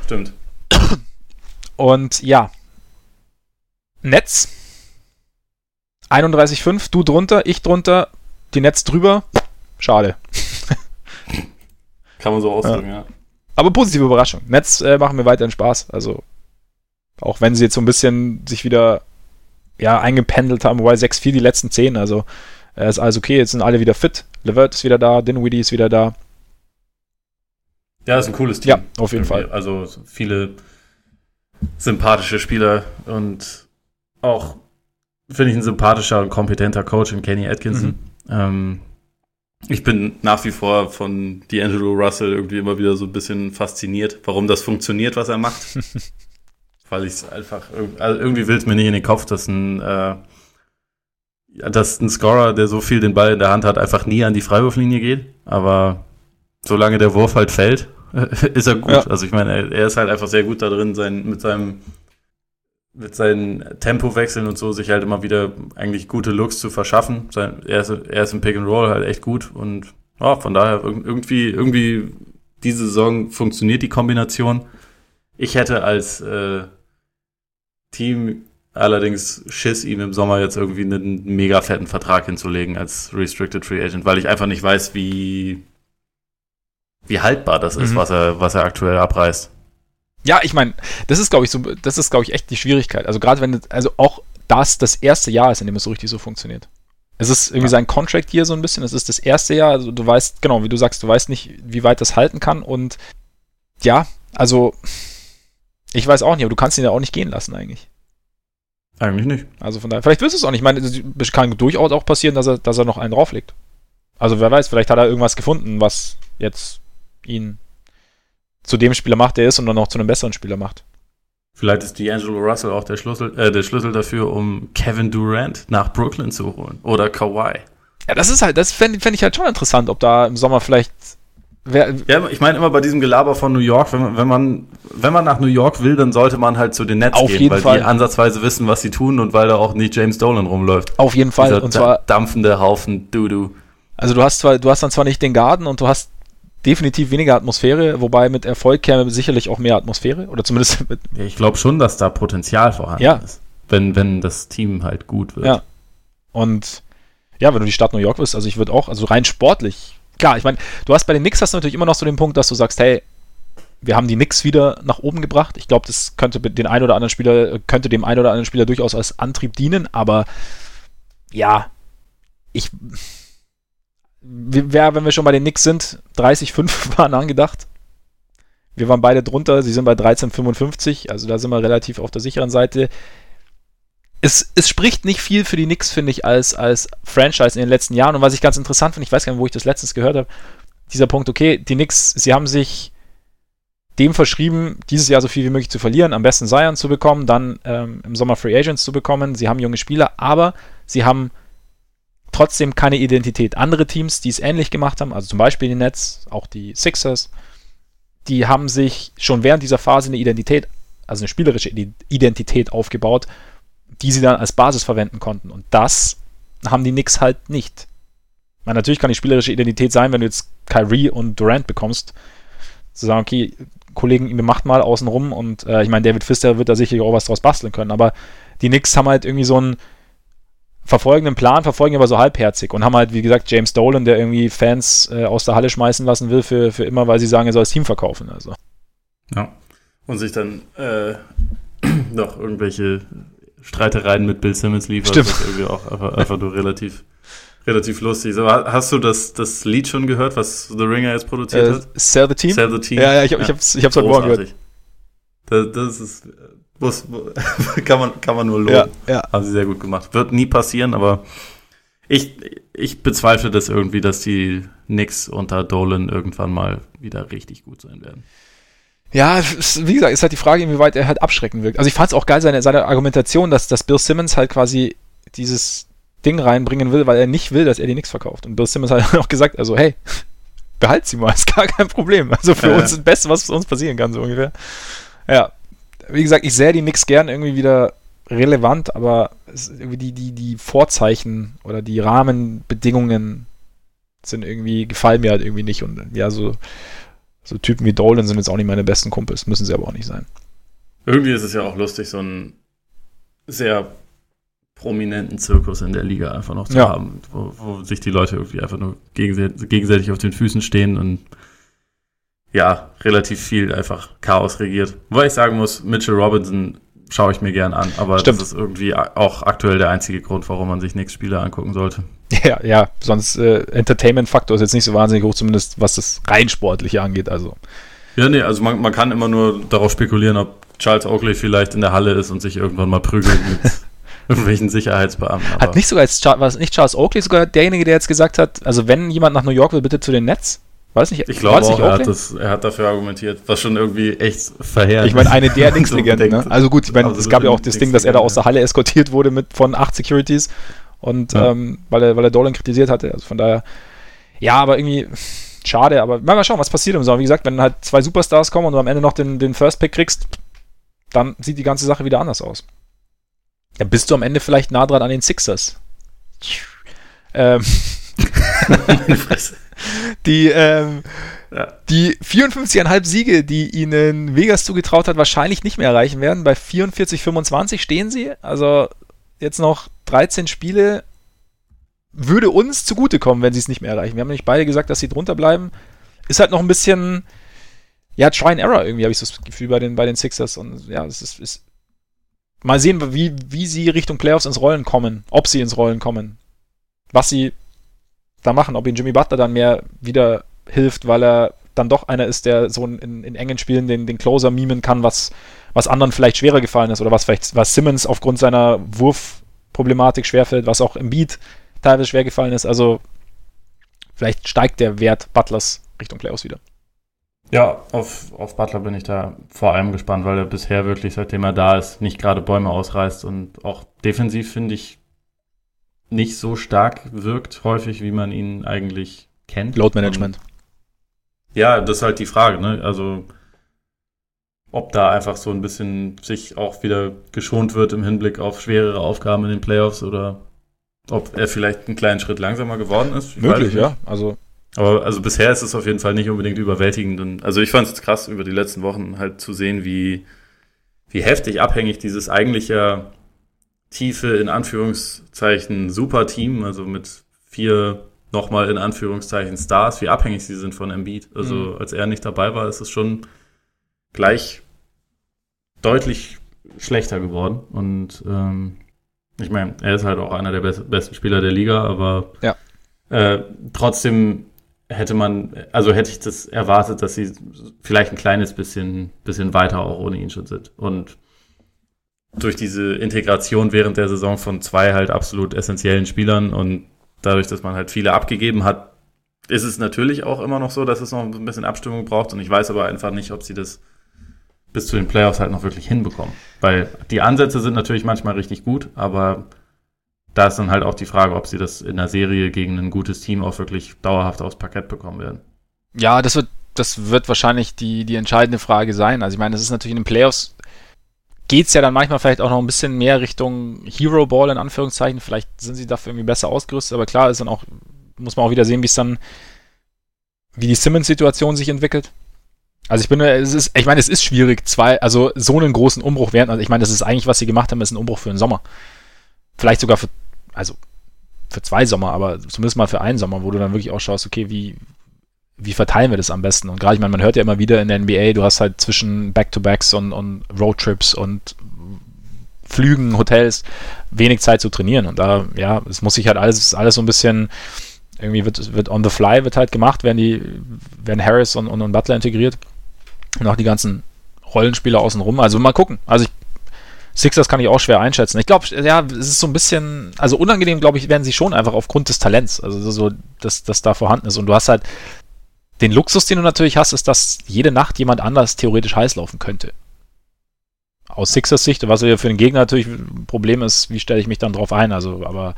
Stimmt. [COUGHS] Und ja. Netz. 31,5, du drunter, ich drunter, die Netz drüber. Schade. [LAUGHS] Kann man so ausdrücken, ja. ja. Aber positive Überraschung. Netz äh, machen mir weiterhin Spaß. Also, auch wenn sie jetzt so ein bisschen sich wieder ja, eingependelt haben, wobei 6-4 die letzten 10, also äh, ist alles okay, jetzt sind alle wieder fit. Levert ist wieder da, Dinwiddie ist wieder da. Ja, ist ein cooles Team. Ja, auf jeden Fall. Also viele sympathische Spieler und auch, finde ich, ein sympathischer und kompetenter Coach in Kenny Atkinson. Mhm. Ähm, ich bin nach wie vor von D'Angelo Russell irgendwie immer wieder so ein bisschen fasziniert, warum das funktioniert, was er macht. [LAUGHS] Weil ich es einfach, also irgendwie will es mir nicht in den Kopf, dass ein, äh, dass ein Scorer, der so viel den Ball in der Hand hat, einfach nie an die Freiwurflinie geht. Aber solange der Wurf halt fällt, [LAUGHS] ist er gut. Ja. Also ich meine, er, er, ist halt einfach sehr gut da drin, sein, mit seinem mit seinen Tempowechseln und so sich halt immer wieder eigentlich gute Looks zu verschaffen. Sein, er, ist, er ist im Pick and Roll halt echt gut und ja, von daher irgendwie, irgendwie diese Saison funktioniert die Kombination. Ich hätte als äh, Team allerdings Schiss, ihm im Sommer jetzt irgendwie einen mega fetten Vertrag hinzulegen als Restricted Free Agent, weil ich einfach nicht weiß, wie, wie haltbar das ist, mhm. was er, was er aktuell abreißt. Ja, ich meine, das ist, glaube ich, so, das ist, glaube ich, echt die Schwierigkeit. Also gerade wenn, also auch das das erste Jahr ist, in dem es so richtig so funktioniert. Es ist irgendwie ja. sein Contract hier so ein bisschen. Es ist das erste Jahr. Also du weißt, genau, wie du sagst, du weißt nicht, wie weit das halten kann. Und ja, also ich weiß auch nicht, aber du kannst ihn ja auch nicht gehen lassen eigentlich. Eigentlich nicht. Also von daher, vielleicht wirst du es auch nicht. Ich meine, es kann durchaus auch passieren, dass er, dass er noch einen drauflegt. Also wer weiß, vielleicht hat er irgendwas gefunden, was jetzt ihn zu dem Spieler macht, der ist und dann noch zu einem besseren Spieler macht. Vielleicht ist D'Angelo Russell auch der Schlüssel, äh, der Schlüssel dafür, um Kevin Durant nach Brooklyn zu holen. Oder Kawhi. Ja, das ist halt, das fände fänd ich halt schon interessant, ob da im Sommer vielleicht Wer, ja, ich meine immer bei diesem Gelaber von New York, wenn man, wenn man, wenn man nach New York will, dann sollte man halt zu den Nets auf gehen, jeden weil Fall. die ansatzweise wissen, was sie tun und weil da auch nicht James Dolan rumläuft. Auf jeden Fall. Dieser und zwar dampfende Haufen Dudu. Also du hast zwar, du hast dann zwar nicht den Garten und du hast definitiv weniger Atmosphäre, wobei mit Erfolg käme sicherlich auch mehr Atmosphäre oder zumindest [LAUGHS] mit. Ich glaube schon, dass da Potenzial vorhanden ja. ist, wenn wenn das Team halt gut wird. Ja. Und ja, wenn du die Stadt New York bist, also ich würde auch, also rein sportlich klar, ich meine, du hast bei den Knicks hast du natürlich immer noch so den Punkt, dass du sagst, hey, wir haben die Knicks wieder nach oben gebracht. Ich glaube, das könnte den ein oder anderen Spieler, könnte dem einen oder anderen Spieler durchaus als Antrieb dienen, aber ja, ich wer, wenn wir schon bei den Knicks sind, 30,5 [LAUGHS] waren angedacht. Wir waren beide drunter, sie sind bei 13,55, also da sind wir relativ auf der sicheren Seite es, es spricht nicht viel für die Knicks, finde ich, als, als Franchise in den letzten Jahren. Und was ich ganz interessant finde, ich weiß gar nicht, wo ich das letztens gehört habe, dieser Punkt, okay, die Knicks, sie haben sich dem verschrieben, dieses Jahr so viel wie möglich zu verlieren, am besten Zion zu bekommen, dann ähm, im Sommer Free Agents zu bekommen. Sie haben junge Spieler, aber sie haben trotzdem keine Identität. Andere Teams, die es ähnlich gemacht haben, also zum Beispiel die Nets, auch die Sixers, die haben sich schon während dieser Phase eine Identität, also eine spielerische Identität aufgebaut die sie dann als Basis verwenden konnten. Und das haben die Knicks halt nicht. meine, natürlich kann die spielerische Identität sein, wenn du jetzt Kyrie und Durant bekommst, zu sagen, okay, Kollegen, ihr macht mal außenrum und äh, ich meine, David Pfister wird da sicherlich auch was draus basteln können, aber die Knicks haben halt irgendwie so einen verfolgenden Plan, verfolgen aber so halbherzig und haben halt, wie gesagt, James Dolan, der irgendwie Fans äh, aus der Halle schmeißen lassen will für, für immer, weil sie sagen, er soll das Team verkaufen. Also. Ja. Und sich dann äh, [CLEARS THROAT] noch irgendwelche Streitereien mit Bill Simmons liefert. Stimmt. Das ist irgendwie auch einfach, einfach nur relativ, relativ lustig. So, hast du das, das Lied schon gehört, was The Ringer jetzt produziert äh, hat? Sell the Team? Sell the Team. Ja, ja, ich, ja. ich hab's, ich hab's heute Morgen gehört. Das, das ist, muss, [LAUGHS] kann, man, kann man nur loben. Ja, ja. Haben sie sehr gut gemacht. Wird nie passieren, aber ich, ich bezweifle das irgendwie, dass die Knicks unter Dolan irgendwann mal wieder richtig gut sein werden. Ja, wie gesagt, ist halt die Frage, inwieweit er halt abschrecken wirkt. Also ich fand es auch geil, seine, seine Argumentation, dass, dass Bill Simmons halt quasi dieses Ding reinbringen will, weil er nicht will, dass er die nichts verkauft. Und Bill Simmons hat [LAUGHS] auch gesagt, also hey, [LAUGHS] behalt sie mal, ist gar kein Problem. Also für ja. uns das Beste, was uns passieren kann, so ungefähr. Ja, wie gesagt, ich sehe die Knicks gern irgendwie wieder relevant, aber die, die, die Vorzeichen oder die Rahmenbedingungen sind irgendwie, gefallen mir halt irgendwie nicht. Und ja, so so Typen wie Dolan sind jetzt auch nicht meine besten Kumpels, müssen sie aber auch nicht sein. Irgendwie ist es ja auch lustig, so einen sehr prominenten Zirkus in der Liga einfach noch zu ja. haben, wo, wo, sich die Leute irgendwie einfach nur gegenseitig, gegenseitig auf den Füßen stehen und ja, relativ viel einfach Chaos regiert. Wobei ich sagen muss, Mitchell Robinson schaue ich mir gern an, aber Stimmt. das ist irgendwie auch aktuell der einzige Grund, warum man sich Knicks Spiele angucken sollte. [LAUGHS] Ja, ja, sonst äh, Entertainment-Faktor ist jetzt nicht so wahnsinnig hoch, zumindest was das rein sportliche angeht. Also Ja, nee, also man, man kann immer nur darauf spekulieren, ob Charles Oakley vielleicht in der Halle ist und sich irgendwann mal prügelt mit [LAUGHS] irgendwelchen Sicherheitsbeamten. hat nicht sogar jetzt, war es nicht Charles Oakley sogar derjenige, der jetzt gesagt hat, also wenn jemand nach New York will, bitte zu den Nets? Es nicht? ich glaube auch, er hat, das, er hat dafür argumentiert, was schon irgendwie echt verheerend Ich meine, eine der [LAUGHS] denkt. ne? Also gut, ich meine, es gab ja auch das Ding, dass er da aus der Halle eskortiert wurde mit von acht Securities und Ja. ähm, weil er, weil er Dolan kritisiert hatte. Also von daher, ja, aber irgendwie schade. Aber mal, mal schauen, was passiert im Sommer. Wie gesagt, wenn halt zwei Superstars kommen und du am Ende noch den, den First Pick kriegst, dann sieht die ganze Sache wieder anders aus. Dann bist du am Ende vielleicht nah dran an den Sixers. [LAUGHS] Ähm, Meine Fresse. Die, ähm, Ja. die 54,5 Siege, die ihnen Vegas zugetraut hat, wahrscheinlich nicht mehr erreichen werden. Bei 44, 25 stehen sie. Also jetzt noch 13 Spiele. Würde uns zugutekommen, wenn sie es nicht mehr erreichen. Wir haben nämlich beide gesagt, dass sie drunter bleiben. Ist halt noch ein bisschen, ja, Try and Error irgendwie, habe ich so das Gefühl bei den, bei den Sixers. Und ja, es ist, ist mal sehen, wie, wie sie Richtung Playoffs ins Rollen kommen. Ob sie ins Rollen kommen. Was sie da machen, ob ihnen Jimmy Butler dann mehr wieder hilft, weil er dann doch einer ist, der so in, in engen Spielen den, den Closer mimen kann, was, was anderen vielleicht schwerer gefallen ist oder was vielleicht was Simmons aufgrund seiner Wurfproblematik schwerfällt, was auch im Beat teilweise schwer gefallen ist. Also vielleicht steigt der Wert Butlers Richtung Playoffs wieder. Ja, auf, auf Butler bin ich da vor allem gespannt, weil er bisher wirklich, seitdem er da ist, nicht gerade Bäume ausreißt und auch defensiv, finde ich, nicht so stark wirkt, häufig, wie man ihn eigentlich kennt. Load Management. Und, ja, das ist halt die Frage, ne? Also, ob da einfach so ein bisschen sich auch wieder geschont wird im Hinblick auf schwerere Aufgaben in den Playoffs oder ob er vielleicht einen kleinen Schritt langsamer geworden ist. Möglich, ja. Also Aber also bisher ist es auf jeden Fall nicht unbedingt überwältigend. Und, also ich fand es krass, über die letzten Wochen halt zu sehen, wie, wie heftig abhängig dieses eigentliche tiefe, in Anführungszeichen, Super-Team, also mit vier nochmal in Anführungszeichen Stars, wie abhängig sie sind von Embiid. Also Mhm. als er nicht dabei war, ist es schon gleich deutlich schlechter geworden. Und ähm, ich meine, er ist halt auch einer der best besten Spieler der Liga, aber Ja. äh, trotzdem hätte man, also hätte ich das erwartet, dass sie vielleicht ein kleines bisschen, bisschen weiter auch ohne ihn schon sind. Und durch diese Integration während der Saison von zwei halt absolut essentiellen Spielern und dadurch, dass man halt viele abgegeben hat, ist es natürlich auch immer noch so, dass es noch ein bisschen Abstimmung braucht. Und ich weiß aber einfach nicht, ob sie das bis zu den Playoffs halt noch wirklich hinbekommen. Weil die Ansätze sind natürlich manchmal richtig gut, aber da ist dann halt auch die Frage, ob sie das in der Serie gegen ein gutes Team auch wirklich dauerhaft aufs Parkett bekommen werden. Ja, das wird, das wird wahrscheinlich die, die entscheidende Frage sein. Also ich meine, das ist natürlich in den Playoffs geht es ja dann manchmal vielleicht auch noch ein bisschen mehr Richtung Hero Ball in Anführungszeichen. Vielleicht sind sie dafür irgendwie besser ausgerüstet, aber klar ist dann auch, muss man auch wieder sehen, wie es dann, wie die Simmons-Situation sich entwickelt. Also ich bin, es ist, ich meine, es ist schwierig, zwei, also so einen großen Umbruch während, also ich meine, das ist eigentlich, was sie gemacht haben, ist ein Umbruch für den Sommer. Vielleicht sogar für, also für zwei Sommer, aber zumindest mal für einen Sommer, wo du dann wirklich auch schaust, okay, wie, wie verteilen wir das am besten? Und gerade, ich meine, man hört ja immer wieder in der NBA, du hast halt zwischen Back-to-Backs und, und Roadtrips und Flügen, Hotels wenig Zeit zu trainieren. Und da, ja, es muss sich halt alles, alles so ein bisschen, irgendwie wird, wird on the fly wird halt gemacht, werden die, werden Harris und, und, und Butler integriert. Und auch die ganzen Rollenspieler außenrum. Also mal gucken. Also ich, Sixers kann ich auch schwer einschätzen. Ich glaube, ja, es ist so ein bisschen, also unangenehm, glaube ich, werden sie schon einfach aufgrund des Talents, also so, dass das da vorhanden ist. Und du hast halt den Luxus, den du natürlich hast, ist, dass jede Nacht jemand anders theoretisch heiß laufen könnte. Aus Sixers Sicht, was ja für den Gegner natürlich ein Problem ist, wie stelle ich mich dann drauf ein? Also, aber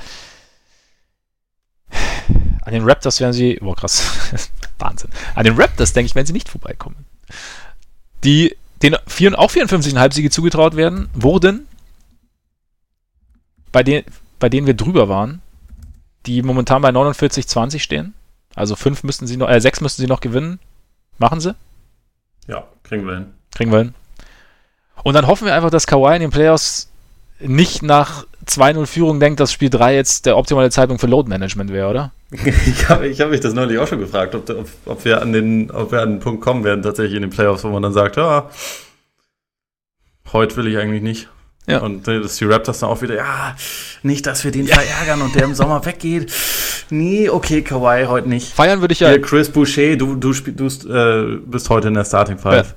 an den Raptors werden sie, boah krass, [LAUGHS] Wahnsinn. An den Raptors denke ich, werden sie nicht vorbeikommen. Die den vier, auch 54,5 Siege zugetraut werden, wurden, bei, den, bei denen wir drüber waren, die momentan bei 49,20 stehen. Also fünf müssten sie noch, äh, sechs müssten sie noch gewinnen. Machen sie? Ja, kriegen wir hin. Kriegen wir hin. Und dann hoffen wir einfach, dass Kawhi in den Playoffs nicht nach 2-0 Führung denkt, dass Spiel 3 jetzt der optimale Zeitpunkt für Load Management wäre, oder? [LAUGHS] Ich habe ich hab mich das neulich auch schon gefragt, ob, ob, ob, wir an den, ob wir an den Punkt kommen werden, tatsächlich in den Playoffs, wo man dann sagt, ja, heute will ich eigentlich nicht. Ja. Und dass die Raptors dann auch wieder, ja, nicht, dass wir den ja. verärgern und der im Sommer weggeht. Nee, okay, Kawhi, heute nicht. Feiern würde ich ja. Hier, Chris Boucher, du, du, du äh, bist heute in der Starting Five. Ja.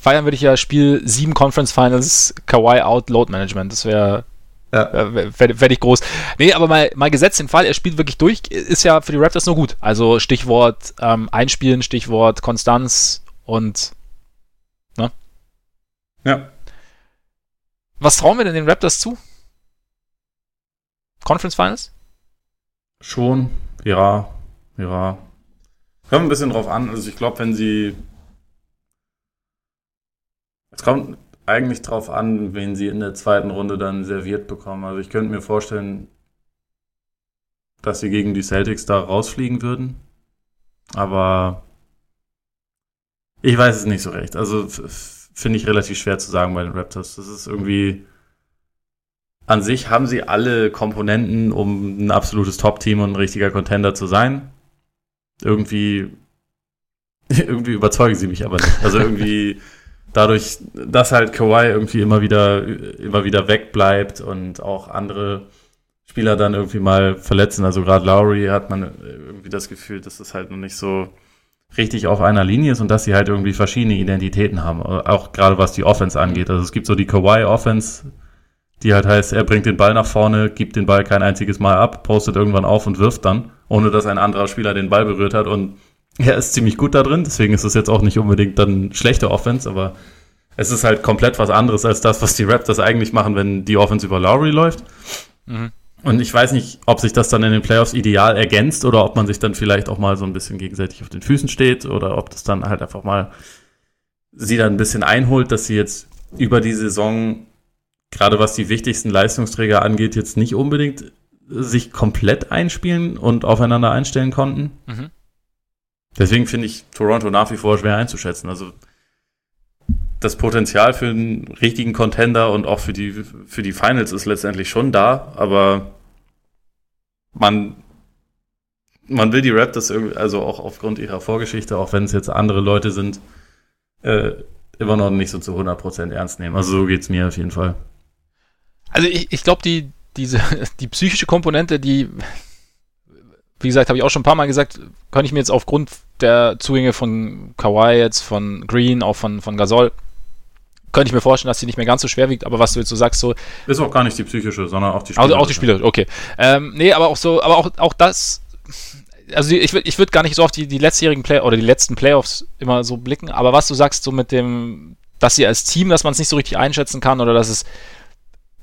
Feiern würde ich ja Spiel 7 Conference Finals, Kawhi out, Load Management. Das wäre ja. Werde werd ich groß. Nee, aber mal, mal gesetzt den Fall, er spielt wirklich durch, ist ja für die Raptors nur gut. Also Stichwort ähm, Einspielen, Stichwort Konstanz und ne? Ja. Was trauen wir denn den Raptors zu? Conference Finals? Schon, ja, ja. Kommt ein bisschen drauf an. Also ich glaube, wenn sie. Es kommt eigentlich drauf an, wen sie in der zweiten Runde dann serviert bekommen. Also ich könnte mir vorstellen, dass sie gegen die Celtics da rausfliegen würden. Aber ich weiß es nicht so recht. Also finde ich relativ schwer zu sagen bei den Raptors. Das ist irgendwie. An sich haben sie alle Komponenten, um ein absolutes Top-Team und ein richtiger Contender zu sein. Irgendwie, [LAUGHS] irgendwie überzeugen sie mich aber nicht. Also irgendwie [LAUGHS] dadurch, dass halt Kawhi irgendwie immer wieder, immer wieder wegbleibt und auch andere Spieler dann irgendwie mal verletzen. Also gerade Lowry hat man irgendwie das Gefühl, dass es halt noch nicht so richtig auf einer Linie ist und dass sie halt irgendwie verschiedene Identitäten haben. Auch gerade was die Offense angeht. Also es gibt so die Kawhi Offense, die halt heißt, er bringt den Ball nach vorne, gibt den Ball kein einziges Mal ab, postet irgendwann auf und wirft dann, ohne dass ein anderer Spieler den Ball berührt hat und er ist ziemlich gut da drin, deswegen ist es jetzt auch nicht unbedingt dann schlechte Offense, aber es ist halt komplett was anderes als das, was die Raptors eigentlich machen, wenn die Offense über Lowry läuft. Mhm. Und ich weiß nicht, ob sich das dann in den Playoffs ideal ergänzt oder ob man sich dann vielleicht auch mal so ein bisschen gegenseitig auf den Füßen steht oder ob das dann halt einfach mal sie dann ein bisschen einholt, dass sie jetzt über die Saison, gerade was die wichtigsten Leistungsträger angeht, jetzt nicht unbedingt sich komplett einspielen und aufeinander einstellen konnten. Mhm. Deswegen finde ich Toronto nach wie vor schwer einzuschätzen. Also das Potenzial für einen richtigen Contender und auch für die, für die Finals ist letztendlich schon da, aber man, man will die Raptors irgendwie, also auch aufgrund ihrer Vorgeschichte, auch wenn es jetzt andere Leute sind, äh, immer noch nicht so zu 100% ernst nehmen. Also so geht es mir auf jeden Fall. Also ich, ich glaube, die, diese, [LAUGHS] die psychische Komponente, die wie gesagt, habe ich auch schon ein paar Mal gesagt, kann ich mir jetzt aufgrund der Zugänge von Kawhi jetzt, von Green, auch von, von Gasol, könnte ich mir vorstellen, dass sie nicht mehr ganz so schwer wiegt, aber was du jetzt so sagst, so. Ist auch gar nicht die psychische, sondern auch die Spielerische. Also auch die spielerische, okay. Ähm, nee, aber auch so, aber auch, auch das, also ich würde ich würd gar nicht so auf die, die letztjährigen Play oder die letzten Playoffs immer so blicken, aber was du sagst, so mit dem, dass sie als Team, dass man es nicht so richtig einschätzen kann oder dass es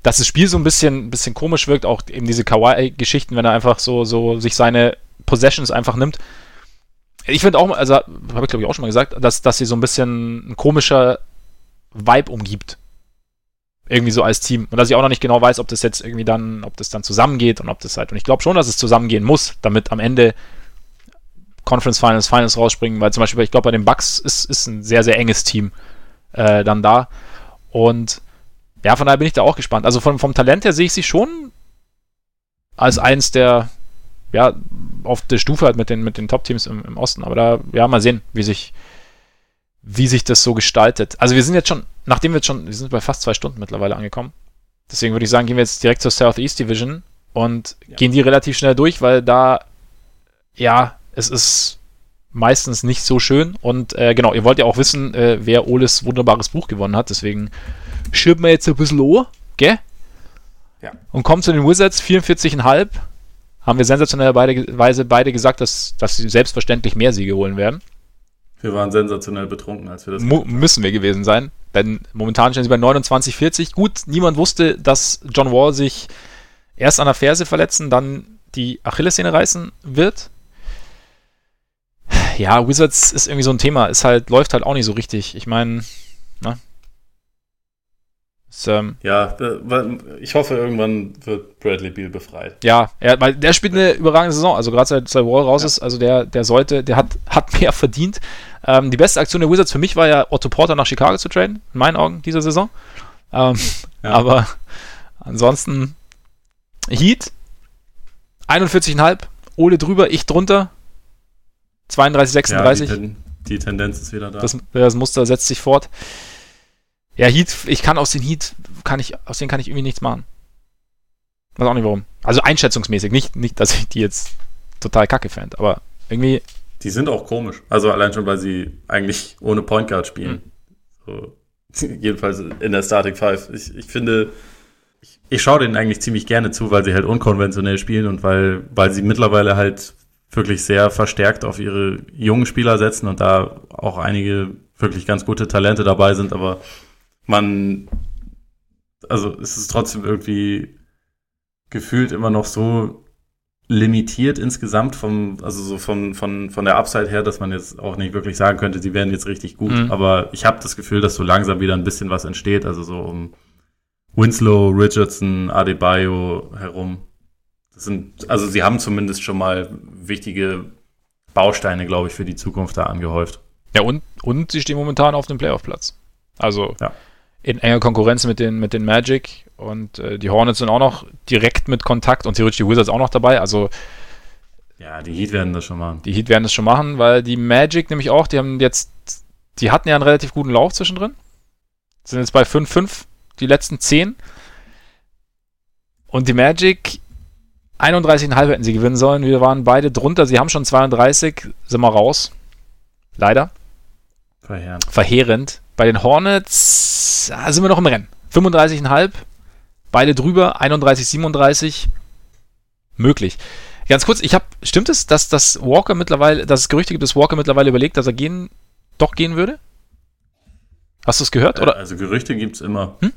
dass das Spiel so ein bisschen, bisschen komisch wirkt, auch eben diese Kawaii-Geschichten, wenn er einfach so, so sich seine Possessions einfach nimmt. Ich finde auch, also habe ich glaube ich auch schon mal gesagt, dass, dass sie so ein bisschen ein komischer Vibe umgibt. Irgendwie so als Team. Und dass ich auch noch nicht genau weiß, ob das jetzt irgendwie dann, ob das dann zusammengeht und ob das halt, und ich glaube schon, dass es zusammengehen muss, damit am Ende Conference Finals, Finals rausspringen, weil zum Beispiel, ich glaube, bei den Bucks ist, ist ein sehr, sehr enges Team äh, dann da. Und ja, von daher bin ich da auch gespannt. Also von, vom Talent her sehe ich sie schon als eins der, ja, auf der Stufe halt mit den, mit den Top-Teams im, im Osten. Aber da, ja, mal sehen, wie sich, wie sich das so gestaltet. Also wir sind jetzt schon, nachdem wir jetzt schon, wir sind bei fast zwei Stunden mittlerweile angekommen. Deswegen würde ich sagen, gehen wir jetzt direkt zur Southeast Division und ja. gehen die relativ schnell durch, weil da, ja, es ist meistens nicht so schön. Und äh, genau, ihr wollt ja auch wissen, äh, wer Oles wunderbares Buch gewonnen hat. Deswegen schieben wir jetzt ein bisschen an, gell? Ja. Und kommen zu den Wizards, 44,5. Haben wir sensationellerweise beide gesagt, dass, dass sie selbstverständlich mehr Siege holen werden. Wir waren sensationell betrunken, als wir das Mu Müssen wir gewesen sein, denn momentan stehen sie bei 29,40. Gut, niemand wusste, dass John Wall sich erst an der Ferse verletzen, dann die Achillessehne reißen wird. Ja, Wizards ist irgendwie so ein Thema. Es halt, läuft halt auch nicht so richtig. Ich meine, ne? Ähm, ja, ich hoffe, irgendwann wird Bradley Beal befreit. Ja, er, weil der spielt eine überragende Saison. Also gerade seit, seit Wall raus ja. ist, also der, der sollte, der hat, hat [LAUGHS] mehr verdient. Ähm, die beste Aktion der Wizards für mich war ja Otto Porter nach Chicago zu traden, in meinen Augen, dieser Saison. Ähm, [LAUGHS] ja. Aber ansonsten Heat 41,5 Ole drüber, ich drunter. 32, 36. Ja, die, Ten die, Tendenz ist wieder da. Das, das, Muster setzt sich fort. Ja, Heat, ich kann aus den Heat, kann ich, aus denen kann ich irgendwie nichts machen. Weiß auch nicht warum. Also einschätzungsmäßig, nicht, nicht, dass ich die jetzt total kacke fand, aber irgendwie. Die sind auch komisch. Also allein schon, weil sie eigentlich ohne Point Guard spielen. Mhm. So, [LAUGHS] jedenfalls in der Starting Five. Ich, ich finde, ich, ich schaue denen eigentlich ziemlich gerne zu, weil sie halt unkonventionell spielen und weil, weil sie mittlerweile halt wirklich sehr verstärkt auf ihre jungen Spieler setzen und da auch einige wirklich ganz gute Talente dabei sind, aber man, also es ist trotzdem irgendwie gefühlt immer noch so limitiert insgesamt vom, also so von, von, von der Upside her, dass man jetzt auch nicht wirklich sagen könnte, sie werden jetzt richtig gut. Mhm. Aber ich habe das Gefühl, dass so langsam wieder ein bisschen was entsteht, also so um Winslow, Richardson, Adebayo herum. Das sind, also sie haben zumindest schon mal wichtige Bausteine, glaube ich, für die Zukunft da angehäuft. Ja, und, und sie stehen momentan auf dem Playoff-Platz. Also ja. In enger Konkurrenz mit den, mit den Magic und äh, die Hornets sind auch noch direkt mit Kontakt und theoretisch die Wizards auch noch dabei. Also ja, die Heat werden das schon machen. Die Heat werden das schon machen, weil die Magic nämlich auch, die haben jetzt, die hatten ja einen relativ guten Lauf zwischendrin. Sind jetzt bei 5-5, die letzten 10. Und die Magic 31,5 hätten sie gewinnen sollen. Wir waren beide drunter. Sie haben schon 32. Sind wir raus. Leider. Verheerend. Verheerend. Bei den Hornets ah, sind wir noch im Rennen. 35,5. Beide drüber. 31, 37. Möglich. Ganz kurz, ich habe, stimmt es, dass das Walker mittlerweile, dass es Gerüchte gibt, dass Walker mittlerweile überlegt, dass er gehen, doch gehen würde? Hast du es gehört? Oder? Also Gerüchte gibt es immer. Hm?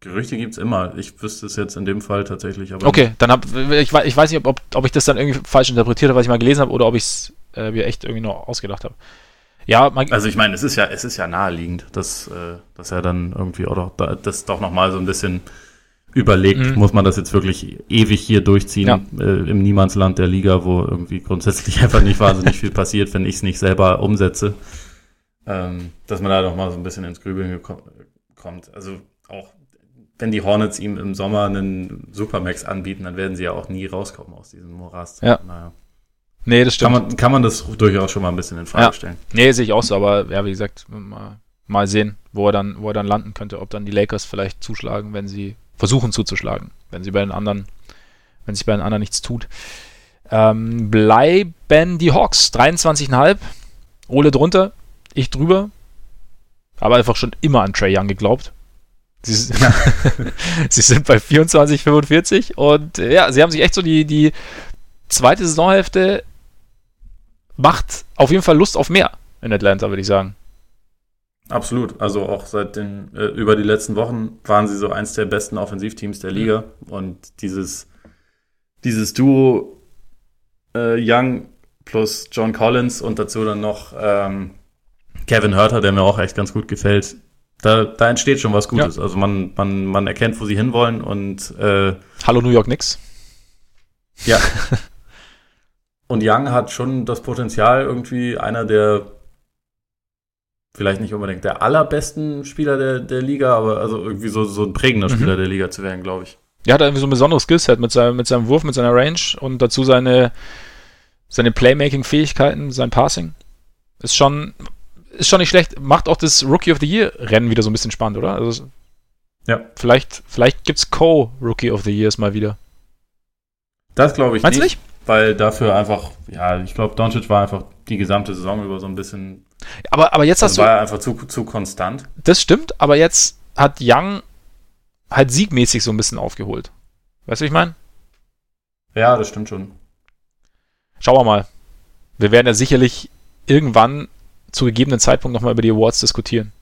Gerüchte gibt es immer. Ich wüsste es jetzt in dem Fall tatsächlich. Aber okay, dann hab ich, ich weiß nicht, ob, ob ich das dann irgendwie falsch interpretiert habe, was ich mal gelesen habe, oder ob ich es äh, mir echt irgendwie nur ausgedacht habe. Ja, also ich meine, es ist ja, es ist ja naheliegend, dass, äh, dass er dann irgendwie auch doch, das doch nochmal so ein bisschen überlegt, mhm. muss man das jetzt wirklich ewig hier durchziehen ja. äh, im Niemandsland der Liga, wo irgendwie grundsätzlich [LAUGHS] einfach nicht wahnsinnig viel passiert, wenn ich es nicht selber umsetze. Ähm, dass man da doch mal so ein bisschen ins Grübeln kommt. Also auch wenn die Hornets ihm im Sommer einen Supermax anbieten, dann werden sie ja auch nie rauskommen aus diesem Morast. Ja. Naja. Nee, das stimmt. Kann man, kann man das durchaus schon mal ein bisschen in Frage ja. stellen. Nee, sehe ich auch so, aber ja, wie gesagt, mal, mal sehen, wo er dann, wo er dann landen könnte, ob dann die Lakers vielleicht zuschlagen, wenn sie versuchen zuzuschlagen, wenn sie bei den anderen, wenn sich bei den anderen nichts tut. Ähm, bleiben die Hawks, 23,5. Ole drunter, ich drüber. Aber einfach schon immer an Trey Young geglaubt. Sie, [LAUGHS] sie sind bei 24, 45 und äh, ja, sie haben sich echt so die, die zweite Saisonhälfte macht auf jeden Fall Lust auf mehr in Atlanta, würde ich sagen. Absolut. Also auch seit den, äh, über die letzten Wochen waren sie so eins der besten Offensivteams der Liga. Und dieses, dieses Duo äh, Young plus John Collins und dazu dann noch ähm, Kevin Hurter, der mir auch echt ganz gut gefällt. Da, da entsteht schon was Gutes. Ja. Also man, man, man erkennt, wo sie hinwollen und äh, Hallo New York Knicks. Ja. [LAUGHS] und Young hat schon das Potenzial, irgendwie einer der vielleicht nicht unbedingt der allerbesten Spieler der, der Liga, aber also irgendwie so, so ein prägender mhm. Spieler der Liga zu werden, glaube ich. Ja, hat irgendwie so ein besonderes Skillset mit seinem, mit seinem Wurf, mit seiner Range und dazu seine, seine Playmaking-Fähigkeiten, sein Passing. Ist schon, ist schon nicht schlecht. Macht auch das Rookie of the Year-Rennen wieder so ein bisschen spannend, oder? Also, ja. Vielleicht, vielleicht es Co-Rookie of the Years mal wieder. Das glaube ich Meinst nicht. nicht? Weil dafür einfach, ja, ich glaube, Doncic war einfach die gesamte Saison über so ein bisschen. Aber, aber jetzt hast war du. War einfach zu, zu konstant. Das stimmt, aber jetzt hat Young halt siegmäßig so ein bisschen aufgeholt. Weißt du, wie ich meine? Ja, das stimmt schon. Schauen wir mal. Wir werden ja sicherlich irgendwann zu gegebenen Zeitpunkt nochmal über die Awards diskutieren.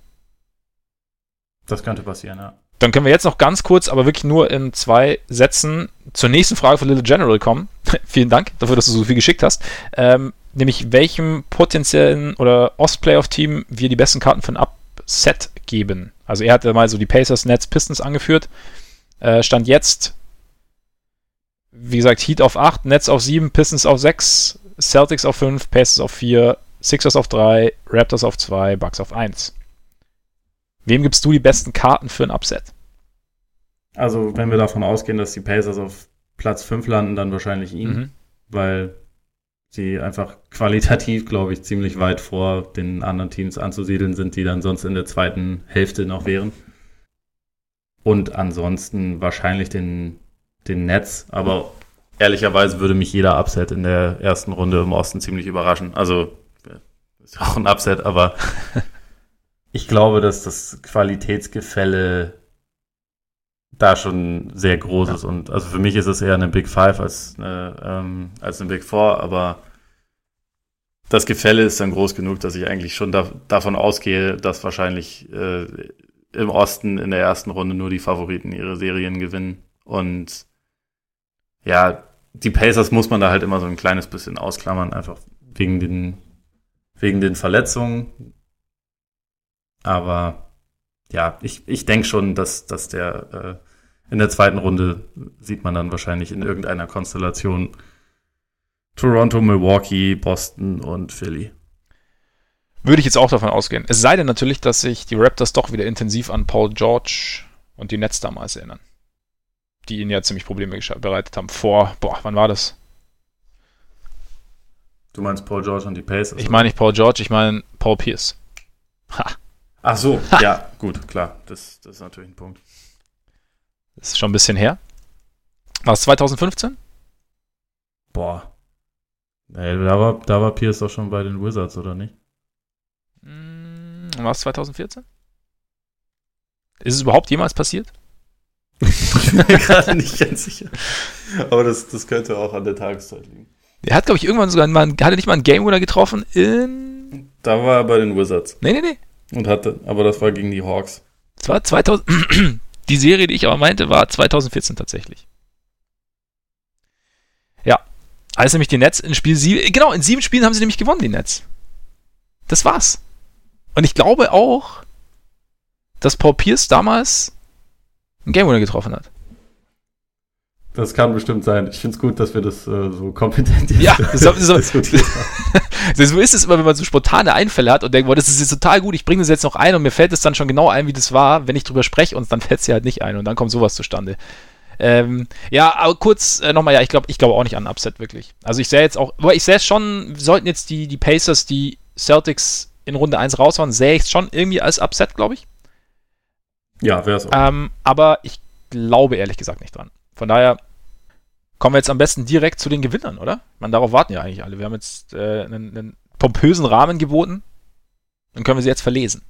Das könnte passieren, ja. Dann können wir jetzt noch ganz kurz, aber wirklich nur in zwei Sätzen zur nächsten Frage von Little General kommen. [LAUGHS] Vielen Dank dafür, dass du so viel geschickt hast. Ähm, nämlich welchem potenziellen oder Ost-Playoff-Team wir die besten Karten für ein Upset geben. Also er hatte mal so die Pacers, Nets, Pistons angeführt. Äh, stand jetzt, wie gesagt, Heat auf 8, Nets auf 7, Pistons auf 6, Celtics auf 5, Pacers auf 4, Sixers auf 3, Raptors auf 2, Bucks auf 1. Wem gibst du die besten Karten für ein Upset? Also, wenn wir davon ausgehen, dass die Pacers auf Platz 5 landen, dann wahrscheinlich ihn. Mhm. weil sie einfach qualitativ, glaube ich, ziemlich weit vor den anderen Teams anzusiedeln sind, die dann sonst in der zweiten Hälfte noch wären. Und ansonsten wahrscheinlich den, den Netz, aber ehrlicherweise würde mich jeder Upset in der ersten Runde im Osten ziemlich überraschen. Also ist auch ein Upset, aber [LAUGHS] ich glaube, dass das Qualitätsgefälle da schon sehr groß ja. ist. Und also für mich ist es eher eine Big Five als eine, ähm, als eine Big Four, aber das Gefälle ist dann groß genug, dass ich eigentlich schon da, davon ausgehe, dass wahrscheinlich äh, im Osten in der ersten Runde nur die Favoriten ihre Serien gewinnen. Und ja, die Pacers muss man da halt immer so ein kleines bisschen ausklammern, einfach wegen den, wegen den Verletzungen. Aber ja, ich, ich denke schon, dass, dass der äh, in der zweiten Runde sieht man dann wahrscheinlich in irgendeiner Konstellation Toronto, Milwaukee, Boston und Philly. Würde ich jetzt auch davon ausgehen. Es sei denn natürlich, dass sich die Raptors doch wieder intensiv an Paul George und die Nets damals erinnern. Die ihnen ja ziemlich Probleme bereitet haben. Vor, boah, wann war das? Du meinst Paul George und die Pacers? Ich meine nicht Paul George, ich meine Paul Pierce. Ha. Ach so, ja, gut, klar. Das, das ist natürlich ein Punkt. Das ist schon ein bisschen her. War es 2015? Boah. Nee, da war, da war Pierce doch schon bei den Wizards, oder nicht? Hm, war es 2014? Ist es überhaupt jemals passiert? [LAUGHS] ich bin mir gerade nicht ganz sicher. Aber das, das könnte auch an der Tageszeit liegen. Er hat, glaube ich, irgendwann sogar mal, hat er nicht mal einen Game Winner getroffen in. Da war er bei den Wizards. Nee, nee, nee. Und hatte, aber das war gegen die Hawks. Das war 2000, die Serie, die ich aber meinte, war 2014 tatsächlich. Ja. Als nämlich die Nets in Spiel 7, genau, in sieben Spielen haben sie nämlich gewonnen, die Nets. Das war's. Und ich glaube auch, dass Paul Pierce damals einen Game Winner getroffen hat. Das kann bestimmt sein. Ich finde es gut, dass wir das äh, so kompetent ja, [LAUGHS] so, haben. so ist es immer, wenn man so spontane Einfälle hat und denkt, boah, das ist jetzt total gut, ich bringe das jetzt noch ein und mir fällt es dann schon genau ein, wie das war. Wenn ich drüber spreche und dann fällt es ja halt nicht ein und dann kommt sowas zustande. Ähm, ja, aber kurz äh, nochmal, ja, ich glaube ich glaube auch nicht an Upset, wirklich. Also ich sehe jetzt auch, aber ich sehe es schon, sollten jetzt die, die Pacers, die Celtics in Runde 1 raushauen, sehe ich es schon irgendwie als Upset, glaube ich. Ja, wäre es auch. Ähm, aber ich glaube ehrlich gesagt nicht dran. Von daher kommen wir jetzt am besten direkt zu den Gewinnern, oder? Man, darauf warten ja eigentlich alle. Wir haben jetzt äh, einen, einen pompösen Rahmen geboten. Dann können wir sie jetzt verlesen.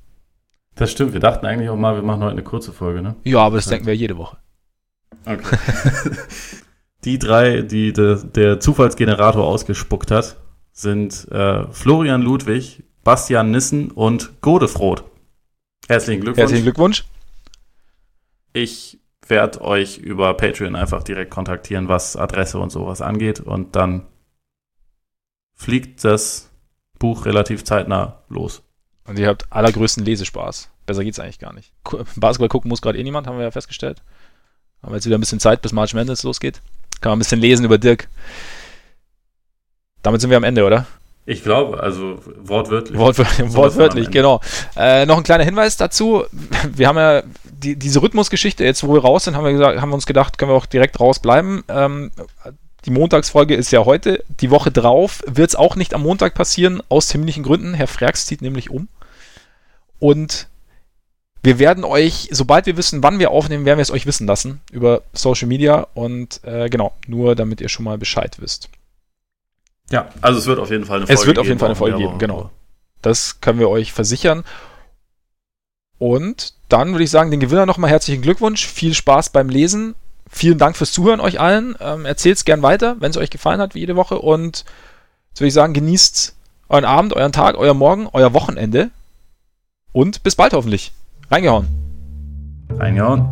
Das stimmt. Wir dachten eigentlich auch mal, wir machen heute eine kurze Folge, ne? Ja, aber das denken wir jede Woche. Okay. [LAUGHS] die drei, die de, der Zufallsgenerator ausgespuckt hat, sind äh, Florian Ludwig, Bastian Nissen und Godefroth. Herzlichen Glückwunsch. Herzlichen Glückwunsch. Ich werde euch über Patreon einfach direkt kontaktieren, was Adresse und sowas angeht. Und dann fliegt das Buch relativ zeitnah los. Und ihr habt allergrößten Lesespaß. Besser geht's eigentlich gar nicht. Basketball gucken muss gerade eh niemand, haben wir ja festgestellt. Haben wir jetzt wieder ein bisschen Zeit, bis March Madness losgeht. Kann man ein bisschen lesen über Dirk. Damit sind wir am Ende, oder? Ich glaube, also wortwörtlich. Wortwörtlich, wortwörtlich genau. Äh, noch ein kleiner Hinweis dazu. Wir haben ja die, diese Rhythmusgeschichte, jetzt wo wir raus sind, haben wir, gesagt, haben wir uns gedacht, können wir auch direkt rausbleiben. Ähm, die Montagsfolge ist ja heute. Die Woche drauf wird es auch nicht am Montag passieren, aus terminlichen Gründen. Herr Freaks zieht nämlich um. Und wir werden euch, sobald wir wissen, wann wir aufnehmen, werden wir es euch wissen lassen über Social Media. Und äh, genau, nur damit ihr schon mal Bescheid wisst. Ja, also es wird auf jeden Fall eine Folge geben. Es wird auf jeden Fall eine Folge geben, genau. Das können wir euch versichern. Und dann würde ich sagen, den Gewinner nochmal herzlichen Glückwunsch. Viel Spaß beim Lesen. Vielen Dank fürs Zuhören euch allen. Ähm, Erzählt es gern weiter, wenn es euch gefallen hat, wie jede Woche. Und jetzt würde ich sagen, genießt euren Abend, euren Tag, euer Morgen, euer Wochenende. Und bis bald hoffentlich. Reingehauen. Reingehauen.